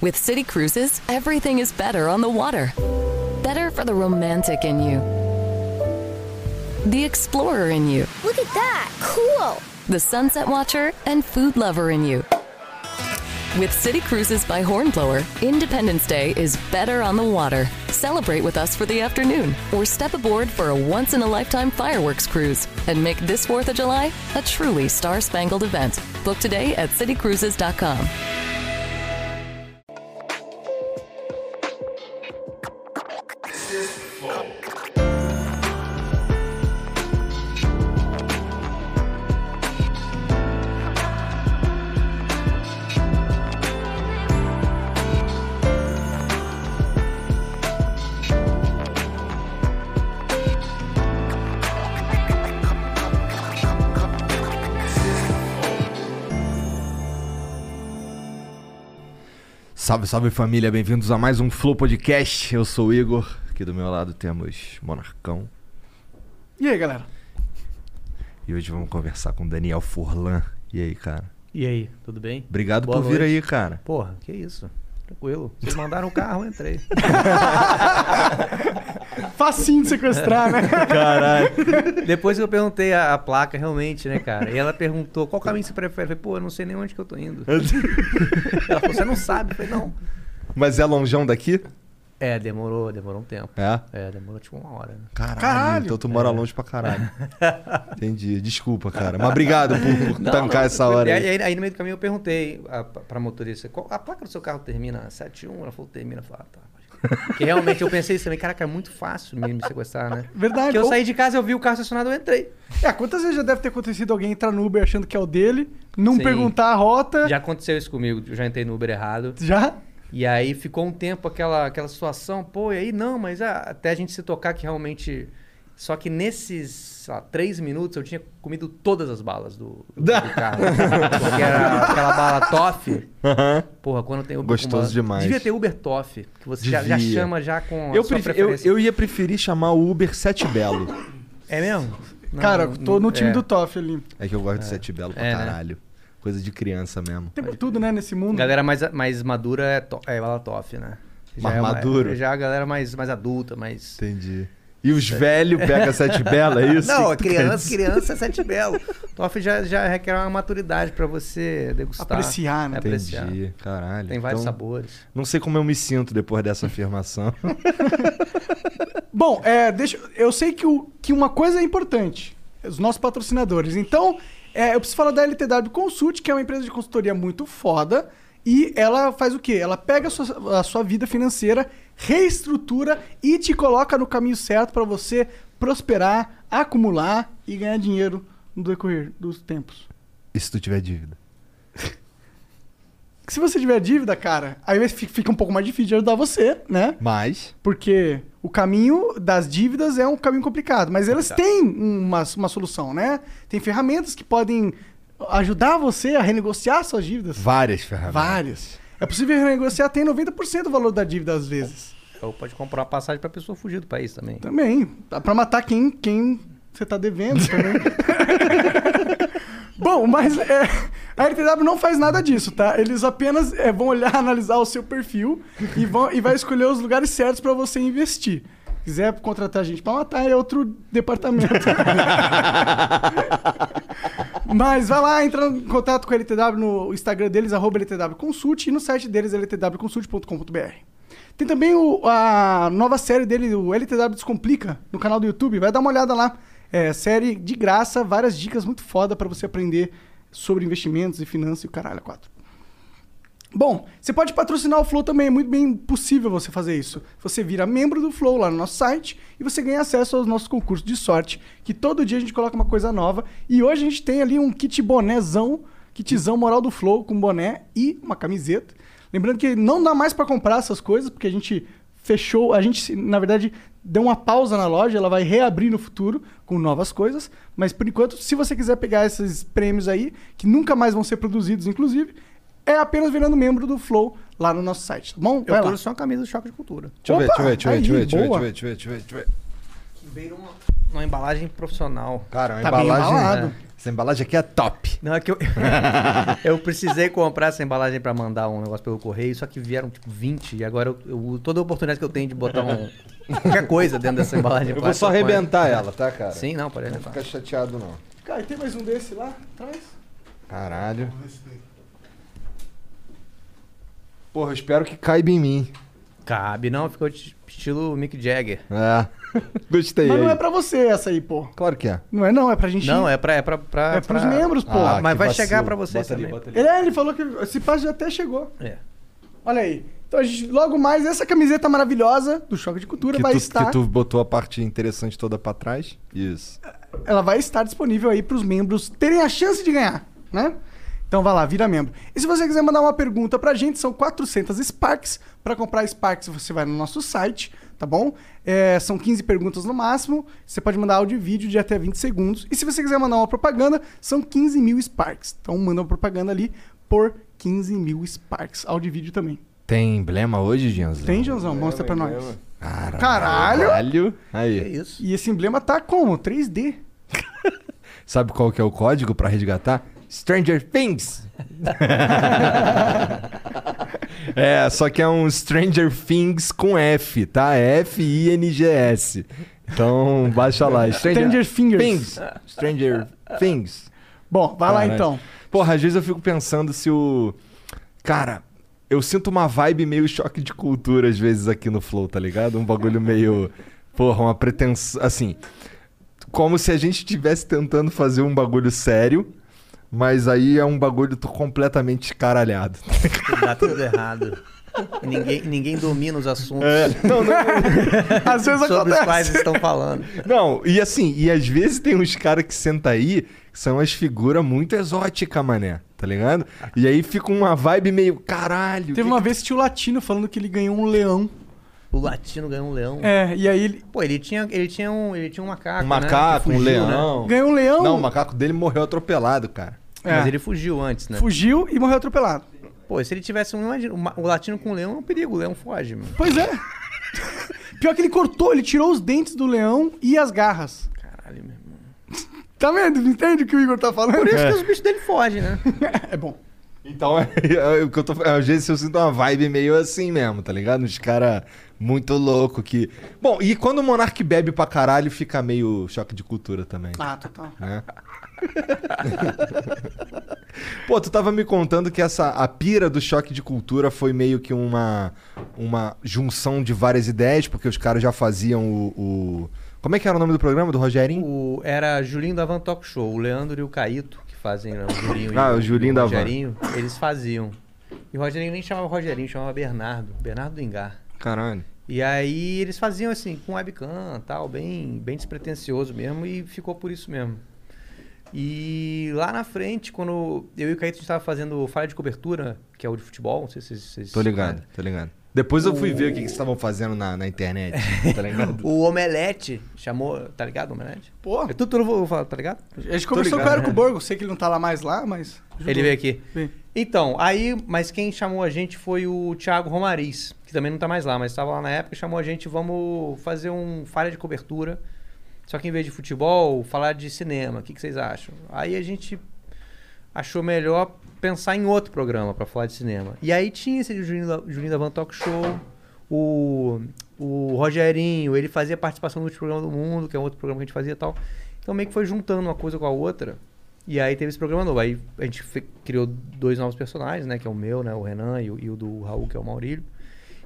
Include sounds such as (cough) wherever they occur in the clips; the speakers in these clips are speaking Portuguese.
With City Cruises, everything is better on the water. Better for the romantic in you, the explorer in you, Look at that! Cool! the sunset watcher, and food lover in you. With City Cruises by Hornblower, Independence Day is better on the water. Celebrate with us for the afternoon or step aboard for a once in a lifetime fireworks cruise and make this 4th of July a truly star spangled event. Book today at citycruises.com. Salve, salve família, bem-vindos a mais um Flow Podcast. Eu sou o Igor, aqui do meu lado temos Monarcão E aí, galera? e hoje vamos conversar com Daniel Furlan. E aí, cara? E aí, tudo bem? Obrigado Boa por vir noite. aí, cara. Porra, que isso? Tranquilo. Vocês mandaram o carro, eu entrei. (laughs) Facinho de sequestrar, né? Caralho. Depois que eu perguntei a, a placa, realmente, né, cara? E ela perguntou qual caminho você prefere. Eu falei, pô, eu não sei nem onde que eu tô indo. (laughs) Ela falou, você não sabe? Eu falei, não. Mas é longeão daqui? É, demorou, demorou um tempo. É? É, demorou tipo uma hora. Né? Caralho, Caralho. então tu mora longe pra caralho. (laughs) Entendi, desculpa, cara. Mas obrigado por, por tancar essa hora E aí. aí, aí no meio do caminho eu perguntei a, pra motorista, qual, a placa do seu carro termina 71? Ela falou, termina. Eu falei, ah, tá. Porque realmente eu pensei isso também, caraca, é muito fácil me, me sequestrar, né? Verdade. Porque eu Ou- saí de casa, eu vi o carro estacionado, eu entrei. É, quantas vezes já deve ter acontecido alguém entrar no Uber achando que é o dele, não Sim. perguntar a rota? Já aconteceu isso comigo, eu já entrei no Uber errado. Já? E aí ficou um tempo aquela, aquela situação, pô, e aí não, mas ah, até a gente se tocar que realmente. Só que nesses, sei lá, três minutos eu tinha comido todas as balas do, do, do (laughs) carro. Porque era aquela bala Toff. Aham. Porra, quando tem Uber Gostoso demais. Devia ter Uber Toff, que você já, já chama já com a Eu, pref- eu, preferência. eu ia preferir chamar o Uber Sete Belo. É mesmo? Não, Cara, tô no time é. do Toff ali. É que eu gosto de Sete Belo pra É, né? Coisa de criança mesmo. Tem tudo, né, nesse mundo. Galera mais, mais madura é, to, é Toff, né? Mais é uma- maduro? já a galera mais, mais adulta, mais... Entendi. E os velhos pegam Sete Belo, é isso? (laughs) Não, (laughs) criança, criança é sete belo. Toff já, já requer uma maturidade pra você degustar. Apreciar, né? É, apreciar. Entendi, caralho. Tem vários Então, sabores. Não sei como eu me sinto depois dessa afirmação. (laughs) Bom, é, deixa, eu sei que, o, que uma coisa é importante. Os nossos patrocinadores. Então, é, eu preciso falar da LTW Consult, que é uma empresa de consultoria muito foda. E ela faz o quê? Ela pega a sua, a sua vida financeira, reestrutura e te coloca no caminho certo para você prosperar, acumular e ganhar dinheiro no decorrer dos tempos. e se tu tiver dívida? (laughs) Se você tiver dívida, cara, aí fi- fica um pouco mais difícil de ajudar você, né? Mas, Porque o caminho das dívidas é um caminho complicado, mas eles têm uma, uma solução, né? Tem ferramentas que podem ajudar você a renegociar suas dívidas. várias ferramentas. Várias. É possível renegociar até 90% do valor da dívida às vezes. Ou pode comprar uma passagem pra pessoa fugir do país também. Também. Dá pra matar quem, quem você tá devendo também. (laughs) Bom, mas é, a LTW não faz nada disso, tá? Eles apenas é, vão olhar, (laughs) analisar o seu perfil e, vão, e vai escolher os lugares certos pra você investir. Se quiser contratar gente pra matar, é outro departamento. (laughs) Mas vai lá, entra em contato com a LTW no Instagram deles, arroba LTW Consult, e no site deles, ltwconsult.com.br. Tem também o- a nova série dele, o LTW Descomplica, no canal do YouTube. Vai dar uma olhada lá. É série de graça, várias dicas muito foda pra você aprender sobre investimentos e finanças e o caralho, quatro. Bom, você pode patrocinar o Flow também, é muito bem possível você fazer isso. Você vira membro do Flow lá no nosso site e você ganha acesso aos nossos concursos de sorte, que todo dia a gente coloca uma coisa nova. E hoje a gente tem ali um kit bonézão, kitzão moral do Flow com boné e uma camiseta. Lembrando que não dá mais pra comprar essas coisas, porque a gente fechou, a gente, na verdade, deu uma pausa na loja, ela vai reabrir no futuro com novas coisas, mas por enquanto, se você quiser pegar esses prêmios aí, que nunca mais vão ser produzidos, inclusive, é apenas virando membro do Flow lá no nosso site, tá bom? Eu Vai lá. trouxe uma camisa do Choque de Cultura. Deixa eu ver, Opa, deixa eu ver, deixa eu ver, deixa eu ver, deixa eu ver, deixa eu ver, deixa eu ver, deixa eu ver. Veio uma, uma embalagem profissional. Cara, uma Tá bem embalagem. embalado. Essa embalagem aqui é top. Não, é que eu, (laughs) eu precisei comprar essa embalagem pra mandar um negócio pelo correio, só que vieram tipo 20 e agora eu, eu- toda a oportunidade que eu tenho de botar um, qualquer coisa dentro dessa embalagem. (laughs) Eu vou só arrebentar ela, tá, cara? Sim, não, pode Não arrebentar. fica chateado, não. Cara, e tem mais um desse lá atrás? Caralho. Porra, eu espero que caiba em mim. Cabe, não, ficou de estilo Mick Jagger. É. (laughs) Gostei. Mas não aí. é pra você essa aí, pô. Claro que é. Não é não, é pra gente... Não, é pra. É, pra, pra, É pros pra- membros, pô. Ah, mas que vai vacilo. chegar pra vocês Bota ali, também. bota ali. Ele, é, ele falou que esse passo já até chegou. É. Olha aí. Então a gente, logo mais, essa camiseta maravilhosa do Choque de Cultura Que vai tu, estar... que tu botou a parte interessante toda pra trás. Isso. ela vai estar disponível aí para os membros terem a chance de ganhar, né? Então vai lá, vira membro. E se você quiser mandar uma pergunta pra gente, são 400 Sparks. Para comprar Sparks, você vai no nosso site, tá bom? É, são 15 perguntas no máximo. Você pode mandar áudio e vídeo de até 20 segundos. E se você quiser mandar uma propaganda, são 15 mil Sparks. Então manda uma propaganda ali por 15 mil Sparks. Áudio e vídeo também. Tem emblema hoje, Gianzão? Tem, Joãozão? Mostra pra nós. Caralho. Caralho! Caralho. É Aí. isso. E esse emblema tá como? 3D. (laughs) Sabe qual que é o código pra resgatar? Stranger Things. (laughs) é, só que é um Stranger Things com F, tá? F-I-N-G-S. Então, baixa lá. Stranger Fingers. Things. Stranger Things. Bom, vai lá então. Porra, às vezes eu fico pensando se o. Cara, eu sinto uma vibe meio choque de cultura às vezes aqui no Flow, tá ligado? Um bagulho meio. Porra, uma pretensão. Assim. Como se a gente estivesse tentando fazer um bagulho sério, mas aí é um bagulho completamente escaralhado. Dá tudo errado. Ninguém, ninguém domina os assuntos É, não, não, (laughs) Às vezes sobre os acontece. quais estão falando. não, e assim, e às vezes tem uns caras que sentam aí que são as figuras muito exóticas, mané, tá ligado? E aí fica uma vibe meio caralho. Teve que uma vez tio Latino falando que ele ganhou um leão. O latino ganhou um leão. É, e aí ele Pô, ele tinha, ele tinha um, ele tinha um macaco, Um né, macaco, que um fugiu, né? leão. ganhou um leão, Não, o macaco dele morreu atropelado, cara. É. Mas ele fugiu antes, né? fugiu e morreu atropelado. Pô, se ele tivesse um, imagina, o latino com o leão é um perigo, o leão foge, mano. Pois é. (laughs) Pior que ele cortou, ele tirou os dentes do leão e as garras. Caralho, meu irmão. Tá vendo? Entende o que o Igor tá falando? Por isso que os bichos dele fogem, né? (laughs) É bom. Então, é, é o que eu tô Às vezes eu sinto uma vibe meio assim mesmo, tá ligado? Uns caras muito louco que. Bom, e quando o Monark bebe pra caralho, fica meio choque de cultura também. Ah, total. Né? (laughs) Pô, tu tava me contando que essa a pira do choque de cultura foi meio que uma uma junção de várias ideias, porque os caras já faziam o, o- Como é que era o nome do programa do Rogerinho? O, era Julinho da Van Talk Show, o Leandro e o Caíto, que fazem né, o Julinho (coughs) Ah, e o Julinho da Van. Rogerinho, eles faziam. E o Rogerinho nem chamava Rogerinho, chamava Bernardo, Bernardo do Engar. Caralho. E aí eles faziam assim, com webcam tal, bem, bem despretensioso mesmo, e ficou por isso mesmo. E lá na frente, quando eu e o Caíto estava fazendo falha de cobertura, que é o de futebol, não sei se vocês... Tô ligado, tô ligado. Depois eu fui ver o que, que vocês estavam fazendo na, na internet, (laughs) tá ligado? O Omelete chamou, tá ligado, o Omelete? Pô, Eu tudo, tudo vou falar, tá ligado? a gente conversou ligado, com o Borgo. Sei que ele não tá lá mais lá, mas... ajudou. Ele veio aqui. Então, aí, mas quem chamou a gente foi o Thiago Romariz, que também não tá mais lá, mas estava lá na época, chamou a gente, vamos fazer um falha de cobertura. Só que em vez de futebol, falar de cinema. O que, que vocês acham? Aí a gente achou melhor pensar em outro programa para falar de cinema. E aí tinha esse Juninho da, da Van Talk Show, o, o Rogerinho, ele fazia participação no último programa do mundo, que é um outro programa que a gente fazia e tal. Então meio que foi juntando uma coisa com a outra. E aí teve esse programa novo. Aí a gente criou dois novos personagens, né? Que é o meu, né? O Renan e o, e o do Raul, que é o Maurílio.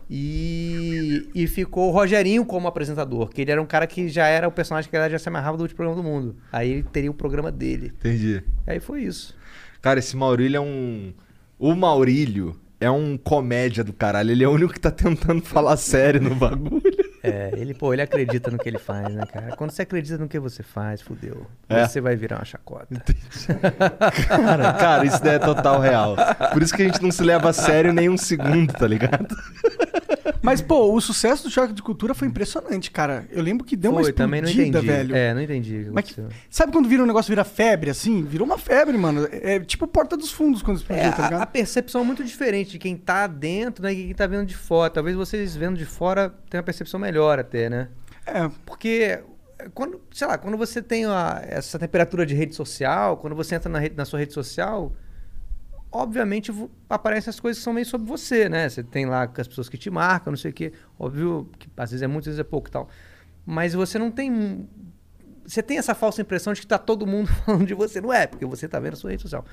E, e ficou o Rogerinho como apresentador, que ele era um cara que já era o personagem que já se amarrava do último programa do mundo. Aí ele teria o programa dele. Entendi. Aí foi isso. Cara, esse Maurílio é um. O Maurílio é um comédia do caralho. Ele é o único que tá tentando falar sério no bagulho. É, ele, pô, ele acredita no que ele faz, né, cara? Quando você acredita no que você faz, fudeu. É. Você vai virar uma chacota. Cara, cara, isso daí é total real. Por isso que a gente não se leva a sério nem um segundo, tá ligado? Mas, pô, o sucesso do Choque de Cultura foi impressionante, cara. Eu lembro que deu uma Foi, explodida, também não entendi. velho. É, não entendi. Mas que- sabe quando vira um negócio, vira febre, assim? Virou uma febre, mano. É, é tipo Porta dos Fundos quando explodiu, É, tá a, a ligado? percepção é muito diferente de quem tá dentro né, e quem tá vendo de fora. Talvez vocês vendo de fora tenham uma percepção melhor até, né? É, Porque quando, sei lá, quando você tem essa temperatura de rede social, quando você entra na, rede- na sua rede social, obviamente aparecem as coisas que são meio sobre você, né? Você tem lá as pessoas que te marcam, não sei o quê. Óbvio que às vezes é muito, às vezes é pouco e tal. Mas você não tem. Você tem essa falsa impressão de que tá todo mundo (laughs) falando de você. Não é, porque você tá vendo a sua rede social.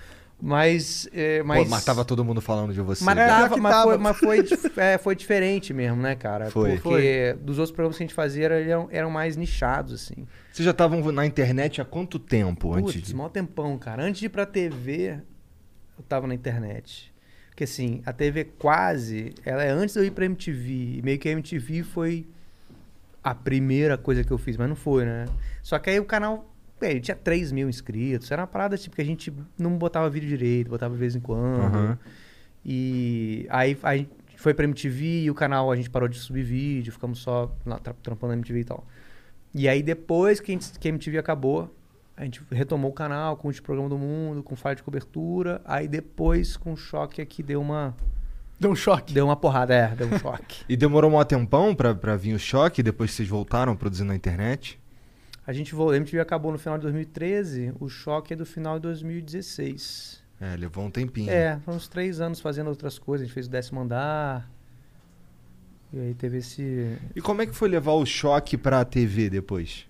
Mas. é, mas... Pô, mas tava todo mundo falando de você. Mas, tava, mas, tava. Foi, (laughs) mas foi, é, foi diferente mesmo, né, cara? Foi. Porque dos outros programas que a gente fazia eram, eram mais nichados, assim. Vocês já estavam na internet há quanto tempo antes Putz, de... mó tempão, cara. Antes de ir pra TV, eu tava na internet. Porque assim, a TV quase, ela é antes de eu ir pra MTV. E meio que a MTV foi a primeira coisa que eu fiz, mas não foi, né? Só que aí o canal, ele tinha 3 mil inscritos. Era uma parada tipo que a gente não botava vídeo direito, botava de vez em quando. Aham. E aí a gente foi pra MTV e o canal a gente parou de subir vídeo, ficamos só lá tra- trampando na MTV e tal. E aí depois que a, gente, que a MTV acabou, a gente retomou o canal com o último programa do mundo, com falha de cobertura. Aí depois com o choque aqui deu uma, Deu um choque. deu uma porrada, é, deu um choque. (laughs) E demorou um tempão pra, pra vir o choque depois que vocês voltaram produzindo na internet? A gente voltou, a MTV acabou no final de 2013, o choque é do final de 2016. É, levou um tempinho. É, foram uns três anos fazendo outras coisas, a gente fez o décimo andar. E aí teve esse, E como é que foi levar o choque pra TV depois?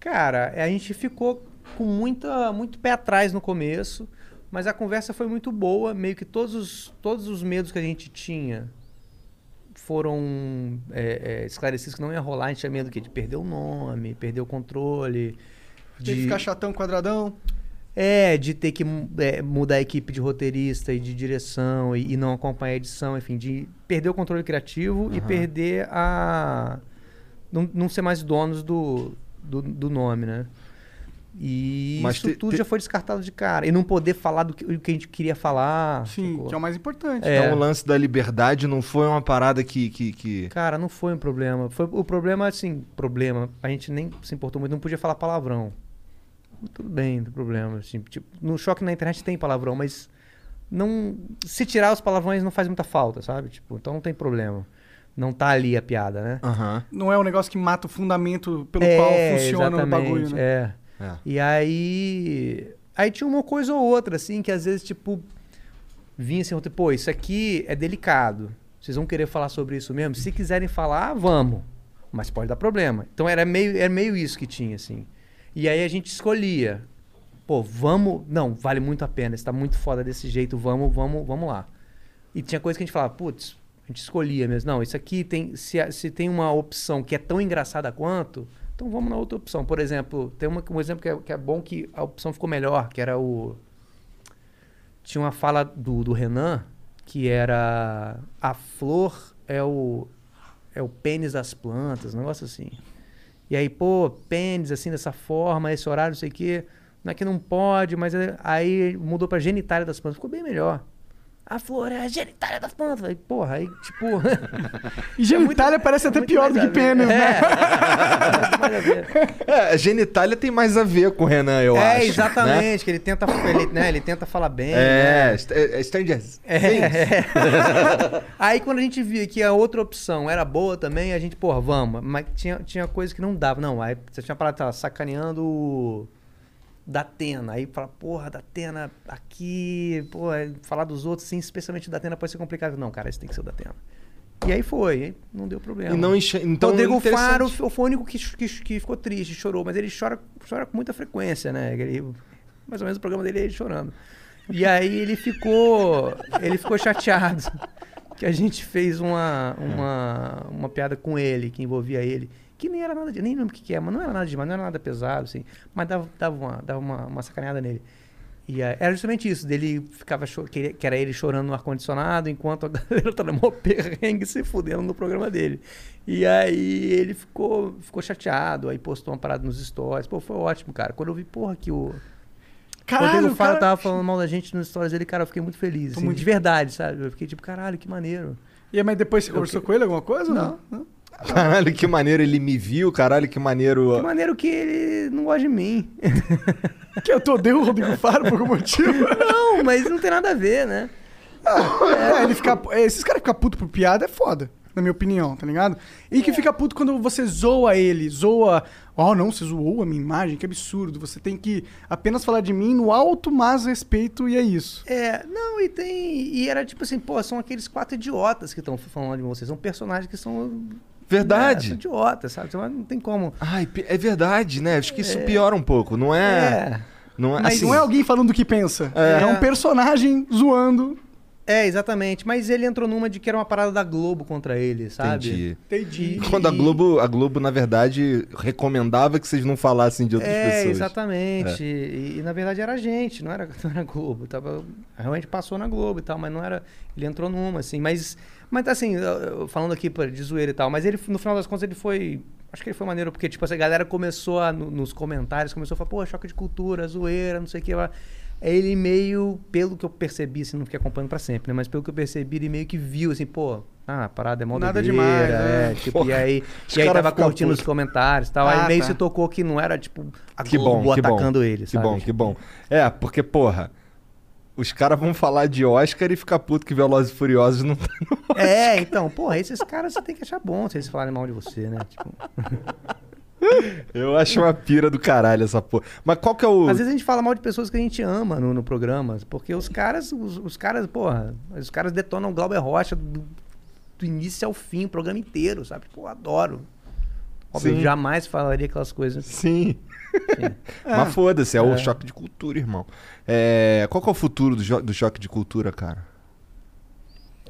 Cara, a gente ficou com muita, muito pé atrás no começo, mas a conversa foi muito boa. Meio que todos os, todos os medos que a gente tinha foram é, é, esclarecidos que não ia rolar. A gente tinha medo que de perder o nome, perder o controle. Tem que ficar chatão, quadradão. É, de ter que é, mudar a equipe de roteirista e de direção e, e não acompanhar a edição, enfim, de perder o controle criativo e Aham. perder a. Não, não ser mais donos do, do, do nome, né? E Mas isso te- tudo te- já foi descartado de cara. E não poder falar do que, o que a gente queria falar. Sim, sacou? que é o mais importante. É. Então o lance da liberdade não foi uma parada que. que, que... Cara, não foi um problema. Foi, o problema, assim, problema. A gente nem se importou muito, não podia falar palavrão. Tudo bem, não tem problema. Assim, tipo, no choque na internet tem palavrão, mas não. Se tirar os palavrões não faz muita falta, sabe? Tipo, então não tem problema. Não tá ali a piada, né? Aham. Não é um negócio que mata o fundamento pelo É, qual funciona o bagulho, né? É. É. E aí. Aí tinha uma coisa ou outra, assim, que às vezes, tipo, vinha assim, pô, isso aqui é delicado. Vocês vão querer falar sobre isso mesmo? Se quiserem falar, vamos. Mas pode dar problema. Então era meio, era meio isso que tinha, assim. E aí a gente escolhia. Pô, vamos. Não, vale muito a pena. Está muito foda desse jeito, vamos, vamos, vamos lá. E tinha coisa que a gente falava, putz, a gente escolhia mesmo. Não, isso aqui tem. Se, se tem uma opção que é tão engraçada quanto, então vamos na outra opção. Por exemplo, tem uma, um exemplo que é, que é bom que a opção ficou melhor, que era o. Tinha uma fala do, do Renan que era a flor é o é o pênis das plantas, um negócio assim. E aí, pô, pênis assim dessa forma, esse horário, não sei o quê, não é que não pode, mas é- aí mudou pra genitália das plantas, ficou bem melhor. A flor é a genitália das plantas. Aí, porra, aí tipo. (laughs) E genitália parece até muito pior do que pênis, né? É. Muito. (laughs) É, a genitália tem mais a ver com o Renan, eu é, acho. exatamente, que ele tenta, ele, né, ele tenta falar bem. É, né? é, é Stranger Things. É. (laughs) Aí quando a gente via que a outra opção era boa também, a gente, porra, vamos. Mas tinha, tinha coisa que não dava. Não, aí você tinha parado, tava sacaneando o Datena. Aí fala, porra, Datena aqui, pô, falar dos outros, sim, especialmente o Datena pode ser complicado. Não, cara, esse tem que ser o Datena. E aí foi, aí não deu problema. E não enche... Então, Rodrigo. Faro foi o único que, que, que ficou triste, chorou, mas ele chora, chora com muita frequência, né? Ele, mais ou menos o programa dele é ele chorando. E aí ele ficou. Ele ficou chateado (laughs) que a gente fez uma, uma, uma piada com ele, que envolvia ele. Que nem era nada de. Nem lembro o que, que é, mas não era nada demais, não era nada pesado, assim. Mas dava, dava, uma, dava uma, uma sacaneada nele. E aí, era justamente isso, dele ficava que, ele- que era ele chorando no ar-condicionado, enquanto a (laughs) galera tá no perrengue se fudendo no programa dele. E aí ele ficou, ficou chateado, aí postou uma parada nos stories. Pô, foi ótimo, cara. Quando eu vi, porra, que o. Caralho, Rodrigo o Faro cara... tava falando mal da gente nos stories dele, cara, eu fiquei muito feliz. Assim, muito- De verdade, sabe? Eu fiquei tipo, caralho, que maneiro. E aí, mas depois você conversou com ele alguma coisa? Não. não? Caralho, que maneiro ele me viu, caralho, que maneiro. Que maneiro que ele não gosta de mim. (laughs) Que eu tô odeio o Rodrigo Faro por algum motivo. não, mas não tem nada a ver, né? É, ele fica, é, esses caras ficam putos por piada é foda. na minha opinião, tá ligado? E que fica puto quando você zoa ele, zoa. Oh, não, você zoou a minha imagem, que absurdo. Você tem que apenas falar de mim no alto mas respeito e é isso. É, não, e tem. E era tipo assim, pô, são aqueles quatro idiotas que estão falando de vocês. São personagens que são. Verdade. É, são idiotas, sabe? Então, Não tem como. Ai, é verdade, né? Acho que isso piora um pouco, não é? É. Não é Mas assim. não é alguém falando o que pensa. É. É, um personagem zoando. É, exatamente. Mas ele entrou numa de que era uma parada da Globo contra ele, sabe? Entendi. Entendi. Quando a Globo, a Globo, na verdade, recomendava que vocês não falassem de outras É, pessoas. exatamente. E, e, na verdade era a gente, não era, (laughs) não era a Globo. Tava, realmente passou na Globo e tal, mas não era. Ele entrou numa, assim. Mas, mas assim, falando aqui de zoeira e tal, mas ele, no final das contas, ele foi. Acho que ele foi maneiro, porque, tipo, essa galera começou a, no- nos comentários, começou a falar, pô, choque de cultura, zoeira, não sei o que. lá. Ele meio, pelo que eu percebi, assim, não fiquei acompanhando pra sempre, né? Mas pelo que eu percebi, ele meio que viu, assim, pô, ah, a parada é mó Nada doideira, demais, é, é. tipo, Porra, e aí, e aí tava curtindo puto. os comentários e tal, Ah, aí meio tá. se tocou que não era, tipo, a Que Globo bom, que bom. atacando ele, Que sabe? bom, que bom. É, porque, porra, os caras vão falar de Oscar e ficar puto que Velozes e Furiosos não tá no É, então, porra, esses caras você tem que achar bom se eles falarem mal de você, né? Tipo, (laughs) Eu acho uma pira do caralho essa porra. Mas qual que é o. às vezes a gente fala mal de pessoas que a gente ama no, no programa, porque os caras, os, os caras, porra, os caras detonam o Glauber Rocha do, do início ao fim, o programa inteiro, sabe? Pô, eu adoro. Óbvio, jamais falaria aquelas coisas. Sim. Sim. Mas foda-se, é, o É. choque de cultura, irmão. É, Qual que é o futuro do, do choque de cultura, cara?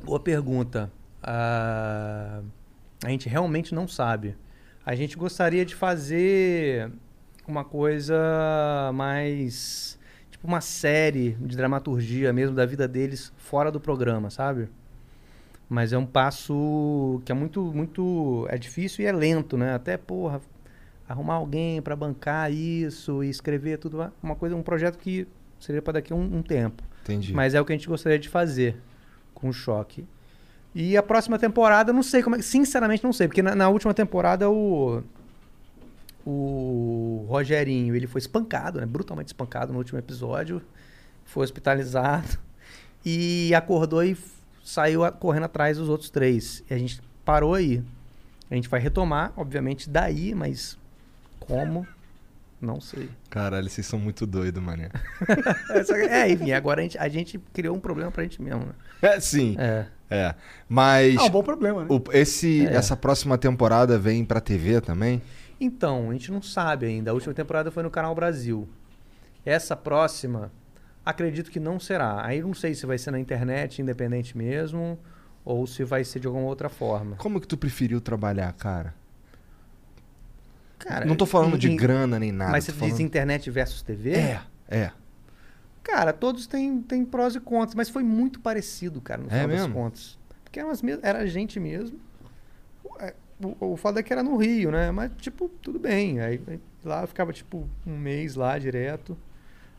Boa pergunta. Ah, a gente realmente não sabe. A gente gostaria de fazer uma coisa mais. Tipo, uma série de dramaturgia mesmo da vida deles fora do programa, sabe? Mas é um passo que é muito, muito. É difícil e é lento, né? Até, porra, arrumar alguém para bancar isso e escrever tudo. Uma coisa, um projeto que seria para daqui a um- um tempo. Entendi. Mas é o que a gente gostaria de fazer com o choque. E a próxima temporada, não sei como é. Sinceramente, não sei. Porque na, na última temporada o. O Rogerinho, ele foi espancado, né? Brutalmente espancado no último episódio. Foi hospitalizado. E acordou e saiu a- correndo atrás dos outros três. E a gente parou aí. A gente vai retomar, obviamente, daí, mas como? Não sei. Caralho, vocês são muito doidos, mané. (laughs) É, enfim, agora a gente, a gente criou um problema pra gente mesmo, né? É, sim. É. É. Mas. Ah, um bom problema, né? o- esse, É. essa próxima temporada vem pra TV também? Então, a gente não sabe ainda. A última temporada foi no Canal Brasil. Essa próxima, acredito que não será. Aí não sei se vai ser na internet, independente mesmo, ou se vai ser de alguma outra forma. Como que tu preferiu trabalhar, cara? Cara, não tô falando em- de grana nem nada. Mas você diz falando- internet versus TV? É, é. Cara, todos têm, têm prós e contras, mas foi muito parecido, cara, no É final das mesmo? contas. Porque eram as mes- era a gente mesmo. É, O, o foda é que era no Rio, né? Mas, tipo, tudo bem. Aí, aí lá eu ficava, tipo, um mês lá direto.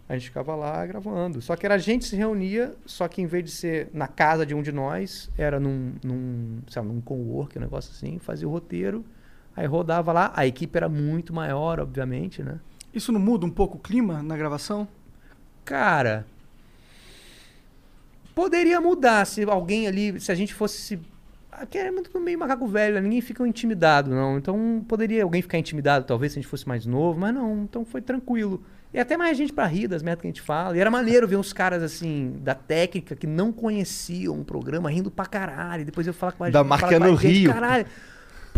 A gente ficava lá gravando. Só que era a gente se reunia, só que em vez de ser na casa de um de nós, era num, num, sei lá, num co-work, um negócio assim, fazia o roteiro, aí rodava lá. A equipe era muito maior, obviamente, né? Isso não muda um pouco o clima na gravação? Cara, poderia mudar se alguém ali, se a gente fosse. Aqui é muito meio macaco velho, né? ninguém fica intimidado, não. Então poderia alguém ficar intimidado, talvez, se a gente fosse mais novo, mas não, então foi tranquilo. E até mais gente pra rir das merdas que a gente fala. E era maneiro ver uns caras assim, da técnica, que não conheciam o programa, rindo pra caralho. Depois eu falar com a Da gente. marca falar com a no gente, Rio. Caralho.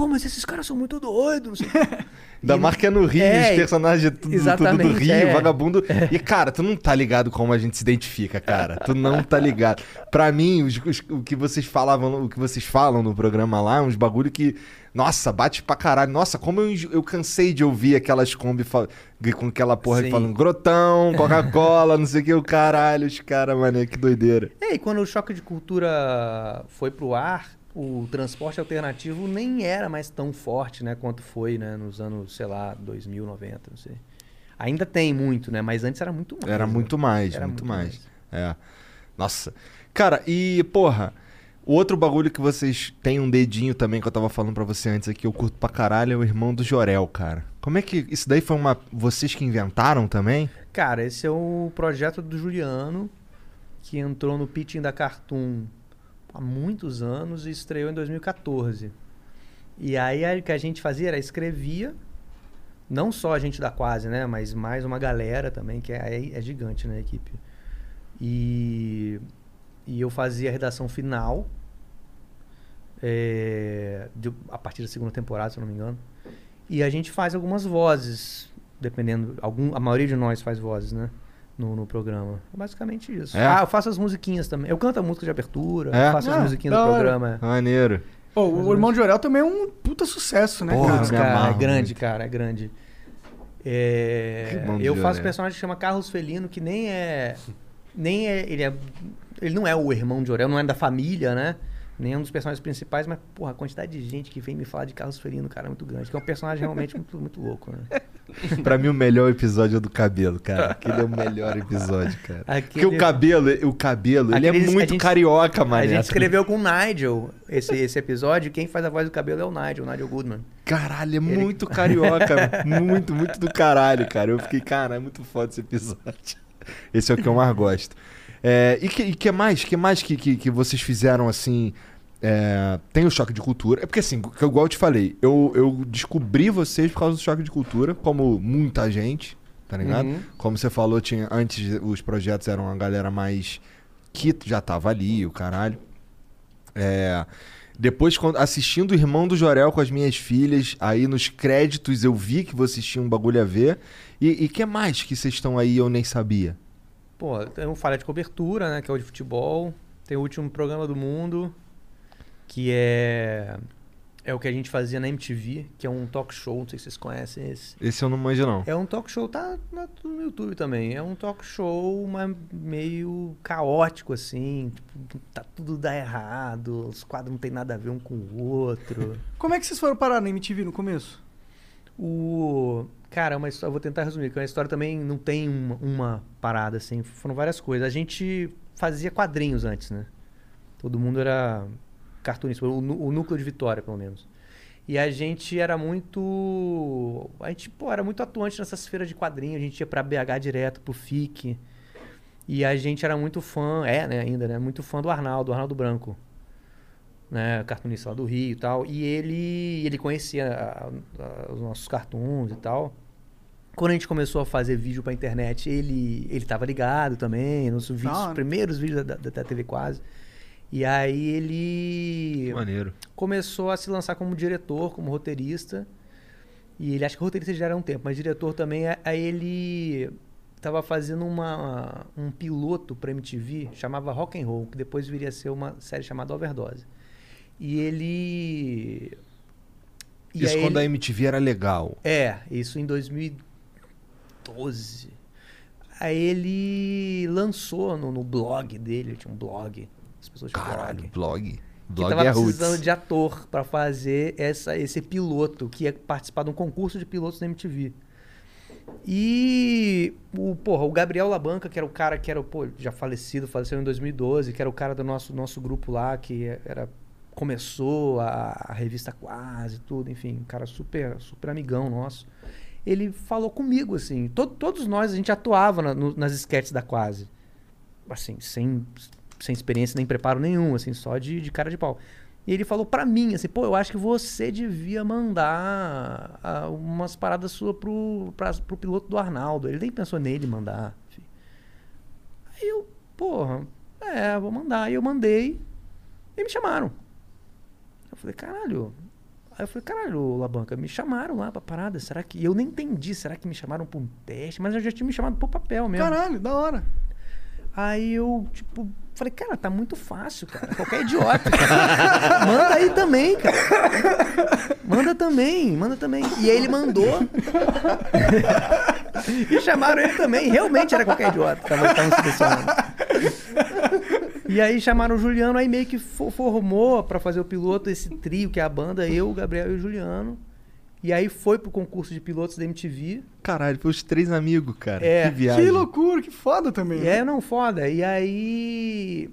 Pô, mas esses caras são muito doidos. não sei o quê." Da E- marca no Rio, É, os personagens tudo, tudo do Rio, é. vagabundo. E, cara, tu não tá ligado como a gente se identifica, cara. Tu não tá ligado. Pra mim, os- os- o que vocês falavam, o que vocês falam no programa lá, uns bagulho que. Nossa, bate pra caralho. Nossa, como eu, eu cansei de ouvir aquelas Kombi com aquela porra falando grotão, Coca-Cola, não sei o que, o caralho, os caras, mané, que doideira. É, e quando o choque de cultura foi pro ar, o transporte alternativo nem era mais tão forte, né, quanto foi, né, nos anos, sei lá, 2000, 90, não sei. Ainda tem muito, né, mas antes era muito mais. Era né? muito mais, Era muito, muito mais. É. Nossa. Cara, e, porra, o outro bagulho que vocês têm um dedinho também, que eu tava falando pra você antes aqui, eu curto pra caralho, é o irmão do Jorel, cara. Como é que. Isso daí foi uma. Vocês que inventaram também? Cara, esse é o projeto do Juliano, que entrou no pitching da Cartoon há muitos anos e estreou em 2014. E aí o que a gente fazia era escrevia, não só a gente da quase, né? Mas mais uma galera também, que é, é gigante, né, equipe. E, e eu fazia a redação final, é, de- a partir da segunda temporada, se eu não me engano. E a gente faz algumas vozes, dependendo. Algum, a maioria de nós faz vozes, né? No, no programa. É basicamente isso. É? Ah, eu faço as musiquinhas também. Eu canto a música de abertura, É? faço Ah, as musiquinhas do programa. é. Maneiro. Pô, o Irmão de Orel também é um puta sucesso, né, Porra, cara? Cara, é grande, muito. cara, é grande. É, eu faço um personagem que chama Carlos Felino, que nem é. Nem é. Ele, é, ele não é o irmão de Orel, não é da família, né? Nem é um dos personagens principais, mas, porra, a quantidade de gente que vem me falar de Carlos Felino, cara, é muito grande. Que é um personagem realmente muito, muito louco, né? (laughs) Pra mim, o melhor episódio é do cabelo, cara. Aquele é o melhor episódio, cara. Porque Aquele- o cabelo, o cabelo, ele é a muito gente- carioca, A mané. gente escreveu com o Nigel esse, esse episódio. Quem faz a voz do cabelo é o Nigel, o Nigel Goodman. Caralho, é muito carioca. (laughs) muito, muito do caralho, cara. Eu fiquei, cara, é muito foda esse episódio. Esse é o que eu mais gosto. É, e que, e que mais? que mais que, que, que vocês fizeram assim? é, tem o choque de cultura. É porque assim, igual eu te falei, eu, eu descobri vocês por causa do choque de cultura, como muita gente, tá ligado? Uhum. Como você falou, tinha antes os projetos eram uma galera mais que já tava ali, o caralho. É, depois, quando, assistindo o Irmão do Jorel com as minhas filhas, aí nos créditos eu vi que vocês tinham um bagulho a ver. E, e que mais que vocês estão aí eu nem sabia? Pô, tem o Falha de Cobertura, né? Que é o de futebol. Tem o último programa do mundo, que é. É o que a gente fazia na MTV, que é um talk show, não sei se vocês conhecem esse. Esse eu não manjo, não. É um talk show, tá no YouTube também. É um talk show mas meio caótico, assim. Tipo, tá tudo dá errado, os quadros não tem nada a ver um com o outro. Como é que vocês foram parar na MTV no começo? O. Cara, é uma história, eu vou tentar resumir, porque a história também não tem uma, uma parada, assim, foram várias coisas. A gente fazia quadrinhos antes, né? Todo mundo era cartunista, o, o núcleo de Vitória, pelo menos. E a gente era muito. A gente, pô, era muito atuante nessas feiras de quadrinhos, a gente ia pra BH direto, pro FIC. E a gente era muito fã, é, né, ainda, né? Muito fã do Arnaldo, Arnaldo Branco né, cartunista lá do Rio e tal, e ele, ele conhecia a- a- os nossos cartoons e tal. Quando a gente começou a fazer vídeo pra internet, ele ele tava ligado também, nos vídeos, primeiros vídeos da, da, da TV quase. E aí ele Maneiro. começou a se lançar como diretor, como roteirista. E ele acho que roteirista já era um tempo, mas diretor também. a- Aí ele tava fazendo uma, um piloto pra MTV, chamava Rock and Roll, que depois viria a ser uma série chamada Overdose. E ele e Isso quando ele- a MTV era legal. é, isso em 2012. Aí ele lançou no, no blog dele, ele tinha um blog. As pessoas tinham Caralho, blog. blog. Que Blog tava é precisando de ator pra fazer essa, esse piloto, que ia participar de um concurso de pilotos da MTV. E o, porra, o Gabriel Labanca, que era o cara que era, pô, já falecido, faleceu em 2012, que era o cara do nosso, nosso grupo lá, que era começou a, a revista Quase, tudo, enfim, um cara super, super amigão nosso. Ele falou comigo, assim, to- todos nós, a gente atuava na- no- nas esquetes da Quase. Assim, sem, sem experiência nem preparo nenhum, assim, só de, de cara de pau. E ele falou pra mim, assim, pô, eu acho que você devia mandar ah, umas paradas suas pro, pra, pro piloto do Arnaldo. Ele nem pensou nele mandar. enfim. Aí eu, porra, é, vou mandar. Aí eu mandei e me chamaram. Eu falei, caralho. Aí eu falei, caralho, Labanca, me chamaram lá pra parada. Será que. e Eu nem entendi, será que me chamaram pra um teste? Mas eu já tinha me chamado pro papel mesmo. Caralho, da hora. Aí eu, tipo, falei, cara, tá muito fácil, cara. Qualquer idiota. (laughs) manda aí também, cara. Manda também, manda também. E aí ele mandou. (laughs) e chamaram ele também. Realmente era qualquer idiota. Tava, estavam selecionando. E aí chamaram o Juliano, aí meio que fo- formou pra fazer o piloto esse trio, que é a banda, eu, o Gabriel e o Juliano. E aí foi pro concurso de pilotos da MTV. Caralho, foi os três amigos, cara. É. Que viagem. Que loucura, que foda também. Né? é, não, foda. E aí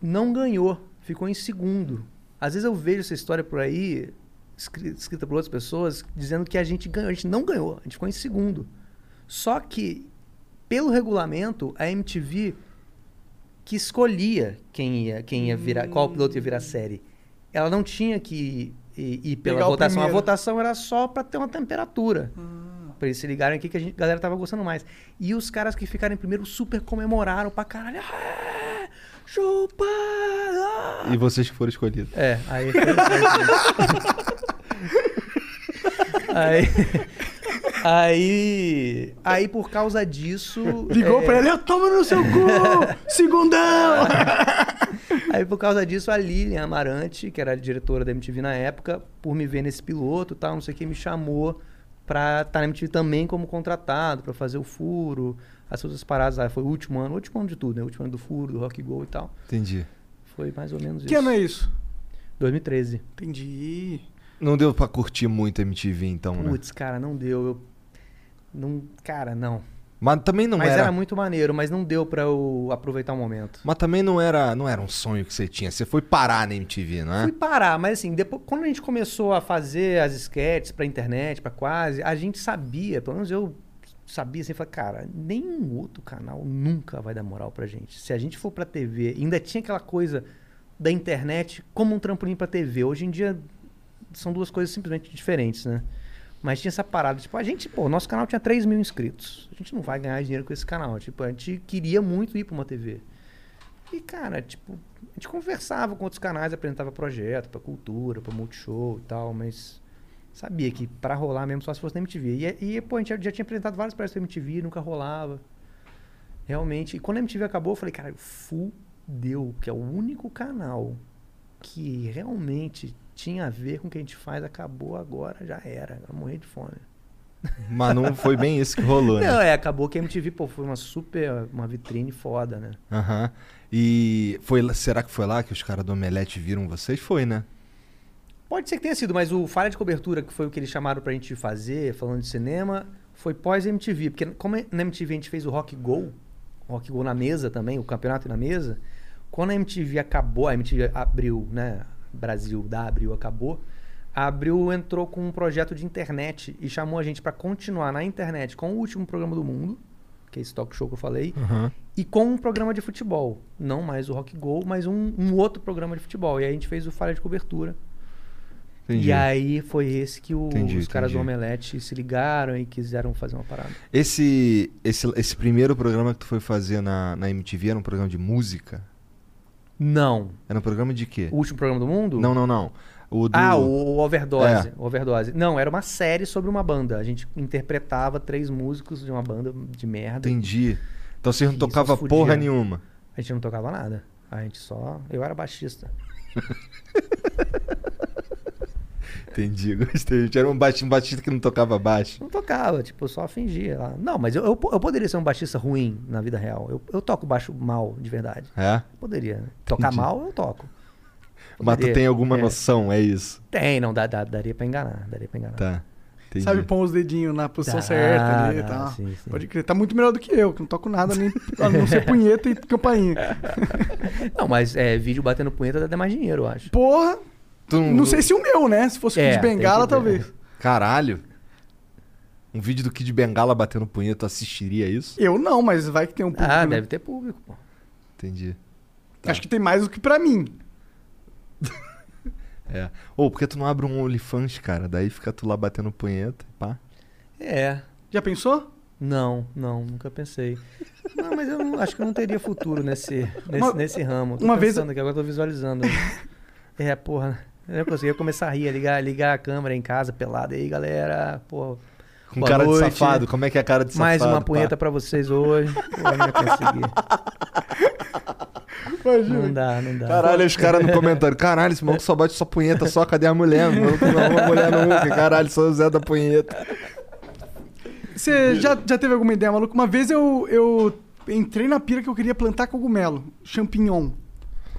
não ganhou, ficou em segundo. Às vezes eu vejo essa história por aí, escri- escrita por outras pessoas, dizendo que a gente ganhou. A gente não ganhou, a gente ficou em segundo. Só que, pelo regulamento, a MTV que escolhia quem ia, quem ia virar, qual piloto ia virar série. Ela não tinha que ir, ir pela Pegar o votação. A primeiro. votação era só pra ter uma temperatura. Pra eles se ligarem aqui que a, gente- a galera tava gostando mais. E os caras que ficaram em primeiro super comemoraram pra caralho. "É, chupa! ah!" E vocês que foram escolhidos. É, aí. aí. (laughs) Aí. Aí, por causa disso. Ligou é, pra ele, eu tomo no seu cu! Segundão! (laughs) Aí, por causa disso, a Lilian Amarante, que era a diretora da MTV na época, por me ver nesse piloto e tal, não sei o que, me chamou pra estar na MTV também como contratado, pra fazer o furo, as outras paradas. lá. Foi o último ano, o último ano de tudo, né? O último ano do furo, do Rock Go e tal. Entendi. Foi mais ou menos que isso. ano é isso? 2013. Entendi. Não deu pra curtir muito a MTV, então, né? Putz, cara, não deu. Eu... Não, cara, não. Mas também não mas era... era... muito maneiro, mas não deu pra eu aproveitar o momento. Mas também não era, não era um sonho que você tinha. Você foi parar na MTV, não é? Fui parar, mas assim, depois, quando a gente começou a fazer as sketches pra internet, pra quase, a gente sabia, pelo menos eu sabia assim, falei, cara, nenhum outro canal nunca vai dar moral pra gente. Se a gente for pra TV, ainda tinha aquela coisa da internet como um trampolim pra TV. Hoje em dia são duas coisas simplesmente diferentes, né? Mas tinha essa parada, tipo, a gente, pô, nosso canal tinha 3 mil inscritos. A gente não vai ganhar dinheiro com esse canal. Tipo, a gente queria muito ir pra uma TV. E, cara, tipo, a gente conversava com outros canais, apresentava projeto pra cultura, pra multishow e tal, mas sabia que pra rolar mesmo só se fosse na MTV. E, e pô, a gente já, tinha apresentado vários projetos pra MTV, nunca rolava. Realmente. E quando a MTV acabou, eu falei, cara, fudeu, que é o único canal que realmente tinha a ver com o que a gente faz, acabou agora, já era. Agora morrer de fome. Mas não foi bem isso que rolou, né? Não, é, acabou que a MTV, pô, foi uma super, uma vitrine foda, né? Aham. E foi, será que foi lá que os caras do Omelete viram vocês? Foi, né? Pode ser que tenha sido, mas o falha de cobertura, que foi o que eles chamaram pra gente fazer, falando de cinema, foi pós-MTV. Porque como na MTV a gente fez o Rock Go, Rock Go na mesa também, o campeonato na mesa, quando a MTV acabou, a MTV abriu, né? Brasil da Abril acabou, a Abril entrou com um projeto de internet e chamou a gente pra continuar na internet com o último programa do mundo, que é esse talk show que eu falei, Aham. e com um programa de futebol. Não mais o Rock Go, mas um, um outro programa de futebol. E aí a gente fez o falha de cobertura. Entendi. E aí foi esse que o- Entendi, os caras do entendi. Omelete se ligaram e quiseram fazer uma parada. Esse, esse, esse primeiro programa que tu foi fazer na, na MTV era um programa de música? Não. Era um programa de quê? O último programa do mundo? Não, não, não. O do... Ah, o, o Overdose. É. Overdose. Não, era uma série sobre uma banda. A gente interpretava três músicos de uma banda de merda. Entendi. Então vocês não só porra nenhuma. A gente não tocava nada. A gente só. Eu era baixista. (laughs) Entendi, (laughs) gostei. Era um baixista, um baixista que não tocava baixo. Não tocava, tipo, eu só fingia lá. Não, mas eu, eu, eu poderia ser um baixista ruim na vida real. Eu, eu toco baixo mal, de verdade. É? Poderia. né? Tocar Entendi. mal, eu toco. Mas tu Poderia. tem alguma É. noção, é isso? Tem, não, dá, dá- daria pra enganar. Daria pra enganar. Tá. Entendi. Sabe, pôr os dedinhos na posição Dá, certa ali e dá, tal. sim, sim. Pode crer. Tá muito melhor do que eu, que não toco nada, nem a não ser punheta e campainha. (laughs) Não, mas é, vídeo batendo punheta dá até mais dinheiro, eu acho. Porra, Tu não sei se o meu, né? Se fosse o É, Kid tem Bengala, que ver. talvez. Caralho. Um vídeo do Kid Bengala batendo punheta, tu assistiria isso? Eu não, mas vai que tem um público. Ah, né? deve ter público, pô. Entendi. Tá. Acho que tem mais do que pra mim. (laughs) É. Ou porque tu não abre um OnlyFans, cara? Daí fica tu lá batendo punheta, pá. É. Já pensou? Não, não, nunca pensei. Não, mas eu não- acho que eu não teria futuro nesse, nesse, Uma- nesse ramo. Tô uma vez- pensando aqui, agora eu tô visualizando. (laughs) é, porra. Eu não conseguia começar a rir, ligar, ligar a câmera em casa, pelado. E aí, galera, pô. Com boa cara noite. de safado. Como é que é a cara de Mais safado? uma pá? punheta pra vocês hoje. Pô, não ia conseguir. Imagina. Não dá, não dá. Caralho, os caras no (laughs) comentário. Caralho, esse maluco só bate só punheta, só cadê a mulher? O maluco não arruma mulher nunca. Caralho, sou o Zé da punheta. Você já, já teve alguma ideia, maluco? Uma vez eu, eu entrei na pira que eu queria plantar cogumelo, champignon.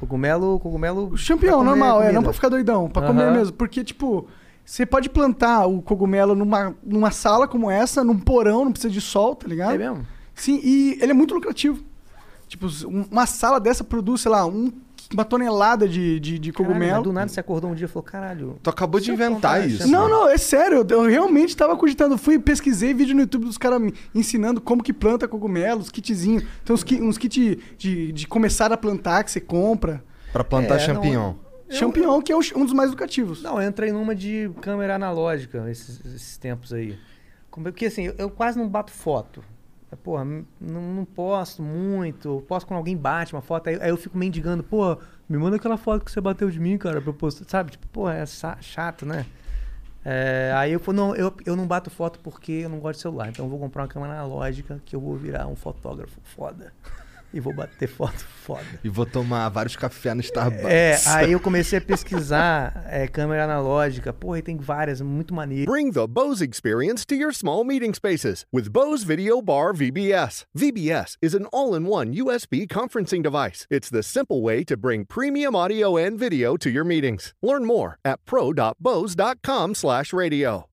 Cogumelo, cogumelo. Comer normal, é, comida. não pra ficar doidão, pra comer Aham. mesmo. Porque, tipo, você pode plantar o cogumelo numa, numa sala como essa, num porão, não precisa de sol, tá ligado? É mesmo? Sim, e ele é muito lucrativo. Tipo, um- uma sala dessa produz, sei lá, um, uma tonelada de, de, de Caralho, cogumelo. mas do nada você acordou um dia e falou, caralho. Tu acabou de inventar isso. Não, não, é sério. Eu realmente tava cogitando. Fui pesquisei vídeo no YouTube dos caras ensinando como que planta cogumelos, kitzinho. Tem uns, ki- uns kits de, de começar a plantar que você compra. Pra plantar É, não- champignon. Eu- Champignon, que é um dos mais lucrativos. Não, eu entrei numa de câmera analógica esses, esses tempos aí. Como- Porque assim, eu, eu quase não bato foto. É, Porra, não, não posto muito. Posto quando alguém bate uma foto, aí, aí eu fico mendigando, pô, me manda aquela foto que você bateu de mim, cara, pra eu postar. Sabe? Tipo, pô, é chato, né? É, aí eu não, eu, eu não bato foto porque eu não gosto de celular. Então eu vou comprar uma câmera analógica que eu vou virar um fotógrafo foda. E vou bater foto foda. E vou tomar vários cafés no Starbucks. É, aí eu comecei a pesquisar é, câmera analógica. Porra, e tem várias, muito maneiras. Bring the Bose experience to your small meeting spaces with Bose Video Bar VBS. VBS is an all in one USB conferencing device. It's the simple way to bring premium audio and video to your meetings. Learn more at pro.bose.com slash radio.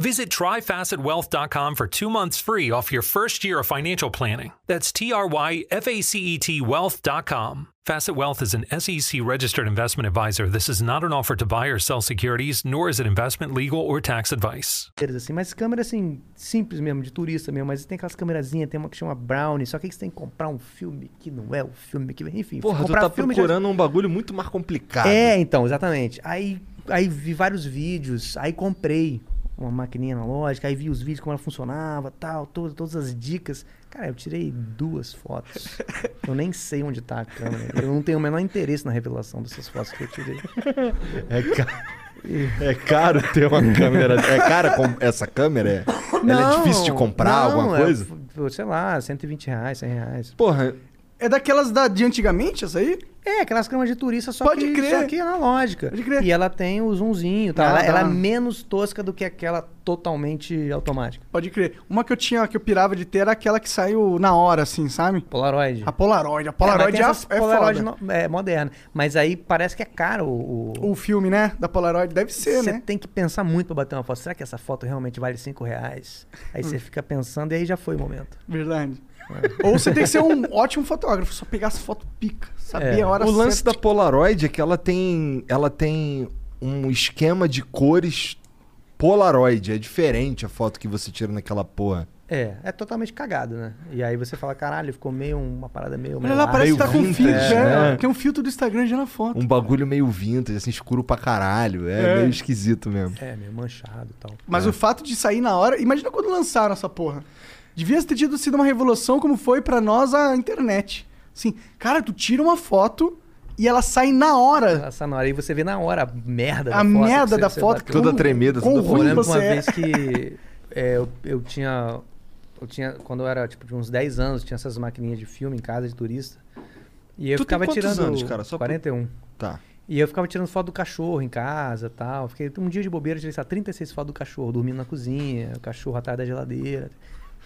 Visit tryfacetwealth.com for two months free off your first year of financial planning. That's T R Y F A C E T wealth.com. Facet Wealth is an SEC registered investment advisor. This is not an offer to buy or sell securities, nor is it investment, legal, or tax advice. assim, mas câmera assim, simples mesmo, de turista mesmo, mas tem aquelas câmerazinhas, tem uma que chama Brownie, só que aí você tem que comprar um filme que não é o filme que vem, enfim. Porra, tu comprar tá filme já- procurando um bagulho muito mais complicado. É, então, exatamente. Aí, aí vi vários vídeos, aí comprei uma maquininha analógica, aí vi os vídeos como ela funcionava, tal, todas, todas as dicas. Cara, eu tirei duas fotos. (laughs) Eu nem sei onde tá a câmera. Eu não tenho o menor interesse na revelação dessas fotos que eu tirei. É, ca- é caro ter uma câmera. É cara com essa câmera? É... Ela é difícil de comprar, não, alguma é, coisa? f- sei lá, 120 reais, 100 reais. Porra, É daquelas da, de antigamente, essa aí? É, aquelas câmeras de turista, só Pode que, crer. só que analógica. Pode crer. E ela tem o zoomzinho, tá? Ah, ela, ela é tá. menos tosca do que aquela totalmente automática. Pode crer. Uma que eu tinha, que eu pirava de ter, era aquela que saiu na hora, assim, sabe? Polaroid. A Polaroid. A É, Polaroid é, essas é Polaroid foda. no- é, moderna. Mas aí parece que é caro o. o- filme, né? Da Polaroid deve ser, Você né? tem que pensar muito pra bater uma foto. Será que essa foto realmente vale 5 reais? Aí você (laughs) fica pensando e aí já foi o momento. Verdade. Ou você tem que ser um ótimo fotógrafo, só pegar as fotos pica, saber É. a hora o lance da certa. Polaroid é que ela tem. Ela tem um esquema de cores Polaroid. É diferente a foto que você tira naquela porra. É, é totalmente cagado, né? E aí você fala, caralho, ficou meio uma parada meio. Olha lá, parece que tá com filtro, é. né? Tem um filtro do Instagram já na foto. Um bagulho meio vintage, assim, escuro pra caralho. É, É. meio esquisito mesmo. É, meio manchado e tal. Mas o fato de sair na hora. Imagina quando lançaram essa porra. Devia ter tido sido uma revolução como foi pra nós a internet. Assim, cara, tu tira uma foto e ela sai na hora. Essa na hora aí você vê na hora a merda A da foto. merda que da você- você foto. bateu. Toda tremida, toda Eu ruim lembro você uma é. vez que é, eu, eu tinha. Eu tinha. Quando eu era tipo de uns 10 anos, tinha essas maquininhas de filme em casa de turista. E eu Tu tem ficava quantos tirando. anos, cara? Só pra- 41. Tá. E eu ficava tirando foto do cachorro em casa tal. Fiquei um dia de bobeira, tirei sei lá, 36 fotos do cachorro, dormindo na cozinha, o cachorro atrás da geladeira.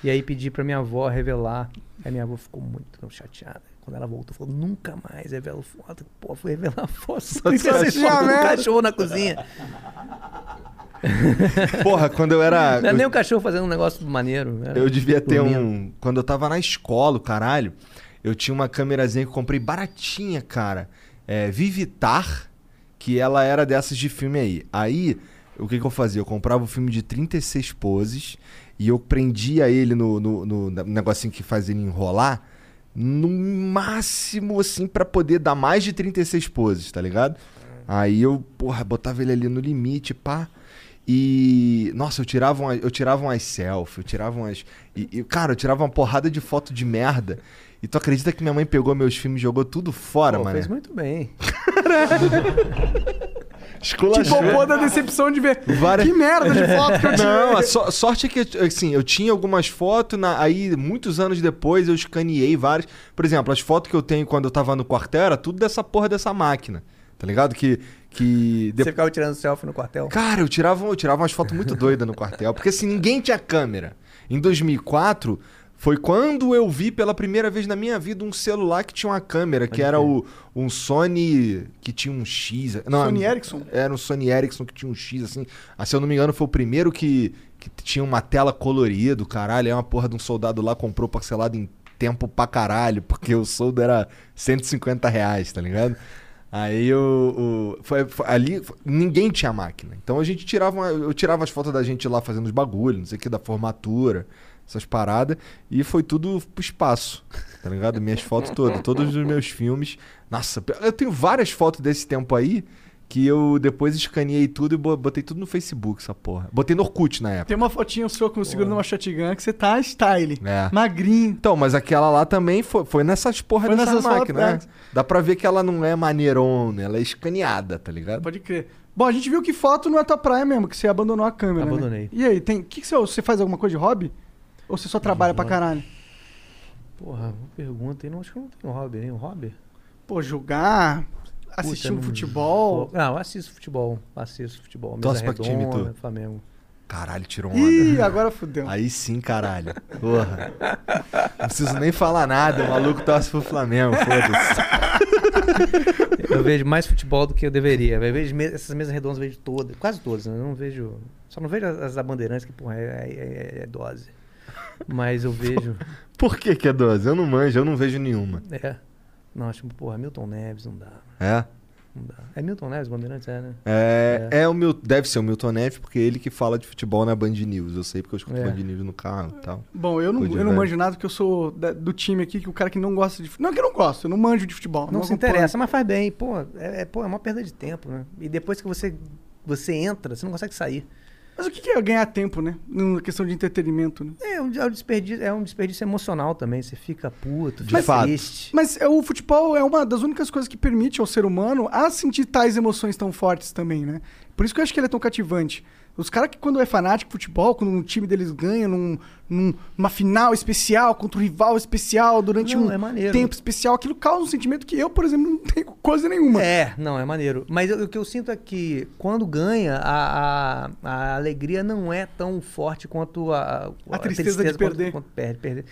E aí pedi pra minha avó revelar. Aí minha avó ficou muito chateada. Quando ela voltou, falou: nunca mais revelo foto. Pô, fui revelar foto. Só 36 tinha fotos do merda. cachorro na cozinha. Porra, quando eu era. Não é eu- nem o cachorro fazendo um negócio maneiro. era Eu devia ter dormindo. um. Quando eu tava na escola, caralho, eu tinha uma câmerazinha que eu comprei baratinha, cara. É, Vivitar, que ela era dessas de filme aí. Aí, o que, que eu fazia? Eu comprava o filme de 36 poses e eu prendia ele no, no, no negocinho que faz ele enrolar. No máximo, assim, pra poder dar mais de 36 poses, tá ligado? Aí eu, porra, botava ele ali no limite, pá. E. Nossa, eu tirava, uma, eu tirava umas selfies, eu tirava umas. E, e, cara, eu tirava uma porrada de foto de merda. E tu acredita que minha mãe pegou meus filmes e jogou tudo fora, Pô, mano? fez muito bem. (laughs) (laughs) Esculachou. Tipo, pô, da decepção de ver. Várias- Que merda de foto que eu (laughs) tirei. Não, a so- sorte é que, assim, eu tinha algumas fotos, na- aí muitos anos depois eu escaneei várias. Por exemplo, as fotos que eu tenho quando eu tava no quartel era tudo dessa porra dessa máquina. Tá ligado? Que. que Você de- ficava tirando selfie no quartel? Cara, eu tirava, eu tirava umas fotos muito doidas no quartel, porque assim, ninguém tinha câmera. Em 2004, foi quando eu vi pela primeira vez na minha vida um celular que tinha uma câmera, que era o, um Sony que tinha um X. Não, Sony Ericsson? Era um Sony Ericsson que tinha um X, assim. Ah, se eu não me engano, foi o primeiro que, que tinha uma tela colorida, caralho. É uma porra de um soldado lá comprou parcelado em tempo pra caralho, porque o soldo era 150 reais, tá ligado? Aí o, o- foi, foi- ali foi- ninguém tinha máquina. Então a gente tirava, uma- eu tirava as fotos da gente lá fazendo os bagulhos, não sei o que, da formatura, essas paradas, e foi tudo pro espaço, tá ligado? Minhas fotos todas, todos os meus filmes. Nossa, eu tenho várias fotos desse tempo aí que eu depois escaneei tudo e bo- botei tudo no Facebook, essa porra. Botei no Orkut na época. Tem uma fotinha sua com segurando uma shotgun que você tá style. É. Magrinho. Então, mas aquela lá também foi, foi nessas porra Foi dessa nessas máquina, né? Dá pra ver que ela não é maneirona, ela é escaneada, tá ligado? Pode crer. Bom, a gente viu que foto não é tua praia mesmo, que você abandonou a câmera. né? Abandonei. E aí, tem. Que que você, você faz alguma coisa de hobby? Ou você só trabalha pra caralho? Porra, boa pergunta. hein? Não, acho que eu não tenho hobby, nenhum hobby. Pô, jogar, assistir Puta, um não- futebol. Não, eu assisto futebol. Assisto futebol. Torce Mesa pra que time, redonda, tu? Flamengo. Caralho, tirou onda. Ih, (laughs) agora fudeu. Aí sim, caralho. Porra. Não preciso nem falar nada, o maluco torce pro Flamengo, foda-se. (laughs) Eu vejo mais futebol do que eu deveria. Eu vejo me- essas mesas redondas, eu vejo todas, quase todas. Né? Eu não vejo. Só não vejo as, as da Bandeirantes, que porra, é, é- é dose. Mas eu vejo. (laughs) Por que que é 12? Eu não manjo, eu não vejo nenhuma. É. Não, acho, porra, Milton Neves não dá. É? Não dá. É Milton Neves, Bandeirantes, é, né? É, é. o Mil, deve ser o Milton Neves, porque é ele que fala de futebol na Band News. Eu sei porque eu escuto É. Band News no carro e tal. Bom, eu não, eu não manjo nada porque eu sou da- do time aqui que o cara que não gosta de. Não é que eu não gosto, eu não manjo de futebol. Não, se acompanho. interessa, mas faz bem. Pô, é, é, pô, é uma perda de tempo, né? E depois que você, você entra, você não consegue sair. Mas o que é ganhar tempo, né? Na questão de entretenimento, né? É um, é um desperdício, é um desperdício emocional também. Você fica puto, De fica fato. triste. Mas é, o futebol é uma das únicas coisas que permite ao ser humano a sentir tais emoções tão fortes também, né? Por isso que eu acho que ele é tão cativante. Os caras que quando é fanático de futebol, quando um time deles ganha num, num- numa final especial contra um rival especial durante Não, um é tempo especial, aquilo causa um sentimento que eu, por exemplo, não tenho coisa nenhuma. É, não, é maneiro. Mas eu- o que eu sinto é que quando ganha, a, a, a alegria não é tão forte quanto a, A tristeza de quanto- perder. Quanto, perde, perder.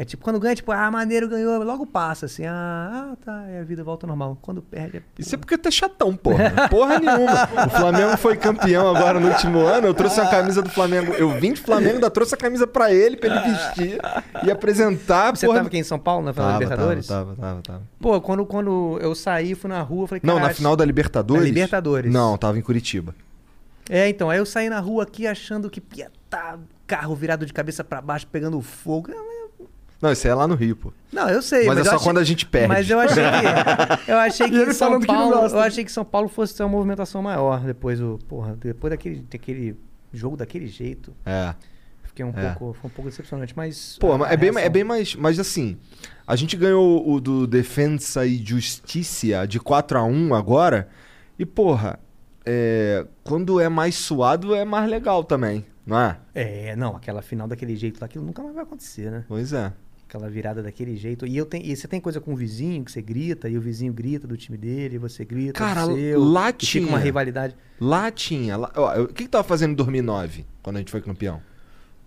É tipo, quando ganha, tipo, ah, maneiro ganhou, logo passa, assim, ah, ah tá, e a vida volta ao normal. Quando perde, é... Isso é porque tu é chatão, porra. Porra nenhuma. O Flamengo foi campeão agora no último ano. Eu trouxe a camisa do Flamengo. Eu vim de Flamengo, ainda trouxe a camisa pra ele, pra ele vestir e apresentar. Você porra... tava aqui em São Paulo, na final da Tava, Libertadores? Tava, tava, tava, tava. Pô, quando, quando eu saí, fui na rua, falei, Não, na final da Libertadores? Da Libertadores. Não, tava em Curitiba. É, então, aí eu saí na rua aqui achando que tá carro virado de cabeça pra baixo, pegando fogo. Não, isso aí é lá no Rio, pô. Não, eu sei. Mas é eu só achei- quando a gente perde. Mas eu achei que. (laughs) Eu achei que São que Paulo. gosta. Eu achei que São Paulo fosse ter uma movimentação maior depois do. Porra, depois daquele, daquele jogo daquele jeito. É. Fiquei um É. pouco. Foi um pouco decepcionante, mas. Pô, mas é bem, é reação- bem mais. Mas assim, a gente ganhou o do Defensa e Justiça de 4 a 1 agora. E, porra, é, quando é mais suado é mais legal também, não é? É, não, aquela final daquele jeito lá, aquilo nunca mais vai acontecer, né? Pois é. Aquela virada daquele jeito. E, eu tenho, e você tem coisa com o vizinho, que você grita, e o vizinho grita do time dele, e você grita Cara, do seu. lá e fica uma tinha. rivalidade. Lá tinha. lá- ó, o que, que tava fazendo em 2009, quando a gente foi campeão?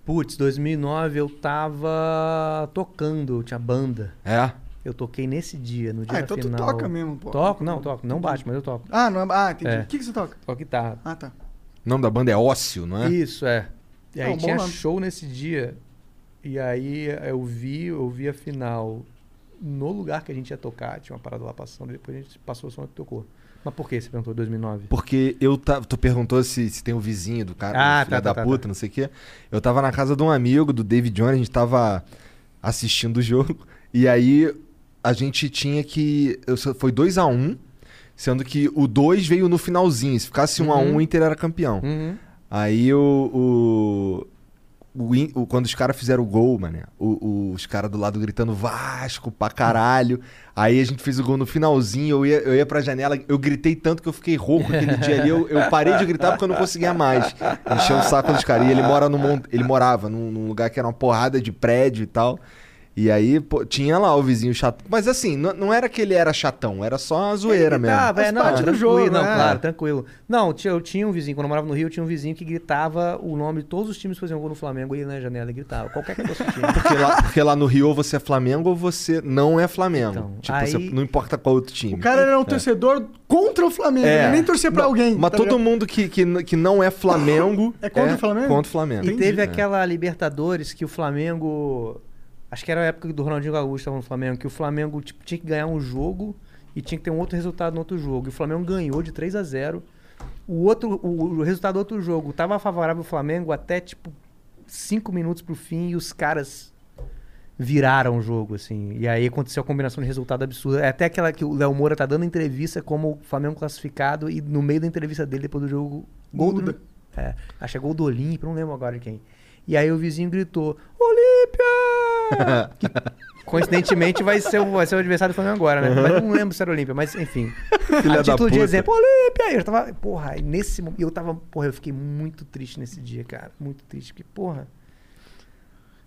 Putz, 2009 eu tava tocando, eu tinha banda. É? Eu toquei nesse dia, no dia Ah, da então tu final. toca mesmo, pô. Toco? Não, toco. Não bate, mas eu toco. Ah, não é... Ah, entendi. É. O que, que você toca? Toco guitarra. Ah, tá. O nome da banda é Ócio, não é? Isso, é. E É aí um tinha show nesse dia. E aí eu vi, eu vi a final no lugar que a gente ia tocar. Tinha uma parada lá passando, e depois a gente passou o som e tocou. Mas por que você perguntou 2009? Porque eu tava. Tu perguntou se, se tem o vizinho do cara, Ah, filho tá, da tá, tá, puta, tá. não sei o quê. Eu tava na casa de um amigo, do David Jones, a gente tava assistindo o jogo. (laughs) E aí a gente tinha que. Foi 2 a 1 um, sendo que o 2 veio no finalzinho. Se ficasse 1 um a 1 Uhum. um, o Inter era campeão. Uhum. Aí o. o, o o- quando os caras fizeram o gol, mano, os caras do lado gritando Vasco pra caralho. Aí a gente fez o gol no finalzinho, eu ia, eu ia pra janela, eu gritei tanto que eu fiquei rouco aquele dia ali. Eu, eu parei de gritar porque eu não conseguia mais. Encheu o saco dos caras. E ele mora no ele morava num, num lugar que era uma porrada de prédio e tal. E aí, pô, tinha lá o vizinho chato. Mas assim, não, não era que ele era chatão, era só a zoeira mesmo. Gritava, é, Faz não, parte do jogo, não, né? claro, tranquilo. Não, eu tinha um vizinho, quando eu morava no Rio, eu tinha um vizinho que gritava o nome de todos os times que faziam gol no Flamengo, ele ia na janela e gritava, qualquer que fosse o time. (laughs) Porque lá, porque lá no Rio ou você é Flamengo ou você não é Flamengo. Então, tipo, aí- você- não importa qual outro time. O cara era um torcedor contra o Flamengo. É. Ele nem torcia pra Não, alguém. Mas tá todo ligado? mundo que, que, que não é Flamengo. (laughs) É contra o Flamengo? Contra o Flamengo. E teve É. aquela Libertadores que o Flamengo. Acho que era a época do Ronaldinho Gaúcho estava no Flamengo, que o Flamengo tipo, tinha que ganhar um jogo e tinha que ter um outro resultado no outro jogo. E o Flamengo ganhou de 3 a 0 O outro, o, o resultado do outro jogo tava favorável ao Flamengo até tipo 5 minutos pro fim e os caras viraram o jogo, assim. E aí aconteceu a combinação de resultado absurda. É até aquela que o Léo Moura tá dando entrevista como Flamengo classificado e no meio da entrevista dele, depois do jogo, gol do. É, acho que é gol do Olímpio, não lembro agora de quem. E aí o vizinho gritou: Olímpia! Que, coincidentemente vai ser, o, vai ser o adversário do Flamengo agora, né? Mas não lembro se era Olímpia, mas enfim. Filha a título de exemplo, Olímpia! Eu tava, porra, nesse mo- eu tava, porra, eu fiquei muito triste nesse dia, cara. Muito triste, porque, porra.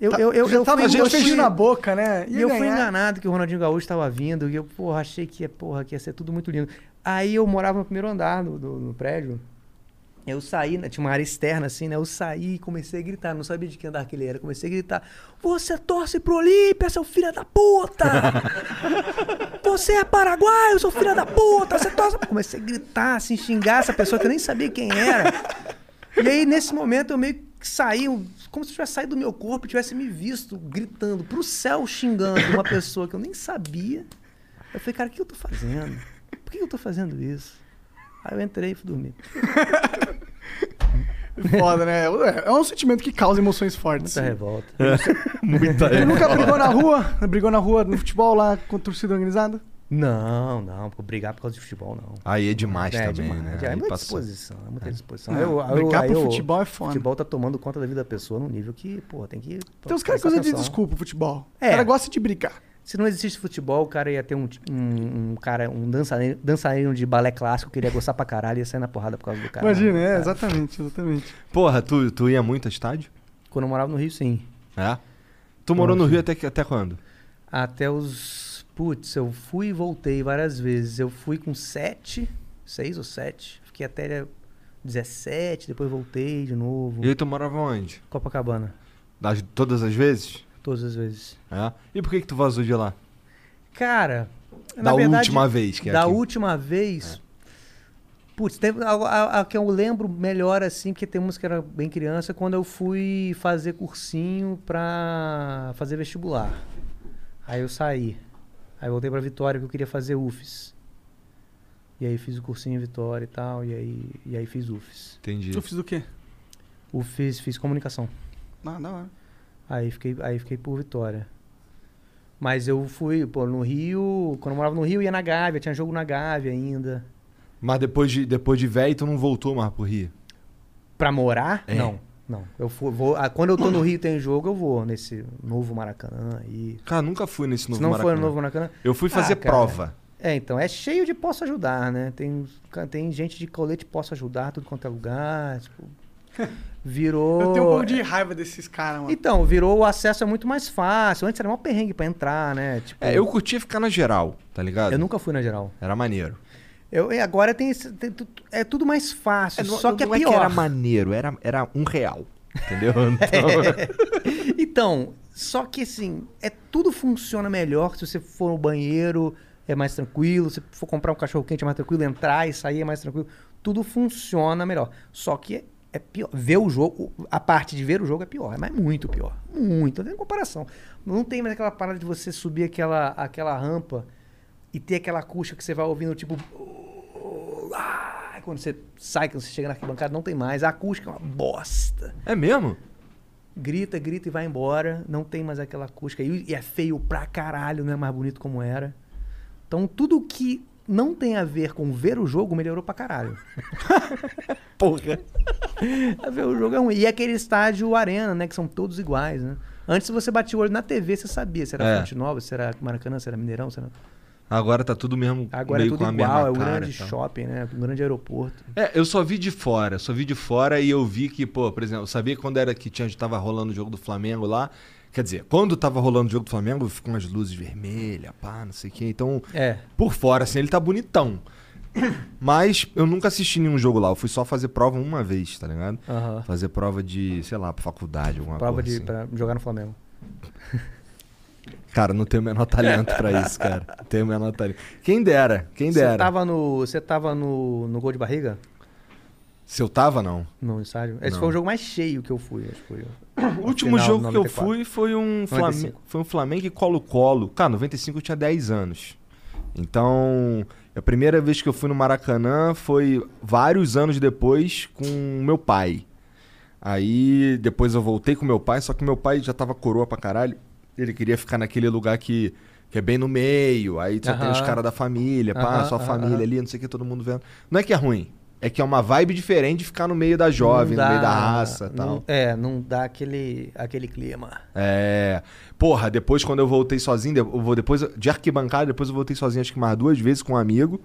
Eu, Tá- eu, eu, eu tava fui, gente eu fui- na boca, né? Ia eu fui ganhar. enganado que o Ronaldinho Gaúcho estava vindo, e eu, porra, achei que ia, porra, que ia ser tudo muito lindo. Aí eu morava no primeiro andar do, do- no prédio. Eu saí, né, tinha uma área externa assim, né? Eu saí e comecei a gritar, não sabia de que andar que ele era. Comecei a gritar: Você torce pro Olímpia, seu filho da puta! (laughs) Você é paraguaio, seu filho da puta! Você torce. Comecei a gritar, assim, xingar essa pessoa que eu nem sabia quem era. E aí, nesse momento, eu meio que saí, como se tivesse saído do meu corpo e tivesse me visto gritando pro céu, xingando uma pessoa que eu nem sabia. Eu falei, cara, o que eu tô fazendo? Por que eu tô fazendo isso? Aí eu entrei e fui dormir. (laughs) Foda, né? É um sentimento que causa emoções fortes. Muita revolta. (laughs) Muita Você nunca brigou na rua? Brigou na rua no futebol lá com torcida organizada? Não, não, por brigar por causa de futebol, não. Aí é demais é, também, demais. né? É, Aí muita passou. disposição, é muita disposição. É, Eu- eu- brigar aí pro eu- futebol é O foda. futebol tá tomando conta da vida da pessoa num nível que, pô, tem que. Tem uns caras que usam de desculpa o futebol. É. O cara gosta de brigar. Se não existisse futebol, o cara ia ter um, um, um cara, um dançarino, dançarino de balé clássico que ia gostar pra caralho e ia sair na porrada por causa do cara. Imagina, é, Cara, exatamente, exatamente. Porra, tu, tu ia muito a estádio? Quando eu morava no Rio, sim. É? Tu morou no. Rio até, que- até quando? Até os. Putz, eu fui e voltei várias vezes. Eu fui com sete, seis ou sete. Fiquei até 17, depois voltei de novo. E aí tu morava onde? Copacabana, Das, todas as vezes? Todas as vezes. É? E por que que tu vazou de lá? Cara, na da verdade, última vez que é da aqui. última vez. Putz, teve a, a- a que eu lembro melhor assim, porque tem uns que era bem criança, quando eu fui fazer cursinho pra fazer vestibular. Aí eu saí. Aí voltei pra Vitória que eu queria fazer UFES. E aí fiz o cursinho em Vitória e tal, e aí, e aí fiz UFES. Entendi. Tu fiz o quê? UFES fiz comunicação. Ah, da hora. Aí fiquei, aí fiquei por Vitória. Mas eu fui, pô, no Rio, quando eu morava no Rio, ia na Gávea, tinha jogo na Gávea ainda. Mas depois de, depois de velho, tu não voltou mais pro Rio? Pra morar? É. Não, não. Eu fu- vou, ah, quando eu tô no Rio e tem jogo, eu vou nesse novo Maracanã aí. Cara, nunca fui nesse novo Se não for Maracanã. no novo Maracanã. Eu fui fazer Ah, prova. É, então, é cheio de posso ajudar, né? Tem, tem gente de colete posso ajudar, tudo quanto é lugar. Tipo, (laughs) virou. Eu tenho um pouco de raiva desses caras, mano. Então, virou o acesso é muito mais fácil. Antes era mó perrengue pra entrar, né? Tipo, É, eu curtia ficar na geral, tá ligado? eu nunca fui na geral. Era maneiro. Eu, agora tem, esse- tem é tudo mais fácil, não- só que é não pior. era maneiro, era, era um real. Entendeu? (laughs) Então, Então, só que assim, é tudo funciona melhor se você for no banheiro, é mais tranquilo, se for comprar um cachorro quente é mais tranquilo, entrar e sair é mais tranquilo, tudo funciona melhor. Só que é, é pior. Ver o jogo, a parte de ver o jogo é pior, é mas muito pior. Muito, não tem comparação. Não tem mais aquela parada de você subir aquela, aquela rampa e ter aquela acústica que você vai ouvindo, tipo. Quando você sai, quando você chega na arquibancada, não tem mais. A acústica é uma bosta é mesmo? grita, grita e vai embora. Não tem mais aquela acústica. E é feio pra caralho, não é mais bonito como era. Então tudo que não tem a ver com ver o jogo melhorou pra caralho. (laughs) Porra. (laughs) Ver o jogo é ruim. E aquele estádio arena, né? Que são todos iguais, né? Antes, você batia o olho na TV, você sabia se era É. Fonte Nova, se era Maracanã, se era Mineirão, se era... Agora tá tudo mesmo Agora é meio tudo com a igual, é o grande shopping, né? O grande aeroporto. É, eu só vi de fora, só vi de fora e eu vi que, pô, por exemplo, eu sabia quando era que tinha, tava rolando o jogo do Flamengo lá. Quer dizer, quando tava rolando o jogo do Flamengo, ficam as luzes vermelhas, pá, não sei o quê. Então, É. por fora, assim, ele tá bonitão. Mas eu nunca assisti nenhum jogo lá. Eu fui só fazer prova uma vez, tá ligado? Fazer prova de, sei lá, pra faculdade, alguma Prova coisa de, assim. jogar no Flamengo. Cara, não tenho o menor talento pra isso, cara. Não tenho o menor talento. Quem dera, quem Você dera. tava no. Você tava no, no gol de barriga? Se eu tava, não. No estádio? Esse Não. foi o jogo mais cheio que eu fui, acho que foi. O último Final, jogo que eu 94. fui foi um, Flamengo, 95. foi um Flamengo e Colo-Colo. Cara, 95 eu tinha 10 anos. Então, a primeira vez que eu fui no Maracanã foi vários anos depois com meu pai. Aí depois eu voltei com meu pai, só que meu pai já tava coroa pra caralho. Ele queria ficar naquele lugar que, que é bem no meio. Aí só tem os caras da família, pá, Aham, sua aham, família aham. ali, não sei o que, todo mundo vendo. Não é que é ruim. É que é uma vibe diferente de ficar no meio da jovem, Não no meio da dá- raça e tal. É, não dá aquele, aquele clima. É. Porra, depois quando eu voltei sozinho, de- eu vou depois de arquibancada, depois eu voltei sozinho acho que mais duas vezes com um amigo.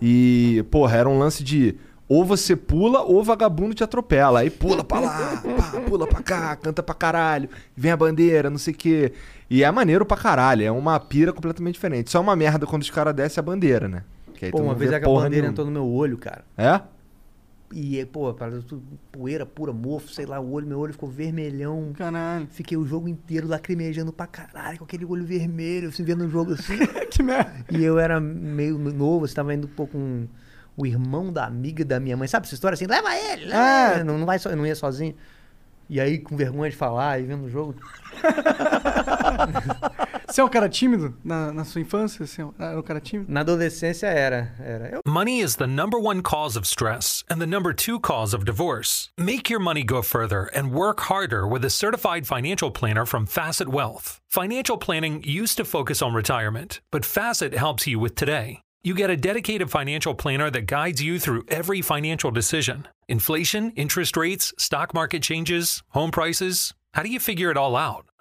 E, porra, era um lance de ou você pula ou o vagabundo te atropela. Aí pula pra lá, pá, pula pra cá, canta pra caralho, vem a bandeira, não sei o quê. E é maneiro pra caralho, é uma pira completamente diferente. Só é uma merda quando os caras descem a bandeira, né? Que aí Pô, tu uma não vez vê a bandeira nenhuma. entrou no meu olho, cara. É? E, pô, parece tudo poeira pura, mofo, sei lá, o olho, meu olho ficou vermelhão. Caralho. Fiquei o jogo inteiro lacrimejando pra caralho, com aquele olho vermelho, assim, vendo o jogo assim. (laughs) que merda. e eu era meio novo, você tava indo um pouco com o irmão da amiga da minha mãe. Sabe essa história assim? Leva ele, leva É. ele. Não, não, vai so, não ia sozinho. E aí, com vergonha de falar e vendo o jogo. (laughs) Você é um cara tímido na, na sua infância? Você é um- um cara tímido? Na adolescência era. era. Eu Money is the number one cause of stress and the number two cause of divorce. Make your money go further and work harder with a certified financial planner from Facet Wealth. Financial planning used to focus on retirement, but Facet helps you with today. You get a dedicated financial planner that guides you through every financial decision inflation, interest rates, stock market changes, home prices. How do you figure it all out?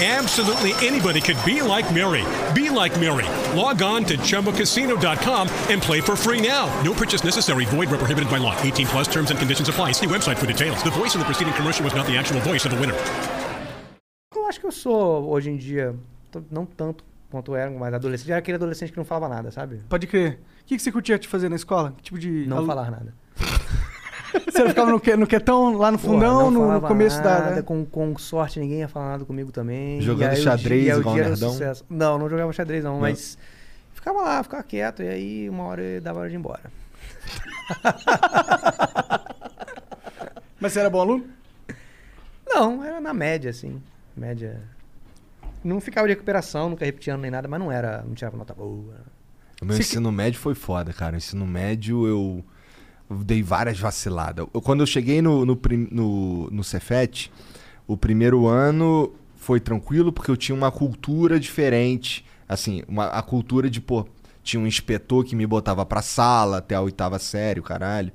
Absolutely anybody could be like Mary. Be like Mary. Log on to ChumbaCasino.com and play for free now. No purchase necessary. Void where prohibited by law. 18 plus terms and conditions apply. See website for details. The voice in the preceding commercial was not the actual voice of the winner. Eu acho que eu sou, hoje em dia, não tanto quanto eu era, mas adolescente. Eu era aquele adolescente que não falava nada, sabe? Pode crer. O que, que você curtia te fazer na escola? Que tipo de. Não falar nada. (laughs) Você ficava no, que- no quietão, lá no fundão, não no, no começo da. nada, né? com, com sorte ninguém ia falar nada comigo também. Jogando E aí o xadrez e o igual um nerdão? Não, não jogava xadrez não, mas ficava lá, ficava quieto, e aí uma hora eu dava hora de ir embora. (laughs) Mas você era bom aluno? Não, era na média, assim. Média. Não ficava de recuperação, nunca repetia ano nem nada, mas não era, não tirava nota boa. O meu Você ensino médio foi foda, cara. O ensino médio eu, eu dei várias vaciladas. Eu- quando eu cheguei no, no, no, no Cefet, o primeiro ano foi tranquilo porque eu tinha uma cultura diferente. Assim, uma, a cultura de, pô, tinha um inspetor que me botava pra sala até a oitava série, caralho.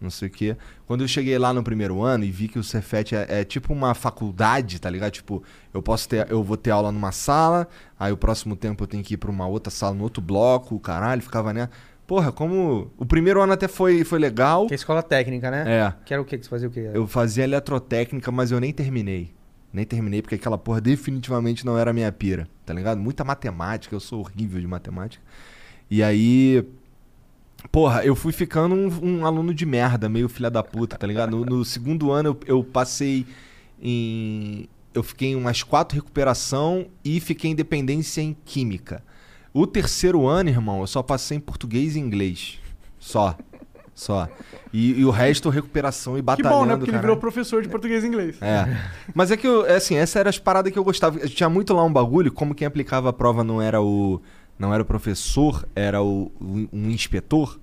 Não sei o quê. Quando eu cheguei lá no primeiro ano e vi que o Cefet é, é tipo uma faculdade, tá ligado? Tipo, eu posso ter, eu vou ter aula numa sala, aí o próximo tempo eu tenho que ir pra uma outra sala, no outro bloco, caralho, ficava né? Porra, como. O primeiro ano até foi, foi legal. Que é escola técnica, né? É. Que era o quê? Que você fazia o quê? Eu fazia eletrotécnica, mas eu nem terminei. Nem terminei porque aquela porra definitivamente não era a minha pira, tá ligado? Muita matemática, eu sou horrível de matemática. E aí. Porra, eu fui ficando um, um aluno de merda, meio filha da puta, tá ligado? No, no segundo ano eu, eu passei em. Eu fiquei em umas quatro recuperação e fiquei em dependência em química. O terceiro ano, irmão, eu só passei em português e inglês. Só. Só. E, e o resto, recuperação e Que batalhando. bom, né? Porque ele caralho. virou professor de português e inglês. É. Mas é que, eu, é assim, essa era as paradas que eu gostava. Tinha muito lá um bagulho, como quem aplicava a prova não era o. Não era o professor, era o- um inspetor.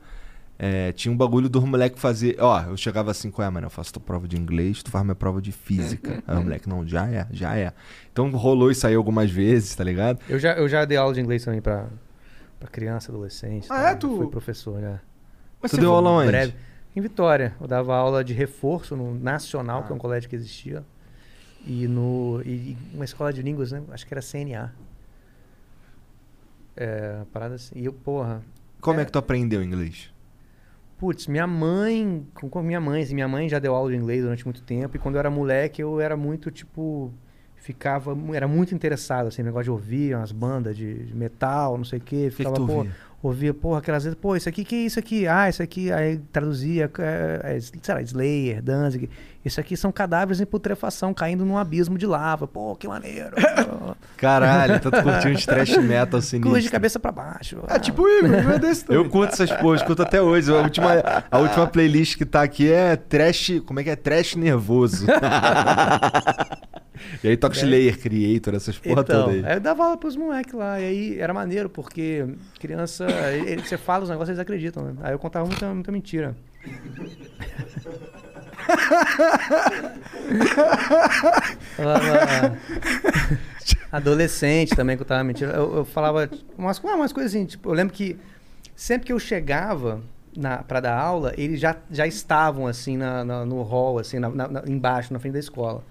É, tinha um bagulho dos moleques fazer. Ó, eu chegava assim, qual é, mano? Eu faço tua prova de inglês, tu faz minha prova de física. (laughs) Aí o moleque, não, já é, já é. Então rolou isso aí algumas vezes, tá ligado? Eu já, eu já dei aula de inglês também pra, pra criança, adolescente. Ah, tal. é? Tu- Fui professor, né? Mas Tu você deu aula onde? Breve. Em Vitória. Eu dava aula de reforço no Nacional, que é um colégio que existia. E no. E uma escola de línguas, né? Acho que era CNA. É, parada assim. E eu, porra. Como é que tu aprendeu inglês? Putz, minha mãe, com, minha mãe, assim, minha mãe já deu aula de inglês durante muito tempo, e quando eu era moleque eu era muito, tipo, ficava, era muito interessado, assim, negócio de ouvir umas bandas de, de metal, não sei o quê, que ficava, pô, ouvia? ouvia, porra, aquelas vezes, pô, isso aqui, que é isso aqui? Ah, isso aqui, aí traduzia, é, é, sei lá, Slayer, Danzig, isso aqui são cadáveres em putrefação, caindo num abismo de lava, pô, que maneiro. (laughs) Caralho, então tu curtiu uns trash metal (laughs) sinistro. Curva de cabeça pra baixo. É tipo o Igor. (laughs) Eu curto essas porras, escuto até hoje. A última, a última playlist que tá aqui é trash. Como é que é? Trash nervoso. E aí toca Slayer Creator, essas porra Então, toda aí. aí eu dava aula pros moleques lá, e aí era maneiro, porque criança, ele- você fala os negócios, eles acreditam, né? Aí eu contava muita, muita mentira. (laughs) Adolescente também contava mentira. Eu, eu falava umas, umas coisas assim, tipo, eu lembro que sempre que eu chegava na, pra dar aula, eles já, já estavam assim na, na- no hall, assim, na- na- embaixo, na frente da escola.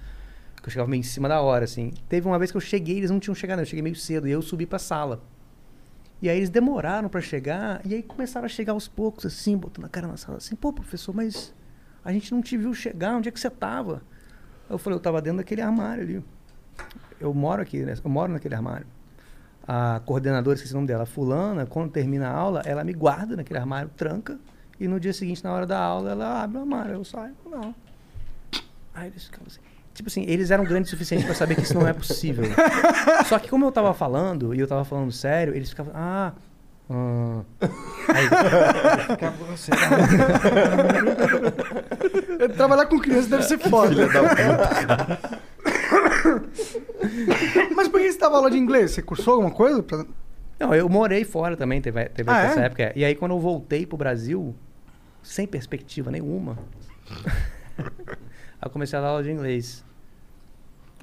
Que eu chegava meio em cima da hora, assim. Teve uma vez que eu cheguei, eles não tinham chegado, eu cheguei meio cedo, e eu subi pra sala. E aí eles demoraram pra chegar, e aí começaram a chegar aos poucos, assim, botando a cara na sala, assim, pô, professor, mas a gente não te viu chegar, onde é que você tava? Eu falei, eu tava dentro daquele armário ali. Eu moro aqui, né? Eu moro naquele armário. A coordenadora, esqueci o nome dela, fulana, quando termina a aula, ela me guarda naquele armário, tranca, e no dia seguinte, na hora da aula, ela abre o armário, eu saio, não. Aí eles ficavam assim. Tipo assim, eles eram grandes o suficiente pra saber que isso não é possível. Só que como eu tava falando, e eu tava falando sério, eles ficavam, ah. ah. Aí, eu ficava, será? Trabalhar com criança deve ser foda. Mas por que você dava aula de inglês? Você cursou alguma coisa? Pra- Não, eu morei fora também, teve, teve Ah, essa é? época. E aí quando eu voltei pro Brasil, sem perspectiva nenhuma, aí (laughs) eu comecei a dar aula de inglês.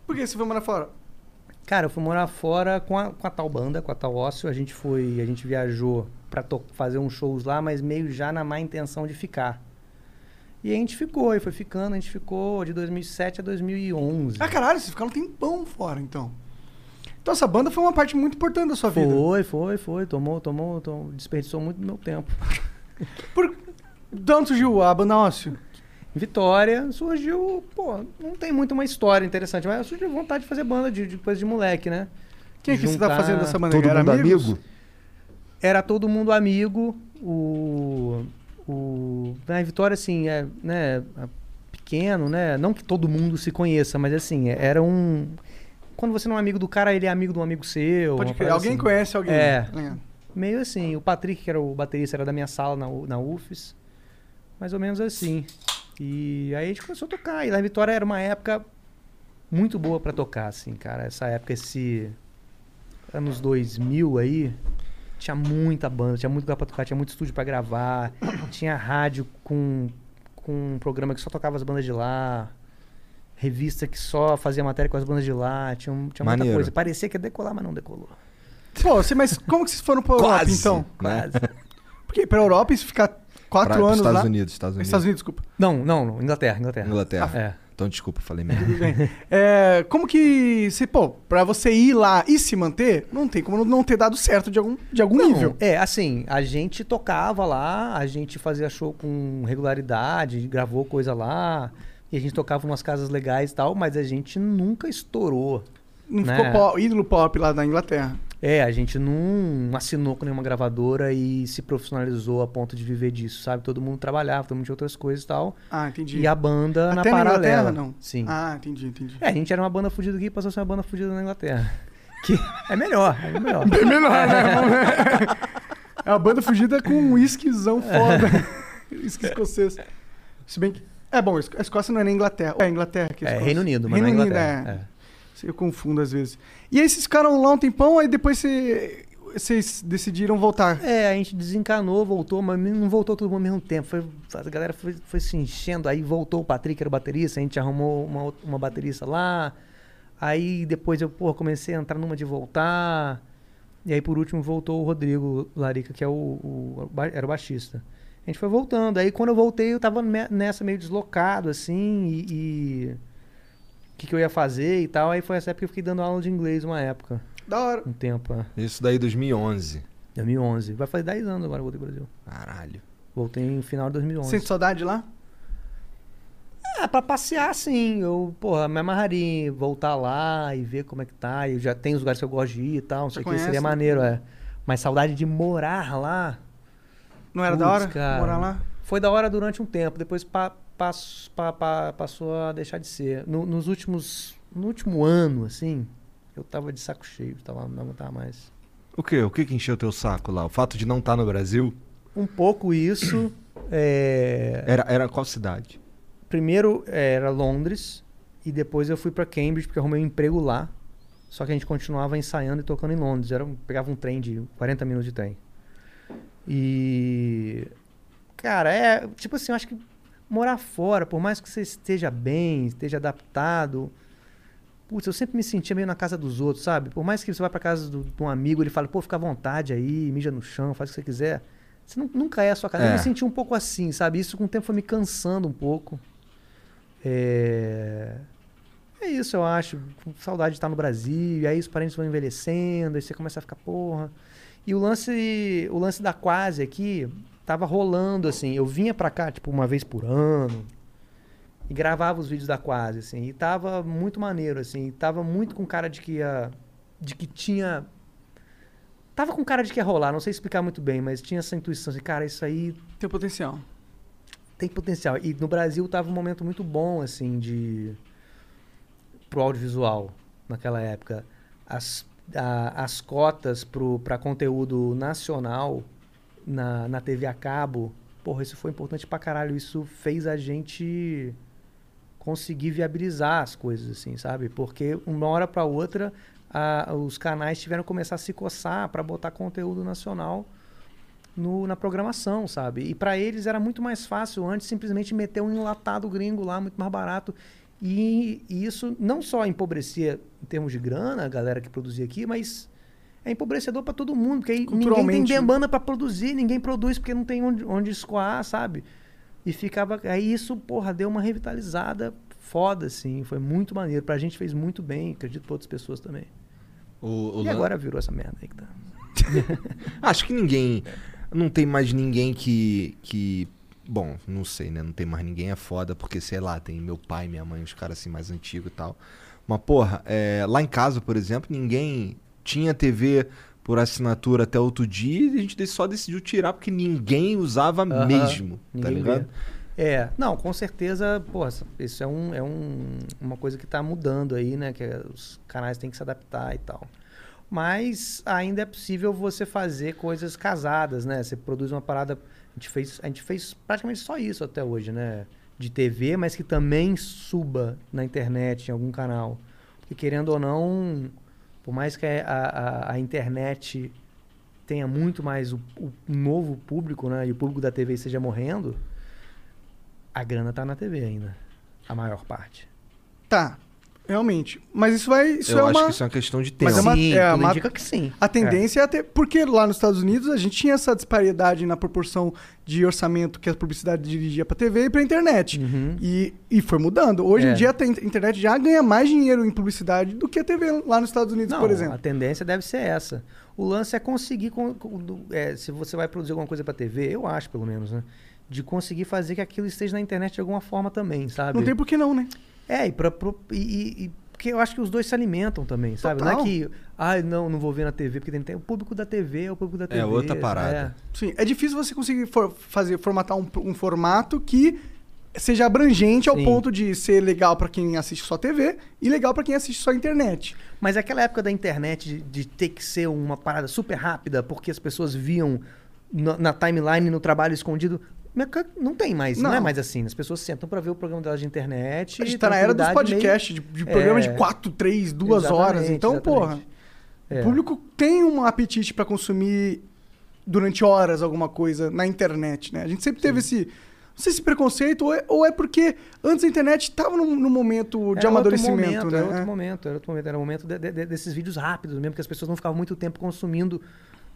Por que você foi morar fora? Cara, eu fui morar fora com a, com a tal banda, com a tal ócio. A gente foi, a gente viajou pra fazer uns shows lá, mas meio já na má intenção de ficar. E a gente ficou, e foi ficando, a gente ficou de 2007 a 2011. Ah, caralho, vocês ficaram um tempão fora, então. Então essa banda foi uma parte muito importante da sua vida. Foi, foi, foi. Tomou, tomou, tomou, desperdiçou muito do meu tempo. Por... De onde surgiu a banda Ócio? Vitória surgiu, pô, não tem muito uma história interessante, mas surgiu vontade de fazer banda de, de coisa de moleque, né? Quem é que você tá fazendo essa banda? Todo Era mundo amigo? Era todo mundo amigo, o. o na Vitória, assim, é, né, é pequeno, né? Não que todo mundo se conheça, mas assim, era um. Quando você não é amigo do cara, ele é amigo de um amigo seu. Pode crer. Alguém assim. conhece alguém. É. É. Meio assim, o Patrick, que era o baterista, era da minha sala na, na UFES. Mais ou menos assim. E aí a gente começou a tocar. E lá em Vitória era uma época muito boa pra tocar, assim, cara. Essa época, esse. Anos 2000 aí. Tinha muita banda, tinha muito lugar pra tocar, tinha muito estúdio pra gravar. (coughs) tinha rádio com, com um programa que só tocava as bandas de lá. Revista que só fazia matéria com as bandas de lá. Tinha, tinha muita Maneiro. coisa. Parecia que ia decolar, mas não decolou. Pô, você, mas como que vocês foram pra (laughs) Europa, Quase, então? Quase. Porque pra Europa, isso ficar quatro Pra- anos Estados lá... Unidos, Estados Unidos. Estados Unidos, desculpa. Não, não, não, Inglaterra, Inglaterra. Inglaterra. É. Então desculpa, falei (laughs) merda. Tudo bem. É, como que... Você, pô, pra você ir lá e se manter, não tem como não ter dado certo de algum, de algum Não, nível. É, assim, a gente tocava lá, a gente fazia show com regularidade, gravou coisa lá, E a gente tocava em umas casas legais e tal, mas a gente nunca estourou. Não né? ficou pop- ídolo pop lá da Inglaterra. É, a gente não assinou com nenhuma gravadora e se profissionalizou a ponto de viver disso, sabe? Todo mundo trabalhava, todo mundo tinha outras coisas e tal. Ah, entendi. E a banda na Até na paralela. Inglaterra, não? Sim. Ah, entendi, entendi. É, a gente era uma banda fudida aqui e passou a ser uma banda fudida na Inglaterra. (laughs) Que é melhor, é melhor. (laughs) É melhor, né? É uma banda fugida com um whiskyzão foda. (laughs) Whisky escocês. Se bem que. É bom, a Escócia não é nem Inglaterra. É Inglaterra que é a É Escócia. Reino Unido, mas Reino não é Unido, Inglaterra. é. Eu confundo às vezes. E aí vocês ficaram lá um tempão, aí depois você- vocês decidiram voltar. É, a gente desencanou, voltou, mas não voltou todo mundo ao mesmo tempo. Foi, a galera foi, foi se enchendo, aí voltou o Patrick, era o baterista, a gente arrumou uma, uma baterista lá. Aí depois eu, porra, comecei a entrar numa de voltar. E aí por último voltou o Rodrigo Larica, que é o, o- era o baixista. A gente foi voltando. Aí quando eu voltei, eu tava nessa meio deslocado, assim, e. e O que, que eu ia fazer e tal. Aí foi essa época que eu fiquei dando aula de inglês uma época. Da hora. Um tempo, é. Isso daí 2011. 2011. Vai fazer 10 anos agora que eu voltei pro Brasil. Caralho. Voltei no final de 2011. Sente saudade lá? É, pra passear, sim. Eu, porra, me amarraria em voltar lá e ver como é que tá. Eu já tenho os lugares que eu gosto de ir e tal. Não sei o que. conhece, Seria maneiro, é. Mas saudade de morar lá. Não era da Putz, hora cara. morar lá? Foi da hora durante um tempo. Depois pa, pass- pa- pa- passou a deixar de ser. No- nos últimos... No último ano, assim, eu tava de saco cheio. Tava, não aguentava mais. O quê? O que que encheu teu saco lá? O fato de não estar no Brasil? Um pouco isso. é... Era, era qual cidade? Primeiro é, era Londres e depois eu fui pra Cambridge porque eu arrumei um emprego lá. Só que a gente continuava ensaiando e tocando em Londres. Era, pegava um trem de 40 minutos de trem. E cara, é tipo assim, eu acho que morar fora, por mais que você esteja bem, esteja adaptado, putz, eu sempre me sentia meio na casa dos outros, sabe? Por mais que você vá pra casa do- de um amigo, ele fala, pô, fica à vontade aí, mija no chão, faz o que você quiser. Você nu- nunca é a sua casa. Eu É. me senti um pouco assim, sabe? Isso com o tempo foi me cansando um pouco. É... É isso, eu acho. Com saudade de estar no Brasil, e aí os parentes vão envelhecendo, aí você começa a ficar, porra. E o lance, o lance da quase aqui tava rolando, assim. Eu vinha pra cá, tipo, uma vez por ano. E gravava os vídeos da quase, assim. E tava muito maneiro, assim. Tava muito com cara de que ia. De que tinha. Tava com cara de que ia rolar, não sei explicar muito bem, mas tinha essa intuição, assim, cara, isso aí Tem potencial. tem potencial. E no Brasil tava um momento muito bom, assim, de. pro audiovisual, naquela época. As, a- as cotas pro, pra conteúdo nacional na, na TV a cabo, porra, isso foi importante pra caralho. Isso fez a gente conseguir viabilizar as coisas, assim, sabe? Porque uma hora pra outra, a- os canais tiveram que começar a se coçar pra botar conteúdo nacional no- na programação, sabe? E pra eles era muito mais fácil antes simplesmente meter um enlatado gringo lá, muito mais barato. E, e isso não só empobrecia em termos de grana a galera que produzia aqui, mas é empobrecedor pra todo mundo, porque aí ninguém tem Culturalmente, né? demanda pra produzir, ninguém produz porque não tem onde, onde escoar, sabe? E ficava. Aí isso, porra, deu uma revitalizada foda, assim. Foi muito maneiro. Pra gente fez muito bem, acredito pra outras pessoas também. O, o e lan- agora virou essa merda aí que tá. (laughs) Acho que ninguém. Não tem mais ninguém que. que bom, não sei, né? Não tem mais ninguém é foda, porque, sei lá, tem meu pai, minha mãe, os caras assim mais antigos e tal. Mas, porra, é, lá em casa, por exemplo, ninguém tinha TV por assinatura até outro dia e a gente só decidiu tirar porque ninguém usava mesmo, tá ninguém ligado? vê. É, não, com certeza, isso é, um, é um, uma coisa que tá mudando aí, né? Que é- os canais têm que se adaptar e tal. Mas ainda é possível você fazer coisas casadas, né? Você produz uma parada. A gente fez, a gente fez praticamente só isso até hoje, né? De TV, mas que também suba na internet, em algum canal. Porque querendo ou não, por mais que a, a, a internet tenha muito mais o, o novo público, né? E o público da TV esteja morrendo, a grana tá na TV ainda. A maior parte. Tá, realmente. Mas isso vai. Isso Eu é acho uma. que isso é uma questão de tempo. Mas é uma- sim, é tudo uma- indica que sim. A tendência é. até. Porque lá nos Estados Unidos a gente tinha essa disparidade na proporção de orçamento que a publicidade dirigia pra TV e pra internet. Uhum. E, e foi mudando. Hoje em É. dia a te- internet já ganha mais dinheiro em publicidade do que a TV lá nos Estados Unidos, Não, por exemplo. a tendência deve ser essa. O lance é conseguir, com- com- do- é, se você vai produzir alguma coisa para TV, eu acho pelo menos, né? de conseguir fazer que aquilo esteja na internet de alguma forma também, sabe? Não tem por que não, né? É, e, pra, pro- e, e- porque eu acho que os dois se alimentam também, sabe? Não é que, ah, não, não vou ver na TV, porque tem, tem o público da TV, é o público da TV. outra parada. Sim, é difícil você conseguir for- fazer, formatar um, um formato que seja abrangente ao Sim. ponto de ser legal pra quem assiste só TV e legal pra quem assiste só internet. Mas aquela época da internet de, de ter que ser uma parada super rápida, porque as pessoas viam na, na timeline, no trabalho escondido. Não tem mais, não, Não. é mais assim. As pessoas sentam pra ver o programa delas de internet. A gente tá na era dos podcasts, meio- de, de programas É, de 4, 3, 2 exatamente, horas. Então, porra, exatamente. É. o público tem um apetite pra consumir durante horas alguma coisa na internet, né? A gente sempre teve esse. Não sei se preconceito ou é, ou é porque antes a internet tava num, num momento de Era amadurecimento, momento, né? Era outro É. momento, era outro momento. Era o momento de- de- desses vídeos rápidos mesmo, que as pessoas não ficavam muito tempo consumindo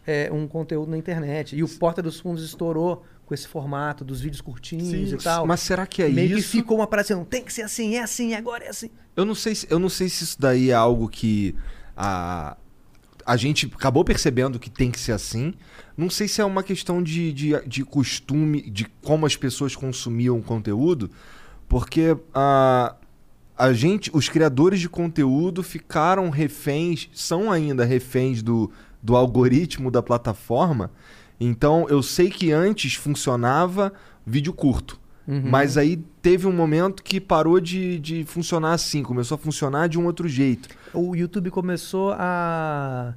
é, um conteúdo na internet. E o Porta dos Fundos estourou com esse formato dos vídeos curtinhos Sim, e tal. mas será que é Meio isso? que ficou uma parada assim, tem que ser assim, é assim, agora é assim. Eu não sei se, eu não sei se isso daí é algo que a, a gente acabou percebendo que tem que ser assim. Não sei se é uma questão de, de, de costume, de como as pessoas consumiam o conteúdo, porque a, a gente, os criadores de conteúdo ficaram reféns, são ainda reféns do, do algoritmo da plataforma. Então eu sei que antes funcionava vídeo curto. Mas aí teve um momento que parou de, de funcionar assim, começou a funcionar de um outro jeito. O YouTube começou a,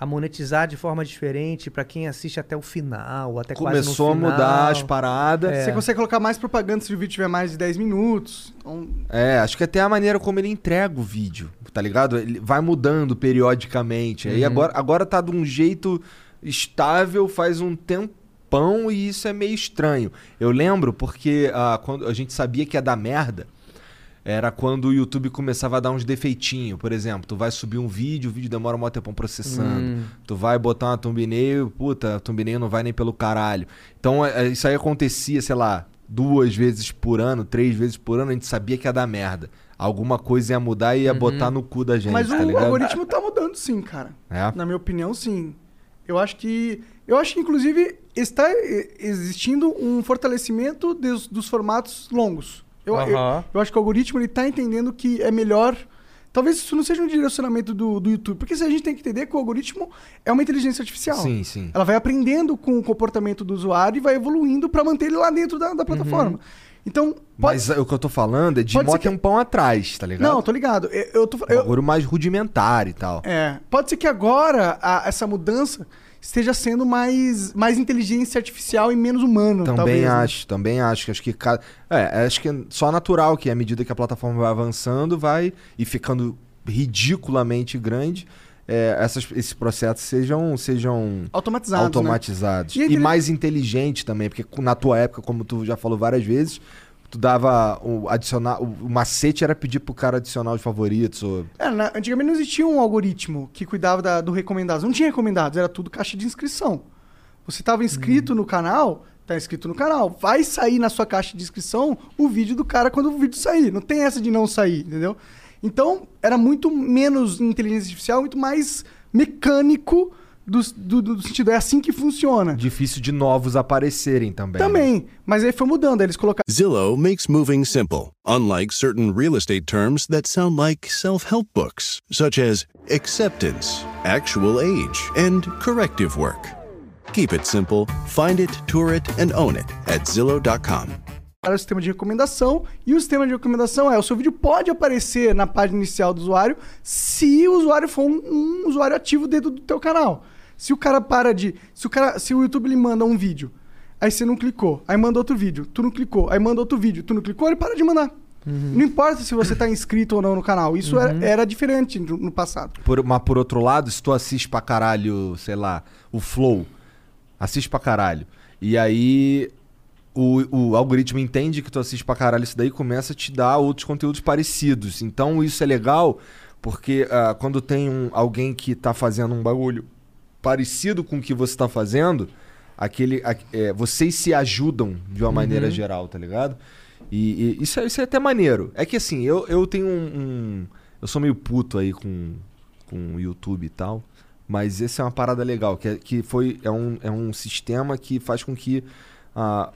a monetizar de forma diferente pra quem assiste até o final, até quase Começou no a final. mudar as paradas. É. Você consegue colocar mais propaganda se o vídeo tiver mais de 10 minutos. Então, É, acho que até a maneira como ele entrega o vídeo, tá ligado? Ele vai mudando periodicamente. Aí agora, agora tá de um jeito estável faz um tempão e isso é meio estranho. Eu lembro porque ah, quando a gente sabia que ia dar merda, era quando o YouTube começava a dar uns defeitinhos. Por exemplo, tu vai subir um vídeo, o vídeo demora um maior tempão processando. Tu vai botar uma thumbnail, puta, a thumbnail não vai nem pelo caralho. Então é, isso aí acontecia, sei lá, duas vezes por ano, três vezes por ano, a gente sabia que ia dar merda. Alguma coisa ia mudar e ia botar no cu da gente, mas tá o ligado? algoritmo tá mudando sim, cara. É. Na minha opinião, sim. Eu acho que. Eu acho que, inclusive, está existindo um fortalecimento dos, dos formatos longos. Eu, eu, eu acho que o algoritmo ele tá entendendo que é melhor. Talvez isso não seja um direcionamento do, do YouTube. Porque se a gente tem que entender que o algoritmo é uma inteligência artificial. Sim, sim. Ela vai aprendendo com o comportamento do usuário e vai evoluindo para manter ele lá dentro da, da plataforma. Então, pode... Mas o que eu tô falando é de Pode mó que- tempão atrás, tá ligado? Não, tô ligado. Eu, eu tô, Um eu, mais rudimentar e tal. É, pode ser que agora a- essa mudança esteja sendo mais, mais inteligência artificial e menos humano. Também talvez, né? acho, também acho. Acho que ca- é, acho que é só natural que à medida que a plataforma vai avançando, vai e ficando ridiculamente grande, é, essas, esses processos sejam sejam Automatizados. né? automatizados E e, aquele- mais inteligentes também, porque na tua época, como tu já falou várias vezes, tu dava o adicionar, o, o macete era pedir pro cara adicionar os favoritos ou É, na- antigamente não existia um algoritmo que cuidava da- do recomendados. Não tinha recomendados, era tudo caixa de inscrição. Você estava inscrito Hum. no canal, tá inscrito no canal. Vai sair na sua caixa de inscrição o vídeo do cara quando o vídeo sair. Não tem essa de não sair, entendeu? Então, era muito menos inteligência artificial, muito mais mecânico do, do- do sentido. É assim que funciona. difícil de novos aparecerem também. né? Também. Mas aí foi mudando. Eles colocaram. Zillow makes moving simple, unlike certain real estate terms that sound like self help books, such as acceptance, actual age, and corrective work. Keep it simple, find it, tour it, and own it at Zillow.com. o sistema de recomendação e o sistema de recomendação é o seu vídeo pode aparecer na página inicial do usuário se o usuário for um, um usuário ativo dentro do teu canal. Se o cara para de, se o cara, se o YouTube lhe manda um vídeo, aí você não clicou, aí manda outro vídeo, tu não clicou, aí manda outro vídeo, tu não clicou, ele para de mandar. Não importa se você está inscrito ou não no canal, isso era, era diferente no, no passado. Por, mas por outro lado, se tu assiste pra caralho, sei lá, o Flow, assiste pra caralho. E aí o, o algoritmo entende que tu assiste pra caralho isso daí e começa a te dar outros conteúdos parecidos. Então isso é legal porque ah, quando tem um, alguém que tá fazendo um bagulho parecido com o que você tá fazendo, aquele, a- é, vocês se ajudam de uma maneira geral, tá ligado? E, e isso, é, isso é até maneiro. É que assim, eu, eu tenho um, um- Eu sou meio puto aí com, com o YouTube e tal. Mas essa é uma parada legal, que, é, que foi, é, um, é um sistema que faz com que ah,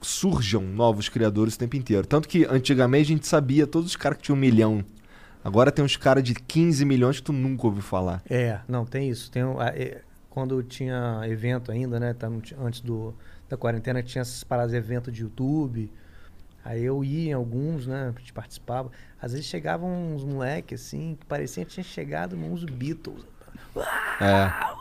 surjam novos criadores o tempo inteiro. Tanto que antigamente a gente sabia todos os caras que tinham um milhão. Agora tem uns caras de 15 milhões que tu nunca ouviu falar. É, não, tem isso. Tem, é, quando tinha evento ainda, né? antes do, da quarentena, tinha essas paradas de evento de YouTube. Aí eu ia em alguns, né? A gente participava. Às vezes chegavam uns moleques, assim, que parecia que tinha chegado uns Beatles. É.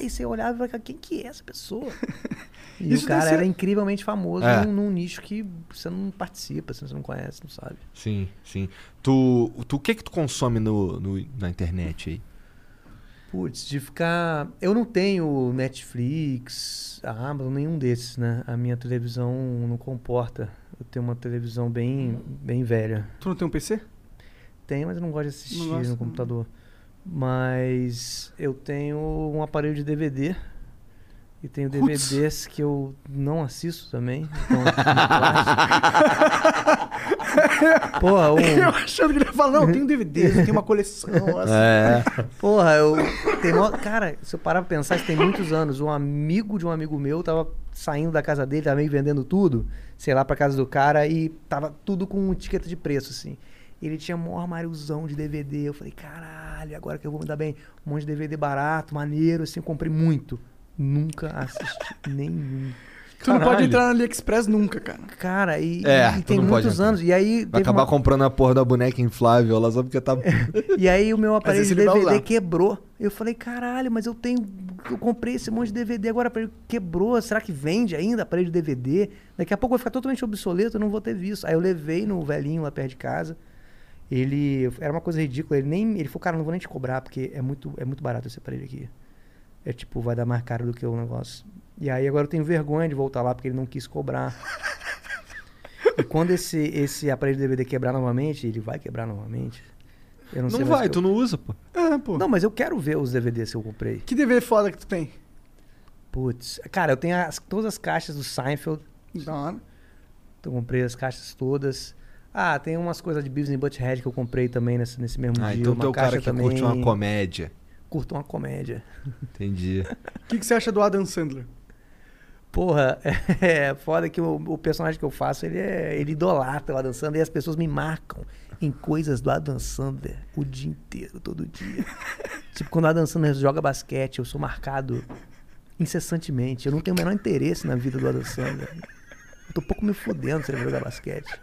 E você olhava e falava, quem que é essa pessoa? (laughs) E Isso o cara ser- era incrivelmente famoso É. num, num nicho que você não participa, assim, você não conhece, não sabe. Sim, sim. Tu, tu, o que que tu consome no, no- na internet aí? Putz, de ficar. Eu não tenho Netflix, a Amazon, nenhum desses, né? A minha televisão não comporta. Eu tenho uma televisão bem, bem velha. Tu não tem um PC? Tenho, mas eu não gosto de assistir Não gosta, no não. Mas eu tenho um aparelho de DVD. E tenho. DVDs que eu não assisto também. Então, (laughs) Porra, um, Eu achando que ele ia falar, não, eu tenho DVDs, eu tenho uma coleção. (laughs) assim. É. Porra, eu. Tem mó- Cara, se eu parar pra pensar, isso tem muitos anos. Um amigo de um amigo meu tava saindo da casa dele, tava meio vendendo tudo, sei lá, pra casa do cara, e tava tudo com etiqueta de preço, assim. Ele tinha um armáriozão de DVD. Eu falei, caralho, agora que eu vou me dar bem. Um monte de DVD barato, maneiro, assim, eu comprei muito. Nunca assisti (laughs) nenhum. Tu não pode Caralho. entrar no AliExpress nunca, cara. Cara, e, É, e tem muitos anos. E aí. Vai acabar uma- comprando a porra da boneca inflável lá só porque tá. (laughs) E aí o meu aparelho de DVD quebrou. Eu falei, caralho, mas eu tenho. Eu comprei esse monte de DVD, agora o aparelho quebrou. Será que vende ainda aparelho de DVD? Daqui a pouco vai ficar totalmente obsoleto, eu não vou ter visto. Aí eu levei no velhinho lá perto de casa. Ele. Era uma coisa ridícula. Ele nem. Ele falou, cara, não vou nem te cobrar, porque é muito, é muito barato esse aparelho aqui. É tipo, vai dar mais caro do que o negócio. E aí agora eu tenho vergonha de voltar lá porque ele não quis cobrar. (laughs) e quando esse, esse aparelho de DVD quebrar novamente, ele vai quebrar novamente. Eu não, sei Não vai, tu não usa, pô. É, pô. não, mas eu quero ver os DVDs que eu comprei. Que DVD foda que tu tem? Putz. Cara, eu tenho as- todas as caixas do Seinfeld. Da hora. Eu comprei as caixas todas. Ah, tem umas coisas de Beavis and Butthead que eu comprei também nesse, nesse mesmo Ah, dia. então uma tu é o caixa cara que também. curte uma comédia. Curto uma comédia. Entendi. (laughs) O que, que você acha do Adam Sandler? Porra, (laughs) é foda que o, o personagem que eu faço, ele é. Ele idolatra o Adam Sandler e as pessoas me marcam em coisas do Adam Sandler o dia inteiro, todo dia. (laughs) tipo, quando o Adam Sandler joga basquete, eu sou marcado incessantemente. Eu não tenho o menor interesse na vida do Adam Sandler. Eu tô um pouco me fudendo se ele jogar basquete.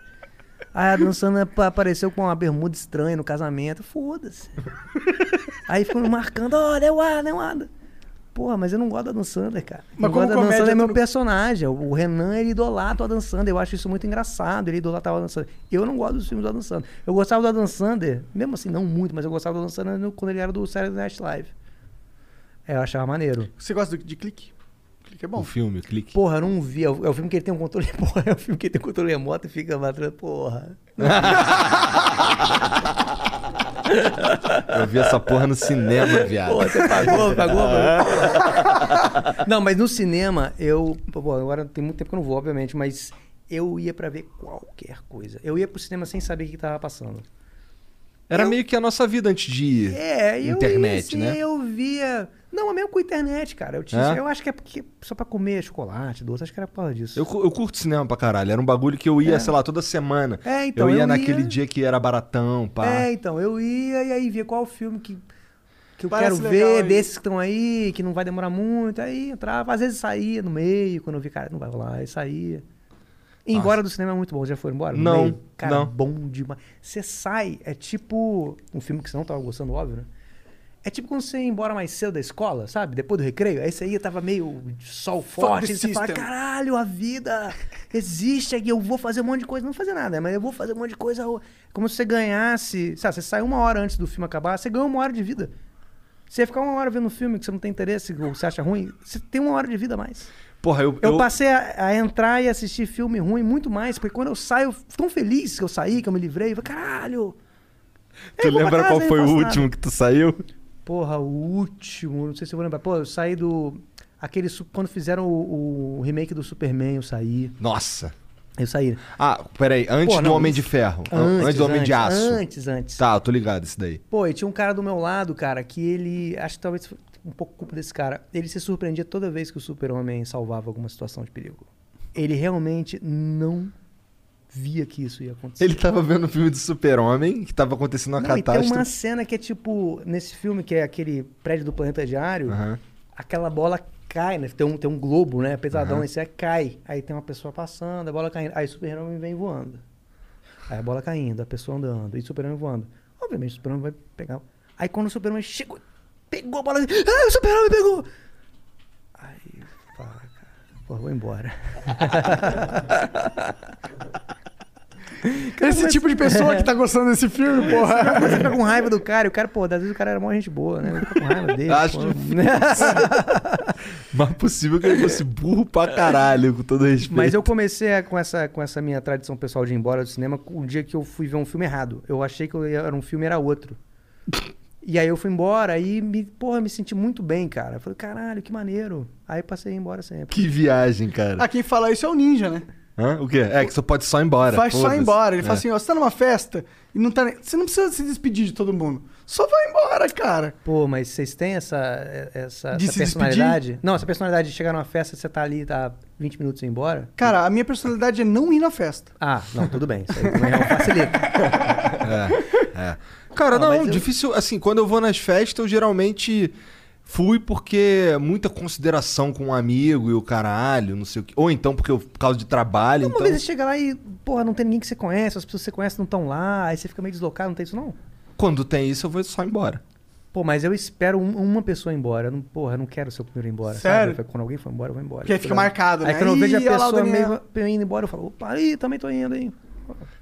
Aí a Adam Sandler ap- apareceu com uma bermuda estranha no casamento. Foda-se. Aí me marcando, olha, é o Adam, é o Adam. Porra, mas eu não gosto Adam Sandler, cara. Mas eu como gosto comédia, Sandler é meu não- personagem. O Renan, ele idolatra o Adam Sandler. Eu acho isso muito engraçado. Ele idolatra o Adam Sandler. Eu não gosto dos filmes do Adam Sandler. Eu gostava do Adam Sandler, mesmo assim, não muito, mas eu gostava do Adam Sandler quando ele era do Saturday Night Live. É, eu achava maneiro. Você gosta de clique? Clique é bom. O filme, o clique. Porra, eu não vi. É o, é o filme que ele tem um controle. (laughs) Porra, é o filme que ele tem um controle remoto e fica batendo. Porra. (laughs) Eu vi essa porra no cinema, viado. Pô, você pagou, (laughs) pagou, mano. Não, mas no cinema, eu. Pô, agora tem muito tempo que eu não vou, obviamente, mas eu ia pra ver qualquer coisa. Eu ia pro cinema sem saber o que tava passando. Era Eu- meio que a nossa vida antes de É, eu internet, ia, assim, né? Eu via. Não, é mesmo com internet, cara. Eu, tinha, É? eu acho que é porque só pra comer chocolate, doce, acho que era por causa disso. Eu, eu curto cinema pra caralho. Era um bagulho que eu ia, É. sei lá, toda semana. É, então, eu ia eu naquele ia- dia que era baratão, pá. É, então, eu ia e aí via qual filme que, que eu Parece quero ver, aí. desses que estão aí, que não vai demorar muito. Aí entrava, às vezes saía no meio, quando eu vi, cara, não vai rolar, aí saía. Ir embora do cinema é muito bom, já foi embora? Não, meio? Cara, não. bom demais. Você sai, é tipo um filme que você não tava gostando, óbvio, né? É tipo quando você ia embora mais cedo da escola, sabe? Depois do recreio. Aí você ia, tava meio sol forte. você fala, caralho, a vida existe aqui. Eu vou fazer um monte de coisa. Não fazer nada, mas eu vou fazer um monte de coisa. Como se você ganhasse... Sabe, você sai uma hora antes do filme acabar, você ganha uma hora de vida. Você ia ficar uma hora vendo um filme que você não tem interesse ou você acha ruim, você tem uma hora de vida a mais. Porra, eu. Eu, passei a, a entrar e assistir filme ruim muito mais, porque quando eu saio, eu tão feliz que eu saí, que eu me livrei. Eu falei, caralho... Tu Eu lembra casa, qual foi o último nada. que tu saiu? Porra, o último, não sei se eu vou lembrar. Pô, eu saí do. Aquele. Quando fizeram o, o remake do Superman, eu saí. Nossa. Eu saí. Ah, peraí, antes Pô, do não, Homem isso- de Ferro. An- Antes, do Homem de Aço. Antes, antes. Tá, eu tô ligado esse daí. Pô, e tinha um cara do meu lado, cara, que ele. Acho que talvez um pouco culpa desse cara. Ele se surpreendia toda vez que o Super-Homem salvava alguma situação de perigo. ele realmente não via que isso ia acontecer. Ele tava vendo o filme do Super-Homem, que tava acontecendo uma Não, e tem catástrofe. uma cena que é tipo, nesse filme, que é aquele prédio do Planeta Diário, Aham. aquela bola cai, né? Tem um, tem um globo, né? Pesadão, Aham. esse aí cai. Aí tem uma pessoa passando, a bola caindo. Aí o super-homem vem voando. Aí a bola caindo, a pessoa andando, e o super-homem voando. Obviamente o super-homem vai pegar. Aí quando o super-homem chegou, pegou a bola, ah, o super-homem pegou! Aí, fala, cara, pô, vou embora. Esse tipo de pessoa que tá gostando desse filme, porra. Você fica com raiva do cara, e o cara, pô, às vezes o cara era mó gente boa, né? Fica com raiva dele. Acho. Mas possível que ele fosse burro pra caralho, com todo respeito. Mas eu comecei a- com, essa, com essa minha tradição pessoal de ir embora do cinema um dia que eu fui ver um filme errado. Eu achei que eu ia- era um filme era outro. E aí eu fui embora e me, porra, me senti muito bem, cara. Eu falei, caralho, que maneiro. Aí passei embora sempre. Que viagem, cara. Ah, quem fala isso é o ninja, né? Hã? O quê? É que você pode só ir embora. Faz só ir embora. Ele É. fala assim, ó, você tá numa festa e não tá nem... Você não precisa se despedir de todo mundo. Só vai embora, cara. Pô, mas vocês têm essa, essa, De essa se personalidade? Não, essa personalidade de chegar numa festa e você tá ali, tá 20 minutos e ir embora? Cara, a minha personalidade é não ir na festa. Ah, não, tudo bem. Isso aí também é um facilita. (laughs) É, é. Cara, Não, não, eu- difícil. Assim, quando eu vou nas festas, eu geralmente fui porque muita consideração com um amigo e o caralho, não sei o quê. Ou então porque eu, por causa de trabalho. Uma então... vez você chega lá e, porra, não tem ninguém que você conhece, as pessoas que você conhece não estão lá, aí você fica meio deslocado, não tem isso não? Quando tem isso, eu vou só embora. Pô, mas eu espero um- uma pessoa ir embora. Eu não, porra, eu não quero ser o primeiro embora. Sério? Sabe? Quando alguém for embora, eu vou embora. Porque aí fica marcado, Aí né? quando eu vejo a pessoa meio indo embora, eu falo, opa, aí, também tô indo, hein?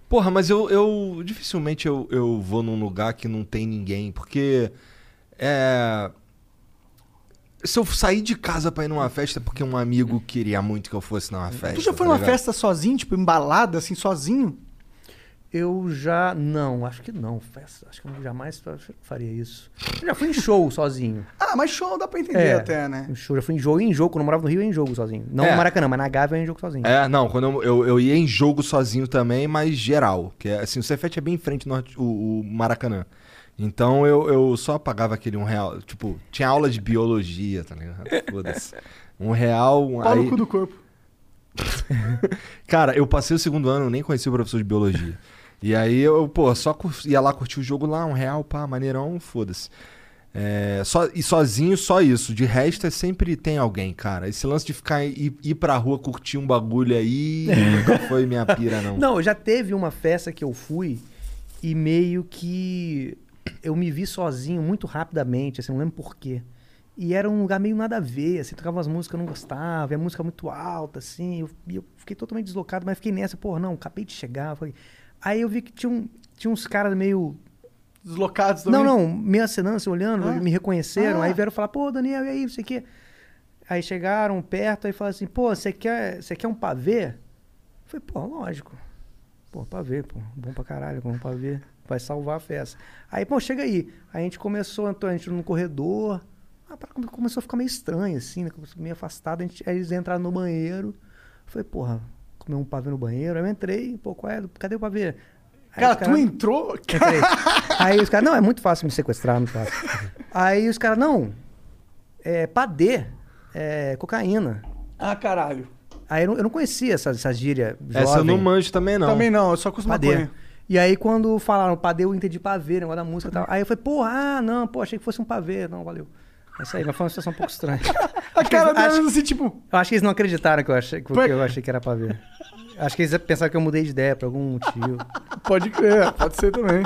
Porra, mas eu, eu dificilmente eu, eu vou num lugar que não tem ninguém, porque é se eu sair de casa pra ir numa festa é porque um amigo queria muito que eu fosse numa festa. Tu já foi tá numa ligado? festa sozinho, tipo, embalada, assim, sozinho? Eu já. Não, acho que não. Festa, acho que eu jamais fa- faria isso. Eu já fui em show (laughs) sozinho. Ah, mas show dá pra entender até, né? Em show, já fui em jogo e em jogo. Quando eu morava no Rio, eu ia em jogo sozinho. Não É. no Maracanã, mas na Gávea eu ia em jogo sozinho. É, não, quando eu, eu, eu ia em jogo sozinho também, mas geral. Que é, assim, o Cefete é bem em frente ao o, o Maracanã. Então eu, eu só pagava aquele um real. Tipo, tinha aula de biologia, tá ligado? (laughs) Foda-se. Um real. Um, Pau no aí... cu do corpo. (laughs) Cara, eu passei o segundo ano, nem conhecia o professor de biologia. E aí eu, pô, só cur- ia lá curtir o jogo lá, um real, pá, maneirão, foda-se. É, só, e sozinho, só isso. De resto, é sempre tem alguém, cara. Esse lance de ficar ir, ir pra rua curtir um bagulho aí (laughs) nunca foi minha pira, não. Não, já teve uma festa que eu fui e meio que eu me vi sozinho muito rapidamente, assim, não lembro porquê. E era um lugar meio nada a ver, assim, tocava umas músicas que eu não gostava, e a música muito alta, assim, eu, e eu fiquei totalmente deslocado, mas fiquei nessa, pô, não, acabei de chegar. Falei... Aí eu vi que tinha, um, tinha uns caras meio. Deslocados também? Não, não, meio acenância, olhando, Ah. me reconheceram, Ah. aí vieram falar, pô, Daniel, e aí, não sei o quê. Aí chegaram perto, aí falaram assim, pô, você quer, você quer um pavê? Eu falei, pô, lógico. Pô, pavê, pô, bom pra caralho, bom pavê. Vai salvar a festa. Aí, pô, chega aí. Aí a gente começou, então, a gente no corredor. A parada come- começou a ficar meio estranho, assim, né? Meio afastado. A gente, aí eles entraram no banheiro. Eu falei, porra, comer um pavê no banheiro. Aí eu entrei, pô, qual é? Cadê o pavê? Aí Cara, os tu entrou? Entrei. (laughs) Aí os caras, não, é muito fácil me sequestrar, muito fácil. Aí os caras, não, é padê, é cocaína. Ah, caralho. Aí eu não, eu não conhecia essas, essas gírias Essa eu não jovem. manjo também, não. Também não, eu só costumo Padê. maconha. E aí quando falaram padê, eu entendi pavê, negócio da música e tal. Aí eu falei, porra, ah, não, pô, achei que fosse um pavê. Não, valeu. É isso aí, mas foi uma situação um pouco estranha. (laughs) A cara Acho- deles assim, tipo... Eu acho que eles não acreditaram que eu achei que, eu achei que era pavê. Acho que eles pensaram que eu mudei de ideia por algum motivo. Pode crer, pode ser também.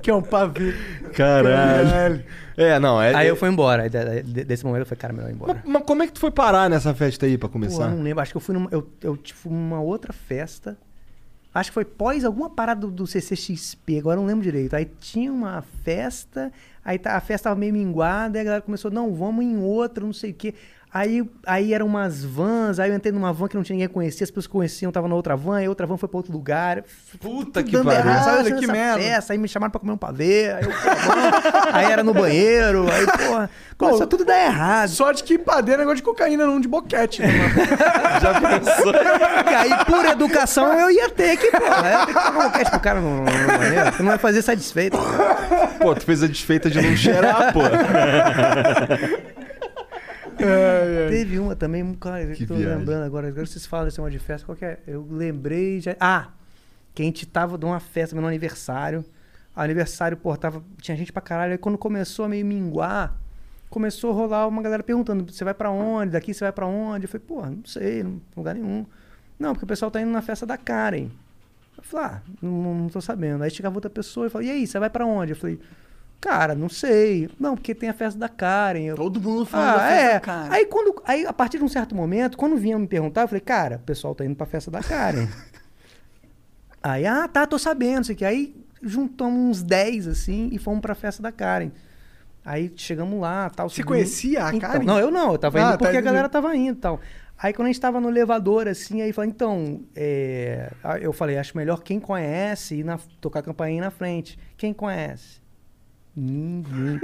que é um pavê. Caralho. É, não, é. Aí é- eu fui embora. Desse momento eu falei, cara, melhor ir embora. Mas, mas como é que tu foi parar nessa festa aí pra Pô, começar? eu não lembro. Acho que eu fui numa. Eu, eu tipo, numa outra festa. Acho que foi pós alguma parada do, do CCXP, agora eu não lembro direito. Aí tinha uma festa, aí tá- a festa tava meio minguada, aí a galera começou, não, vamos em outra, não sei o quê. Aí, aí eram umas vans, aí eu entrei numa van que não tinha ninguém que conhecia, as pessoas que conheciam estavam na outra van, aí outra van foi pra outro lugar. Puta Tudo que pariu. sabe? Que merda. Festa, aí me chamaram pra comer um pavê, aí eu, pô, (laughs) aí era no banheiro, aí, porra, começou tudo a dar errado. Sorte que padê é negócio de cocaína, não de boquete. Né? (laughs) Já pensou? E aí, por educação, eu ia ter que, porra, eu ia ter que tomar um cast pro cara no, no, no banheiro. Tu não vai fazer satisfeito. Pô, tu fez a desfeita de não cheirar, pô. (laughs) É, ai. Teve uma também, cara, Que que tô viagem. lembrando agora. Agora vocês falam desse negócio de festa, qual que é? Eu lembrei já. Ah! Que a gente tava numa festa, meu aniversário. Aniversário, pô, tava, tinha gente pra caralho. Aí quando começou a meio minguar, começou a rolar uma galera perguntando: você vai pra onde? Daqui você vai pra onde? Eu falei, porra, não sei, não lugar nenhum. Não, porque o pessoal tá indo na festa da Karen. Eu falei, ah, não, não tô sabendo. Aí chegava outra pessoa e falou, e aí, você vai pra onde? Eu falei, cara, não sei. Não, porque tem a festa da Karen. Eu, Todo mundo falando ah, da festa é. da Karen. Aí, quando, aí, a partir de um certo momento, quando vinham me perguntar, eu falei, cara, o pessoal tá indo pra festa da Karen. (laughs) aí, ah, tá, tô sabendo, isso aqui. Aí juntamos uns 10, assim, e fomos pra festa da Karen. Aí chegamos lá, tal. Você subimos- conhecia a Então, Karen? Não, eu não, eu tava indo Ah, tá, porque a entendi. galera tava indo e tal. Aí quando a gente tava no elevador, assim, aí falou, então, é, eu falei, acho melhor quem conhece ir na, tocar a campainha na frente. Quem conhece? Ninguém.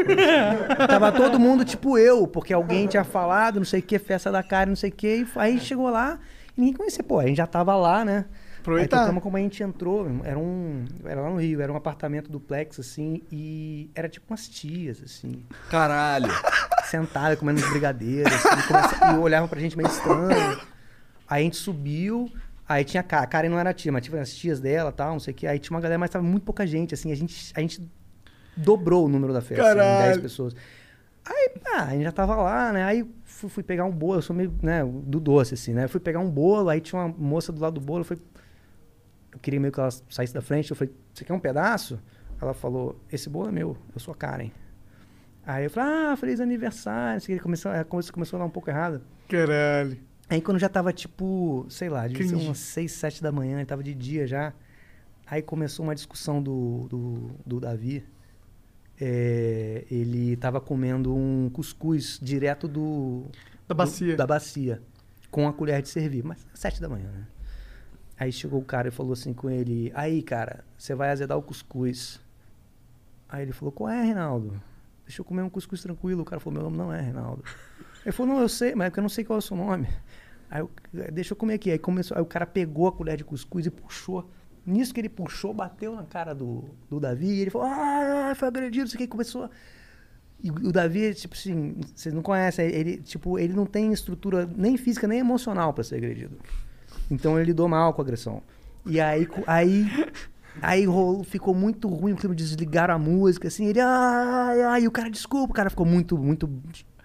Tava todo mundo tipo eu, porque alguém tinha falado, não sei o que, festa da cara, não sei o que. Aí chegou lá e ninguém conhecia. Pô, a gente já tava lá, né? Aproveitar. Aí tocamos como a gente entrou, era um. Era lá no Rio, era um apartamento duplex, assim, e era tipo umas tias, assim Caralho. sentada comendo uns brigadeiros assim, e, começa- e olhavam pra gente meio estranho. Aí a gente subiu, aí tinha a Ka- a Karen não era tia, mas tinha as tias dela e tal, não sei o que. Aí tinha uma galera, mas tava muito pouca gente, assim, a gente, a gente dobrou o número da festa, assim, em 10 Caralho. pessoas. Aí, ah, a gente já tava lá, né? Aí fui, fui pegar um bolo, eu sou meio, né, do doce, assim, né? Fui pegar um bolo, aí tinha uma moça do lado do bolo, eu falei, eu queria meio que ela saísse da frente, eu falei, você quer um pedaço? Ela falou, esse bolo é meu, eu sou a Karen. Aí eu falei, ah, feliz aniversário. Aqui começou, a coisa começou a dar um pouco errado. Caralho. Aí quando já tava tipo, sei lá, devia ser umas 6, 7 da manhã, tava de dia já. Aí começou uma discussão do, do, do Davi. É, ele tava comendo um cuscuz direto do... Da bacia. do- da bacia. Com a colher de servir. Mas 7 da manhã, né? Aí chegou o cara e falou assim com ele, aí cara, você vai azedar o cuscuz. Aí ele falou, qual é, Reinaldo? Deixa eu comer um cuscuz tranquilo. O cara falou, meu nome não é Reinaldo. Ele falou, não, eu sei, mas é porque eu não sei qual é o seu nome. Aí eu, deixa eu comer aqui. Aí começou, aí o cara pegou a colher de cuscuz e puxou. Nisso que ele puxou, bateu na cara do, do Davi e ele falou, ah, foi agredido, isso aqui começou. E o o Davi, tipo assim, vocês não conhecem, ele, tipo, ele não tem estrutura nem física nem emocional pra ser agredido. Então ele lidou mal com a agressão. E aí, aí, aí rolou, ficou muito ruim, porque desligaram a música, assim, ele, ai, ai, e o cara, desculpa, o cara ficou muito, muito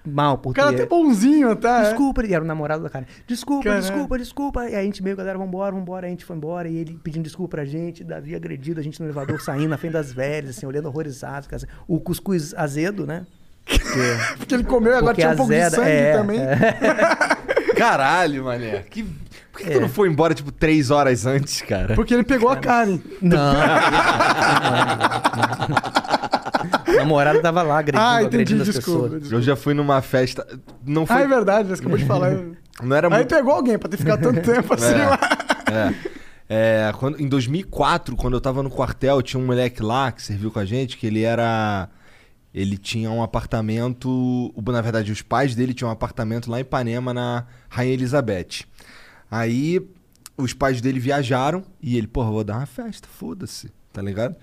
mal por O cara até bonzinho, tá? é? Desculpa, ele era o namorado da cara. Desculpa, Caralho. desculpa, desculpa. E a gente meio, galera, vambora, vambora. A gente foi embora e ele pedindo desculpa pra gente. Davi agredido, a gente no elevador saindo na frente das velhas, assim, olhando horrorizado. cara, assim. O cuscuz azedo, né? Porque, (laughs) Porque ele comeu e agora tinha um pouco de sangue é, também. (laughs) Caralho, mané. Que... Por que tu É. não foi embora, tipo, três horas antes, cara? Porque ele pegou a Karen. Não. (laughs) (laughs) o namorado tava lá agredindo, Ah, entendi, agredindo as desculpa. pessoas. desculpa. Eu já fui numa festa. Não foi. Ah, é verdade, você acabou de falar. Não era Aí muito. pegou alguém pra ter ficado tanto (laughs) tempo assim É. lá. É. É, quando, em 2004, quando eu tava no quartel, tinha um moleque lá que serviu com a gente, que ele era. Ele tinha um apartamento. Na verdade, os pais dele tinham um apartamento lá em Ipanema, na Rainha Elizabeth. Aí os pais dele viajaram e ele, porra, vou dar uma festa, foda-se, tá ligado?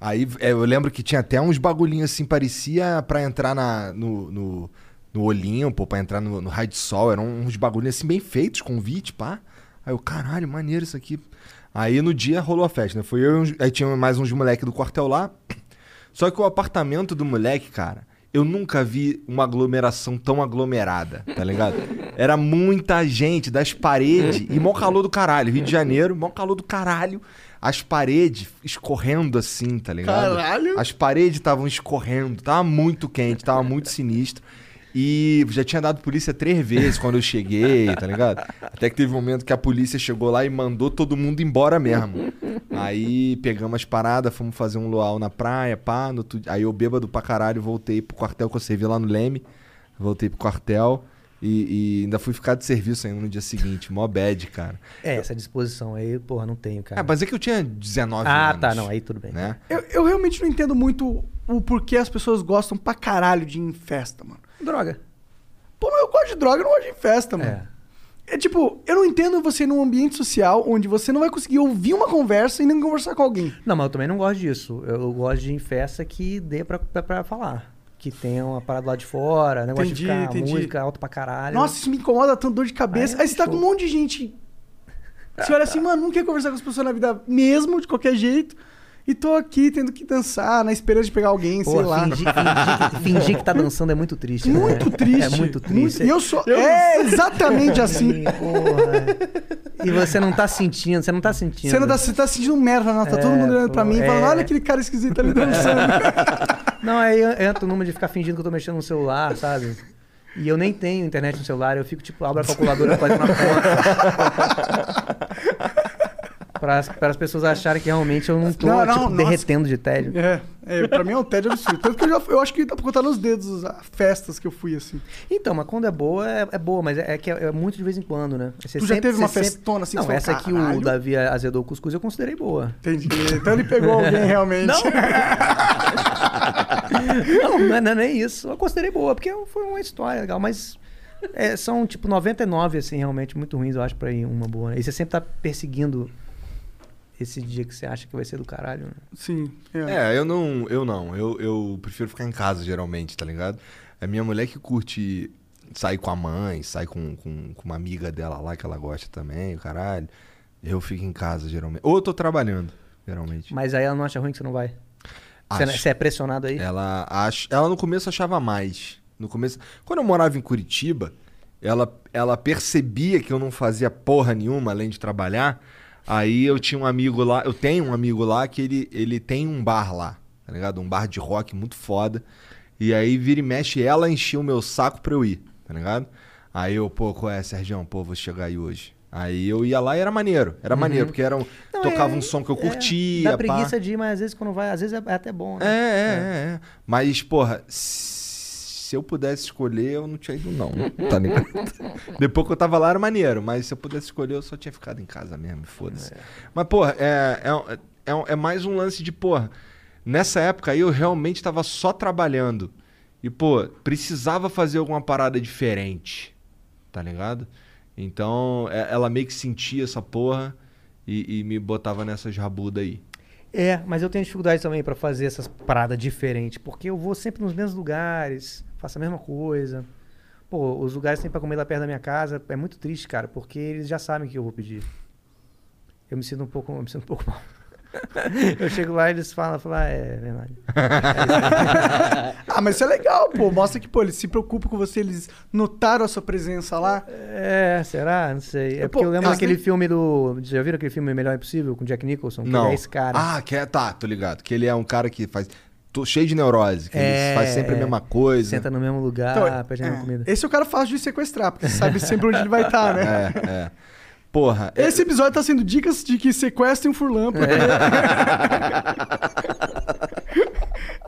Aí é, eu lembro que tinha até uns bagulhinhos assim, parecia pra entrar na, no, no, no Olimpo, pra entrar no, no Raio de Sol. Eram uns bagulhinhos assim bem feitos, convite, pá. Aí eu, caralho, maneiro isso aqui. Aí no dia rolou a festa, né? Foi eu aí tinha mais uns moleque do quartel lá. Só que o apartamento do moleque, cara, eu nunca vi uma aglomeração tão aglomerada, tá ligado? Era muita gente das paredes e mó calor do caralho. Rio de Janeiro, mó calor do caralho. As paredes escorrendo assim, tá ligado? Caralho. As paredes estavam escorrendo, tava muito quente, tava muito (laughs) sinistro. E já tinha dado polícia três vezes quando eu cheguei, tá ligado? Até que teve um momento que a polícia chegou lá e mandou todo mundo embora mesmo. Aí pegamos as paradas, fomos fazer um luau na praia, pá. no Aí eu bêbado pra caralho, voltei pro quartel que eu servi lá no Leme. Voltei pro quartel e, e ainda fui ficar de serviço ainda no dia seguinte. Mó bad, cara. É, essa disposição aí, porra, não tenho, cara. Ah, mas é que eu tinha 19 ah, anos. tá, não, aí tudo bem. Né? Eu, eu realmente não entendo muito o porquê as pessoas gostam pra caralho de ir em festa, mano. Droga. Pô, mas eu gosto de droga, eu não gosto de ir em festa, mano. É. É tipo, eu não entendo você num ambiente social onde você não vai conseguir ouvir uma conversa e nem conversar com alguém. Não, mas eu também não gosto disso. Eu gosto de ir em festa que dê pra, pra, pra falar. Que tenha uma parada lá de fora, negócio Entendi, de ficar entendi. música alta pra caralho. Nossa, isso me incomoda tanto dor de cabeça. Aí é Aí você tá com um monte de gente. Você olha assim, mano, não quer conversar com as pessoas na vida mesmo, de qualquer jeito. E tô aqui tendo que dançar, na esperança de pegar alguém, Pô, sei lá. Fingir, fingir que, fingir que tá dançando é muito triste. né? Muito triste. É muito triste. E eu sou. É exatamente assim. (laughs) Porra. E você não tá sentindo, você não tá sentindo. Você, não tá, você tá sentindo merda, não? Tá todo É, mundo olhando pra mim e é. falando: olha aquele cara esquisito ali dançando. (laughs) Não, aí eu entro numa de ficar fingindo que eu tô mexendo no celular, sabe? E eu nem tenho internet no celular, eu fico tipo, abro a calculadora (laughs) fazendo a conta. Para, para as pessoas acharem que realmente eu não tô, Não, não, tipo, derretendo de tédio. É, é, pra mim é um tédio absurdo. Tanto que eu, já, eu acho que dá pra contar nos dedos as festas que eu fui assim. Então, mas quando é boa, é, é boa, mas é, é que é, é muito de vez em quando, né? Você Tu já teve uma você festona assim, Não, essa que o? Davi azedou o cuscuz eu considerei boa. Entendi. Então ele pegou alguém realmente. Não. (laughs) não, não é, não é nem isso. Eu considerei boa, porque foi uma história legal, mas é, são tipo 99, assim, realmente muito ruins, eu acho, pra ir uma boa. né? E você sempre tá perseguindo esse dia que você acha que vai ser do caralho, né? Sim. É, eu não. Eu não. Eu, eu prefiro ficar em casa, geralmente, tá ligado? É minha mulher que curte sair com a mãe, sair com, com, com uma amiga dela lá que ela gosta também, o caralho. Eu fico em casa, geralmente. Ou eu tô trabalhando, geralmente. Mas aí ela não acha ruim que você não vai. Você, Acho. você é pressionado aí? Ela, ach... ela no começo achava mais. No começo. Quando eu morava em Curitiba, ela, ela percebia que eu não fazia porra nenhuma além de trabalhar. Aí eu tinha um amigo lá, eu tenho um amigo lá que ele, ele tem um bar lá, tá ligado? Um bar de rock muito foda. E aí vira e mexe, ela enchia o meu saco pra eu ir, tá ligado? Aí eu, pô, qual é, Sergião? Pô, vou chegar aí hoje. Aí eu ia lá e era maneiro. Era Uhum. maneiro, porque era um, Não, tocava é- um som que eu é, curtia. Dá pá. preguiça de ir, mas às vezes quando vai, às vezes é até bom, É, né? é, é, é. Mas, porra, se eu pudesse escolher, eu não tinha ido, não. Tá ligado? (laughs) Depois que eu tava lá era maneiro, mas se eu pudesse escolher, eu só tinha ficado em casa mesmo, foda-se. Mas, porra, é, é, é, é mais um lance de, porra, nessa época aí eu realmente tava só trabalhando. E, pô, precisava fazer alguma parada diferente, tá ligado? Então, é- ela meio que sentia essa porra e, e me botava nessas rabudas aí. É, mas eu tenho dificuldade também pra fazer essas paradas diferentes, porque eu vou sempre nos mesmos lugares, faço a mesma coisa. Pô, os lugares que tem pra comer lá perto da minha casa é muito triste, cara, porque eles já sabem o que eu vou pedir. Eu me sinto um pouco, eu me sinto um pouco mal. (laughs) eu chego lá e eles falam, falam, ah, é verdade. (laughs) Ah, mas isso é legal, pô. Mostra que, pô, eles se preocupam com você, eles notaram a sua presença lá. É, será? Não sei. É Pô, porque eu lembro daquele nem- filme do. Já viram aquele filme Melhor Impossível com Jack Nicholson? Que Não. é esse cara. Ah, que é, tá, tô ligado. Que ele é um cara que faz. Tô cheio de neurose, que É, ele faz sempre a é. mesma coisa. Senta no mesmo lugar, Então, pede a mesma é, comida. Esse é o cara fácil de sequestrar, porque você sabe sempre onde ele vai estar, né? (laughs) É, é. Porra. é- Esse episódio tá sendo dicas de que sequestrem o Furlan, porque...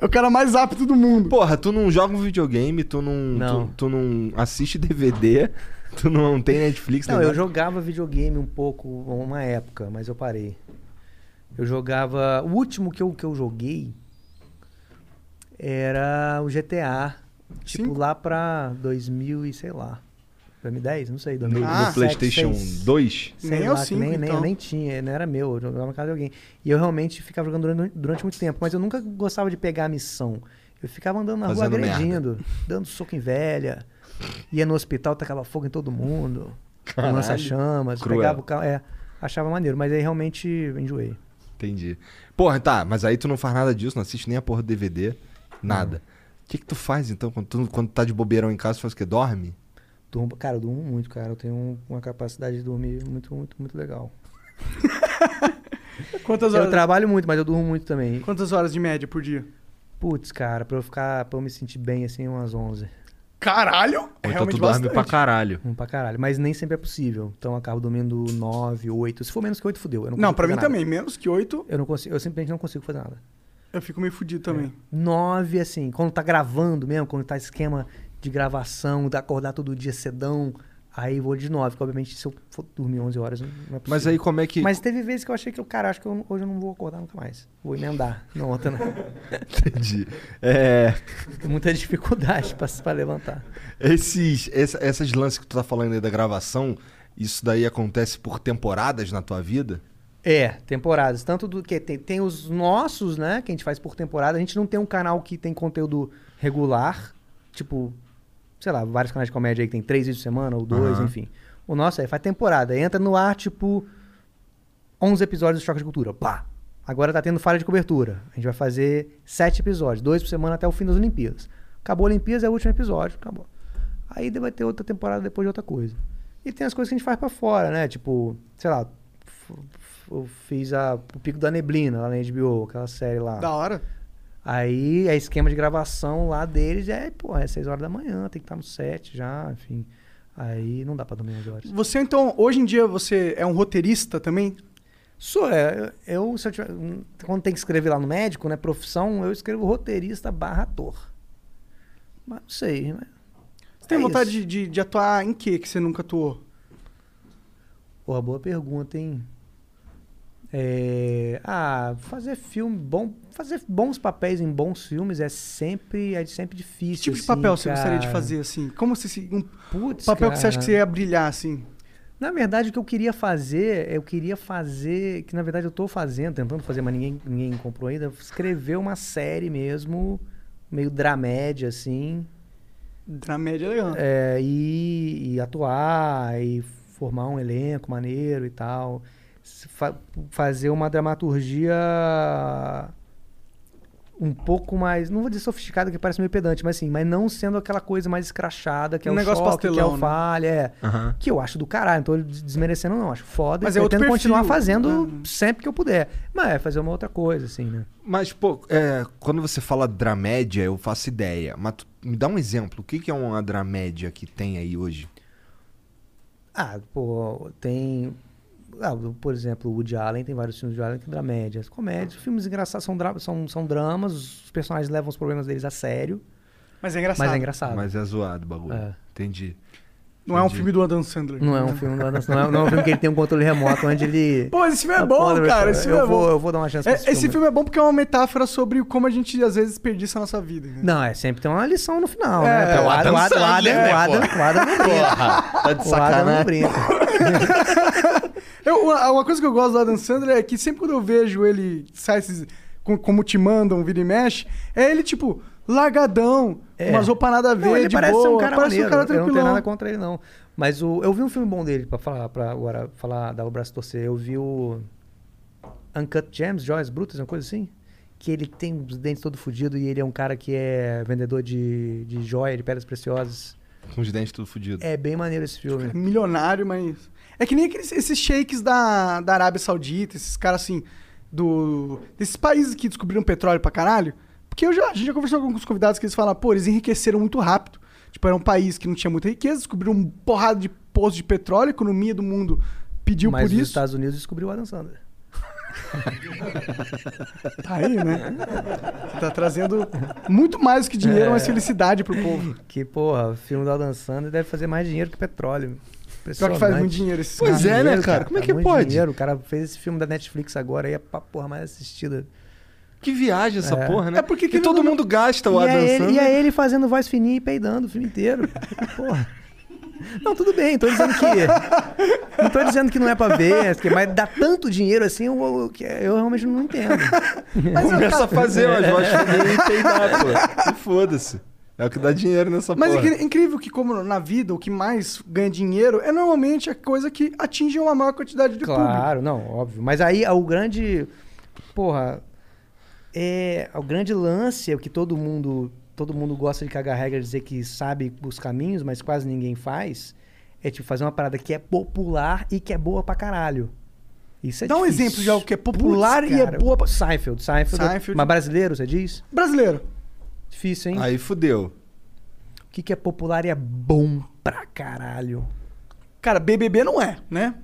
é o cara mais apto do mundo. Porra, tu não joga um videogame, tu não. Não. Tu, tu não assiste DVD, (laughs) tu não tem Netflix, Não, nem eu nada. jogava videogame um pouco, uma época, mas eu parei. Eu jogava. O último que eu, que eu joguei era o GTA. Tipo, Cinco? lá pra 2000 e sei lá. 2010? Não sei. No, 2007, no PlayStation seis. 2? Sei Nem lá, o que cinco, nem, nem, então. eu nem tinha, não era meu, eu jogava na casa de alguém. E eu realmente ficava jogando durante, durante muito tempo, mas eu nunca gostava de pegar a missão. Eu ficava andando na Fazendo rua merda. agredindo, dando soco em velha, ia no hospital, tacava fogo em todo mundo, lança-chamas, Cruel. pegava o carro, é, achava maneiro, mas aí realmente enjoei. Entendi. Porra, tá, mas aí tu não faz nada disso, não assiste nem a porra do DVD, nada. O que que tu faz então quando tu, quando tu tá de bobeirão em casa, tu faz o quê? Dorme? Durmo, cara, eu durmo muito, cara, eu tenho um- uma capacidade de dormir muito, muito, muito legal. (laughs) Quantas Eu horas, trabalho muito, mas eu durmo muito também. quantas horas de média por dia? Putz, cara, pra eu ficar, pra eu me sentir bem assim, umas 11. Caralho! Ou então tu dorme bastante. pra caralho. Um pra caralho. Mas nem sempre é possível. Então eu acabo dormindo 9, 8. Se for menos que 8, fudeu. Eu não, Não, pra mim nada. também. Menos que oito, Eu não consigo, eu simplesmente não consigo fazer nada. Eu fico meio fudido também. 9, assim, quando tá gravando mesmo, quando tá esquema de gravação, de acordar todo dia cedão, aí vou de 9, que obviamente se eu for dormir 11 horas não é possível. Mas aí como é que. Mas teve vezes que eu achei que, eu, cara, acho que eu- hoje eu não vou acordar nunca mais. Vou emendar. Não, outra não. (laughs) Entendi. É. Tem muita dificuldade pra, pra levantar. Esses, essa- essas lances que tu tá falando aí da gravação, isso daí acontece por temporadas na tua vida? É, temporadas. Tanto do que tem, tem os nossos, né? Que a gente faz por temporada. A gente não tem um canal que tem conteúdo regular, tipo, sei lá, vários canais de comédia aí que tem três vídeos por semana, ou dois, Aham. enfim. O nosso é, faz temporada, entra no ar, tipo, 11 episódios de Choque de Cultura, pá. Agora tá tendo falha de cobertura. A gente vai fazer sete episódios, dois por semana até o fim das Olimpíadas. Acabou a Olimpíadas, é o último episódio, acabou. Aí vai ter outra temporada depois de outra coisa. E tem as coisas que a gente faz pra fora, né? Tipo, sei lá, eu fiz a, o Pico da Neblina lá na HBO, aquela série lá. Da hora. Aí é esquema de gravação lá deles, é, pô, é 6 horas da manhã, tem que estar no set já, enfim. Aí não dá pra dormir 11 horas. Você, então, hoje em dia, você é um roteirista também? Sou, é. Eu, se eu tiver, quando tem que escrever lá no médico, né, profissão, eu escrevo roteirista barra ator. Mas não sei, mas... Você tem É vontade de, de, de atuar em que que você nunca atuou? Porra, boa pergunta, hein? É, ah, fazer filme bom, fazer bons papéis em bons filmes é sempre, é sempre difícil. Que tipo de assim, papel você gostaria de cara. fazer, assim? Como se... se- Um Putz, papel que você acha que cara. você ia brilhar, assim? Na verdade, o que eu queria fazer, eu queria fazer, que na verdade eu tô fazendo, tentando fazer, mas ninguém, ninguém comprou ainda, escrever uma série mesmo, meio dramédia, assim, Na média, é legal. é, e, e atuar, e formar um elenco maneiro e tal. Fa- fazer uma dramaturgia um pouco mais, não vou dizer sofisticada, que parece meio pedante, mas assim, mas não sendo aquela coisa mais escrachada, que é Um o negócio choque, que é pastelão, o né? falha, é. Aham. Que eu acho do caralho, des- desmerecendo não, acho foda. Mas e é pretendo continuar fazendo né? sempre que eu puder. Mas é fazer uma outra coisa, assim, né? Mas, pô, é, quando você fala dramédia, eu faço ideia. Mas tu- me dá um exemplo. O que, que é uma dramédia que tem aí hoje? Ah, pô, tem. Ah, por exemplo, o Woody Allen tem vários filmes de Woody Allen que é dramédias. Comédias, filmes engraçados são, dra- são, são dramas, os personagens levam os problemas deles a sério, Mas é engraçado. mas é engraçado. Mas é zoado o bagulho. É. Entendi. Não é um Entendi. filme do Adam Sandler. Não é um filme, do Adam Sandler, não é, não é um filme que ele tem um controle remoto onde ele. (laughs) Pô, esse filme é Ah, bom, cara. Esse filme eu é vou, bom. Eu vou dar uma chance É, pra esse filme é bom porque é uma metáfora sobre como a gente às vezes desperdiça a nossa vida. né? Não, é sempre tem uma lição no final, É, né? é o Adam, Adam o Adam, o Adam, Sandler, o né, Adam, porra? o Adam não brinca. Tá de O Adam não sacanagem. brinca. (laughs) Eu, uma, uma coisa que eu gosto do Adam Sandler é que sempre quando eu vejo ele sai esses, com- como te mandam, vira e mexe, é ele tipo largadão, É. umas roupas nada a ver, Não, ele de parece boa, ser um cara parece maneiro. um cara eu não tenho nada contra ele, não. Mas o, eu vi um filme bom dele, pra falar, pra agora falar, dar o braço torcer. Eu vi o Uncut Gems, Joias Brutas, uma coisa assim. Que ele tem os dentes todo fodido e ele é um cara que é vendedor de, de joia, de pedras preciosas. Com os dentes tudo fudido. É bem maneiro esse filme. (laughs) milionário, mas. É que nem aqueles, esses sheiks da, da Arábia Saudita, esses caras assim, do. desses países que descobriram petróleo pra caralho. Porque eu já, a gente já conversou com alguns convidados que eles falam, pô, eles enriqueceram muito rápido. Tipo, era um país que não tinha muita riqueza, descobriram uma porrada de poços de petróleo, a economia do mundo pediu Mas por os isso. Estados Unidos descobriu o Adam Sandler. (laughs) Tá aí, né? Você tá trazendo muito mais do que dinheiro, É. mais felicidade pro povo. Que, porra, o filme do Adam Sandler deve fazer mais dinheiro que petróleo. Pior que faz muito dinheiro esses Pois é, né, cara? Como é faz que muito pode? Dinheiro. O cara fez esse filme da Netflix agora aí, é pra porra mais assistida. Que viagem essa É. porra, né? É porque que todo não- mundo gasta o e, Adam é ele, Sandler. e é ele fazendo voz fininha e peidando o filme inteiro. (laughs) Porra. Não, tudo bem, tô dizendo que. Não tô dizendo que não é pra ver, que- mas dá tanto dinheiro assim, eu, eu, que eu realmente não entendo. Começa a fazer umas vozes fininhas e peidar, pô. E (laughs) foda-se. É o que dá dinheiro nessa Mas é porra. incri- incrível que, como na vida, o que mais ganha dinheiro é normalmente a coisa que atinge uma maior quantidade de público. Claro, não, óbvio. Mas aí o grande. Porra. É, o grande lance é o que todo mundo. Todo mundo gosta de cagar regra dizer que sabe os caminhos, mas quase ninguém faz. É tipo fazer uma parada que é popular e que é boa pra caralho. Isso é Dá um difícil. exemplo de algo que é popular Putz, e é cara, boa pra... Seinfeld, Seinfeld. Seinfeld. Mas brasileiro, você diz? Brasileiro. Difícil, hein? Aí fudeu. O que, que é popular e é bom pra caralho? Cara, BBB não é, né?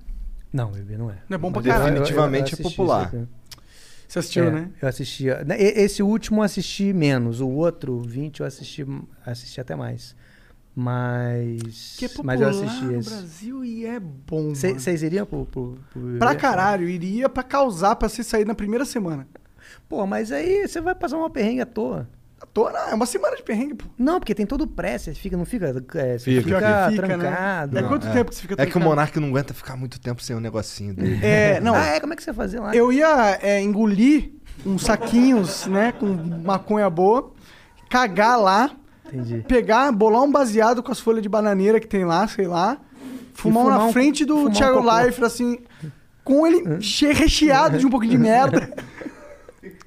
Não, bebê não é. Não é bom pra eu- caralho. eu- eu Definitivamente é popular. Você assistiu, É, né? Eu assistia. né, Esse último eu assisti menos. O outro, 20, eu assisti, assisti até mais. Mas. Que é popular mas eu assisti no esse. Brasil e é bom. Vocês iriam pro, pro, pro BBB? Pra caralho, iria pra causar pra você sair na primeira semana. Pô, mas aí você vai passar uma perrengue à toa. Não, é uma semana de perrengue, pô. Não, porque tem todo o pré, você fica, não fica. É, você Fica. fica, fica, né? trancado. É Não, quanto é. tempo que você fica É que o trancado? Monark não aguenta ficar muito tempo sem o negocinho dele. É, (laughs) não, Ah, é? Como é que você fazia lá? eu ia é, engolir uns saquinhos, (laughs) né, com maconha boa. cagar lá, Entendi. pegar, bolar um baseado com as folhas de bananeira que tem lá, sei lá, fumar, um fumar na um- frente do um Thiago. Leifert, assim, com ele che- recheado de um pouquinho de merda. (laughs)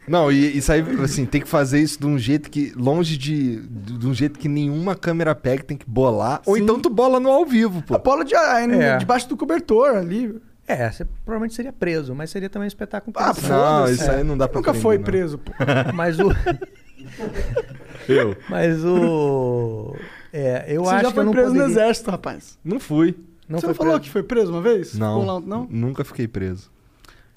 Não, e isso aí, assim, tem que fazer isso de um jeito que. Longe de. De um jeito que nenhuma câmera pega, tem que bolar. Ou Sim. então tu bola no ao vivo, pô. A bola de, É. debaixo do cobertor ali. É, você provavelmente seria preso, mas seria também um espetáculo Ah, interessante. Não, isso aí não dá pra Nunca prender, foi não. preso, pô. (laughs) Mas o. (laughs) Eu. Mas o. É, eu Você acho já que foi eu não preso poderia... no exército, rapaz. Não fui. Não Você não falou preso. que foi preso uma vez? Não. Lá- não? Nunca fiquei preso.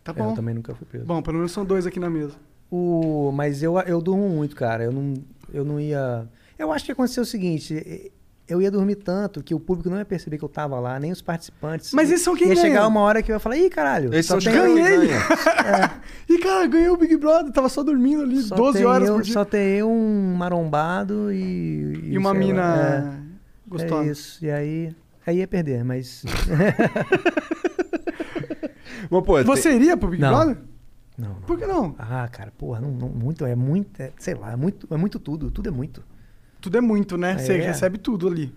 Tá É, Eu bom. também nunca fui preso. Bom, pelo menos são dois aqui na mesa. O... Mas eu, eu durmo muito, cara. Eu não, eu não ia. Eu acho que aconteceu o seguinte. e- Eu ia dormir tanto que o público não ia perceber que eu tava lá, nem os participantes. Mas eles são quem Ia ganha. chegar uma hora que eu ia falar, ih, caralho, Esses só tem, Ganhei. ganham. E, cara, ganhei o Big Brother, tava só dormindo ali, só 12 tem horas eu, por dia. Só tem eu, um marombado e. E uma sei lá, mina é, gostosa. É isso. E aí. Aí ia perder, mas. Mas, (laughs) pô, (laughs) Você tem- iria pro Big Não. Brother? Não, não. Por que não? Ah, cara, porra, não, não- muito, é muito, é, sei lá, é muito, é muito tudo, tudo é muito. Tudo é muito, né? Você É. recebe tudo ali.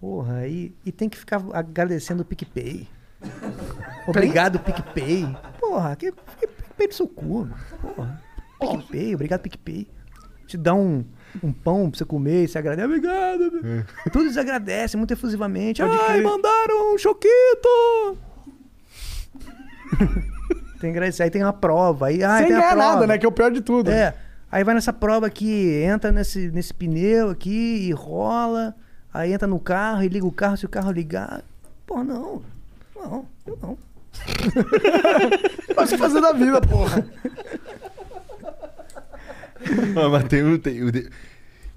Porra, e, e tem que ficar agradecendo o PicPay. (laughs) Obrigado, PicPay. Porra, que, que PicPay do seu cu, mano. Porra. PicPay, obrigado, PicPay. Te dá um, um pão pra você comer e você agradece. Obrigado. Tudo eles agradecem muito efusivamente. Pode Ai, crer. mandaram um choquito. (laughs) tem que agradecer. Aí tem uma prova. Aí, ai, Sem tem a ganhar prova. nada, né? Que é o pior de tudo. É. Aí vai nessa prova aqui, entra nesse, nesse pneu aqui e rola. Aí entra no carro e liga o carro, se o carro ligar. Pô, não. Não, eu não. Você fazer da vida, porra. Ah, mas tem um. Tem, o de-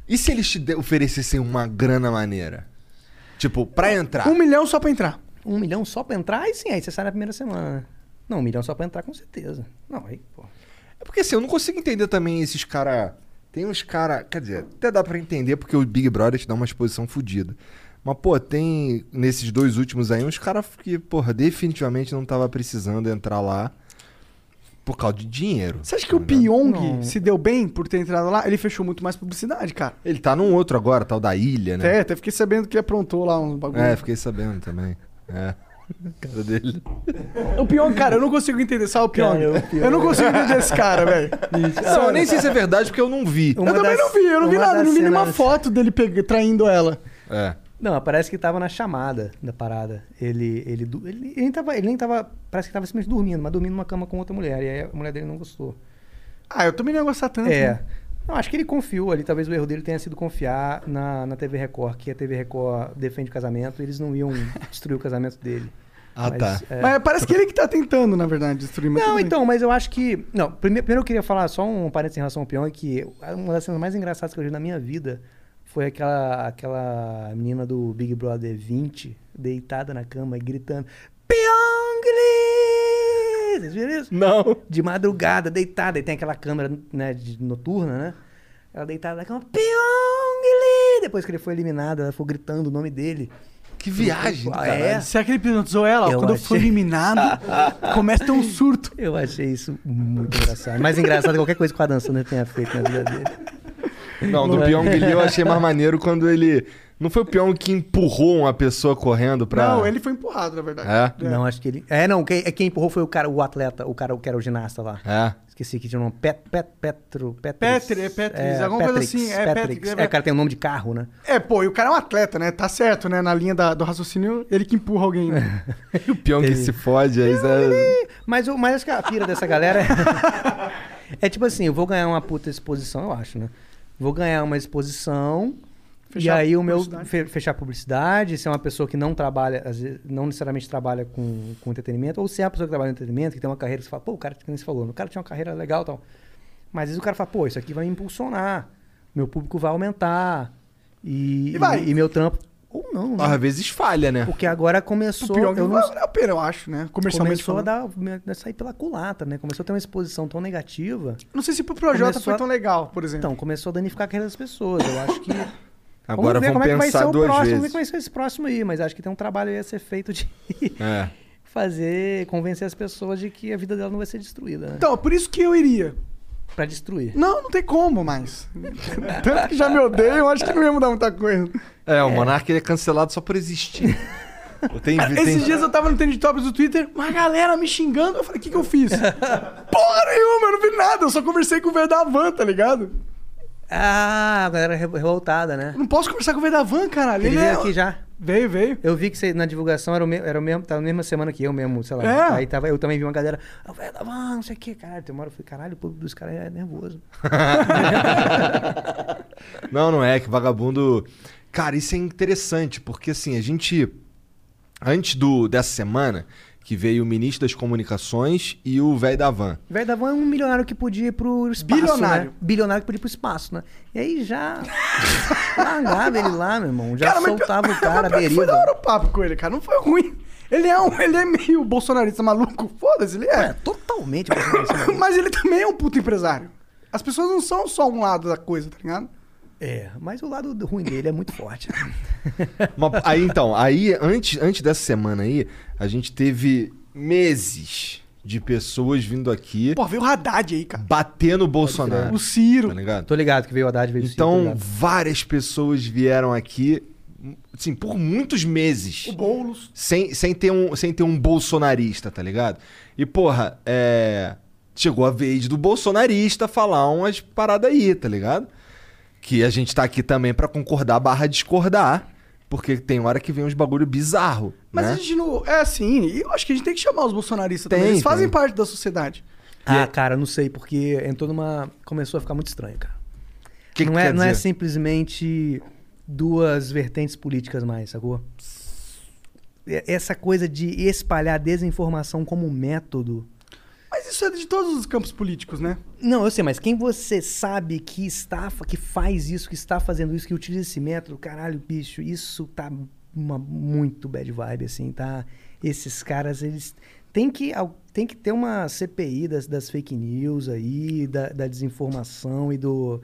E se eles te oferecessem uma grana maneira? Tipo, pra entrar. Um milhão só pra entrar. Um milhão só pra entrar? Aí sim, aí você sai na primeira semana. Não, um milhão só pra entrar, com certeza. Não, aí, pô. É porque assim, eu não consigo entender também esses cara. Tem uns cara. Quer dizer, até dá pra entender porque o Big Brother te dá uma exposição fodida. Mas, pô, tem nesses dois últimos aí uns caras que, porra, definitivamente não tava precisando entrar lá por causa de dinheiro. Você acha que o tá? Pyong Não. se deu bem por ter entrado lá? Ele fechou muito mais publicidade, cara. Ele tá num outro agora, tal da ilha, né? Até, até fiquei sabendo que aprontou lá uns bagulho. É, fiquei sabendo também. É. (laughs) Cara dele. O Pyong, cara, eu não consigo entender. Sabe o Pyong? Cara, o Pyong. Eu não consigo entender esse cara, velho. Não, eu nem sei se é verdade porque eu não vi. Uma Eu também das- não vi, eu não vi nada. Não vi nenhuma foto dele traindo ela. É. Não, parece que tava na chamada da parada. Ele, ele, ele, ele nem tava, ele nem tava, parece que tava simplesmente dormindo, mas dormindo numa cama com outra mulher. E aí a mulher dele não gostou. Ah, eu também não ia gostar tanto. É. né? Não, acho que ele confiou ali, talvez o erro dele tenha sido confiar na, na TV Record, que a TV Record defende o casamento, eles não iam destruir o casamento dele. (laughs) Ah, tá. é. Mas parece que ele que tá tentando, na verdade, destruir. mas Não, então, mas eu acho que. Não, primeiro, primeiro eu queria falar só um parênteses em relação ao Pyong, que uma das cenas mais engraçadas que eu vi na minha vida foi aquela, aquela menina do Big Brother 20 deitada na cama e gritando: Pyong! Vocês viram isso? Não. De madrugada, deitada, e tem aquela câmera né, de, noturna, né? Ela deitada na cama, Pyong! Depois que ele foi eliminado, ela foi gritando o nome dele. Que viagem do Ah, é? Será que ele hipnotizou ela? Eu Quando eu for achei. eliminado, (laughs) começa a ter um surto. Eu achei isso muito engraçado. Mais engraçado que qualquer coisa que o Adam Sandler tenha feito na vida dele. Não, do Pyong Lee eu achei mais maneiro quando ele. Não foi o Pyong que empurrou uma pessoa correndo pra. Não, ele foi empurrado, na verdade. É? Não, acho que ele. É, não, quem, quem empurrou foi o cara, o atleta, o cara que era o ginasta lá. É. Esqueci que tinha um nome. Pet, Pet, Petro. Petrix. Petri, é Petrix, alguma coisa assim, é, Petrix. Petrix, É, o cara tem um nome de carro, né? É, pô, e o cara é um atleta, né? Tá certo, né? Na linha da- do raciocínio, ele que empurra alguém. Né? (laughs) E o Pyong que se fode, aí. é- Mas, o- mas acho que a pira dessa galera é... (laughs) é tipo assim, eu vou ganhar uma puta exposição, eu acho, né? Vou ganhar uma exposição e Fechar aí o meu fechar publicidade, ser uma pessoa que não trabalha, às vezes, não necessariamente trabalha com, com entretenimento, ou ser uma pessoa que trabalha no entretenimento, que tem uma carreira que você fala, pô, o cara que nem você falou, o cara tinha uma carreira legal e tal. Mas às vezes o cara fala, pô, isso aqui vai me impulsionar, meu público vai aumentar e, E vai. e meu trampo. Ou não, né? Às vezes falha, né? Porque agora O começou. Pyong eu não valer a pena, eu acho, né? Comercialmente começou a dar, a sair pela culatra, né? Começou a ter uma exposição tão negativa. Não sei se pro Projota foi a- tão legal, por exemplo. Então, começou a danificar a carreira das pessoas. Eu acho que. (laughs) Agora vamos ver como é que vai ser pensar o duas próximo, Vamos ver vezes. como vai ser esse próximo aí, mas acho que tem um trabalho aí a ser feito de É. (laughs) fazer, convencer as pessoas de que a vida dela não vai ser destruída, né? Então, é por isso que eu iria. pra destruir. Não, não tem como mais. Tanto que já me odeiam, acho que não ia mudar muita coisa. É, o Monark ele é cancelado só por existir. (laughs) Tem, Cara, tem- esses dias eu tava no Trend Topics do Twitter, uma galera me xingando. Eu falei, o que que eu fiz? (laughs) Porra nenhuma, eu não vi nada. Eu só conversei com o Verdavan, tá ligado? Ah, a galera re- revoltada, né? Não posso conversar com o Verdavan, caralho. Ele Ele, veio é... aqui já. Veio, veio. Eu vi que você, na divulgação era o, mesmo, era o mesmo, tava na mesma semana que eu mesmo, sei lá. É. Aí tava, eu também vi uma galera, ah, vai dar van, não sei o que, caralho. Tem uma hora eu falei, caralho, o povo dos caras é nervoso. (laughs) Não, não é, que vagabundo. Cara, isso é interessante, porque assim, a gente. Antes do, dessa semana, que veio o ministro das Comunicações e o velho da van. Velho da van é um milionário que podia ir pro espaço, Bilionário. né? Bilionário que podia ir pro espaço, né? E aí já (laughs) largava ele lá, meu irmão. Já Cara, mas soltava pior- o cara, (laughs) mas que Foi da deriva. hora o papo com ele, cara. Não foi ruim. Ele é, um, ele é meio bolsonarista maluco. Foda-se, ele é. Totalmente. bolsonarista. (laughs) Mas ele também é um puto empresário. As pessoas não são só um lado da coisa, tá ligado? É, mas o lado ruim dele é muito forte. (laughs) Mas, aí então, aí antes, antes dessa semana aí, a gente teve meses de pessoas vindo aqui Pô, veio o Haddad aí, cara. bater no Bolsonaro. O Ciro. Tá ligado? Tô ligado que veio o Haddad, veio o Ciro, Então, várias pessoas vieram aqui, assim, por muitos meses. O Boulos. Sem, sem, ter um, sem ter um bolsonarista, tá ligado? E, porra, é. Chegou a vez do bolsonarista falar umas paradas aí, tá ligado? Que a gente tá aqui também pra concordar barra discordar. Porque tem hora que vem uns bagulho bizarro. Mas né? a gente não. É assim, e eu acho que a gente tem que chamar os bolsonaristas Tem, também. Eles fazem tem. parte da sociedade. Ah, cara, não sei, porque entrou numa. Começou a ficar muito estranho, cara. Que que não, é, quer não é dizer? simplesmente duas vertentes políticas mais, sacou? É- Essa coisa de espalhar desinformação como método. Isso é de todos os campos políticos, né? Não, eu sei, mas quem você sabe que está, que faz isso, que está fazendo isso, que utiliza esse método, caralho, bicho, isso tá uma muito bad vibe, assim, tá? Esses caras, eles tem que, tem que ter uma CPI das, das fake news aí, da, da desinformação e do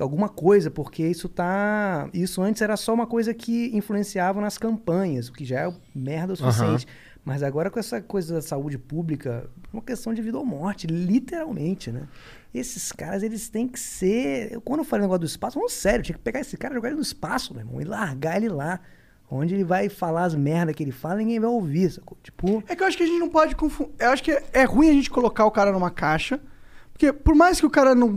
alguma coisa, porque isso tá, isso antes era só uma coisa que influenciava nas campanhas, o que já é merda o suficiente. Mas agora com essa coisa da saúde pública, uma questão de vida ou morte, literalmente, né? Esses caras, eles têm que ser. eu- Quando eu falei o negócio do espaço, não, sério, tinha que pegar esse cara e jogar ele no espaço, meu irmão, e largar ele lá. Onde ele vai falar as merdas que ele fala, ninguém vai ouvir, sacou? Tipo. É que eu acho que a gente não pode confundir. Eu acho que é, é ruim a gente colocar o cara numa caixa. Porque por mais que o cara não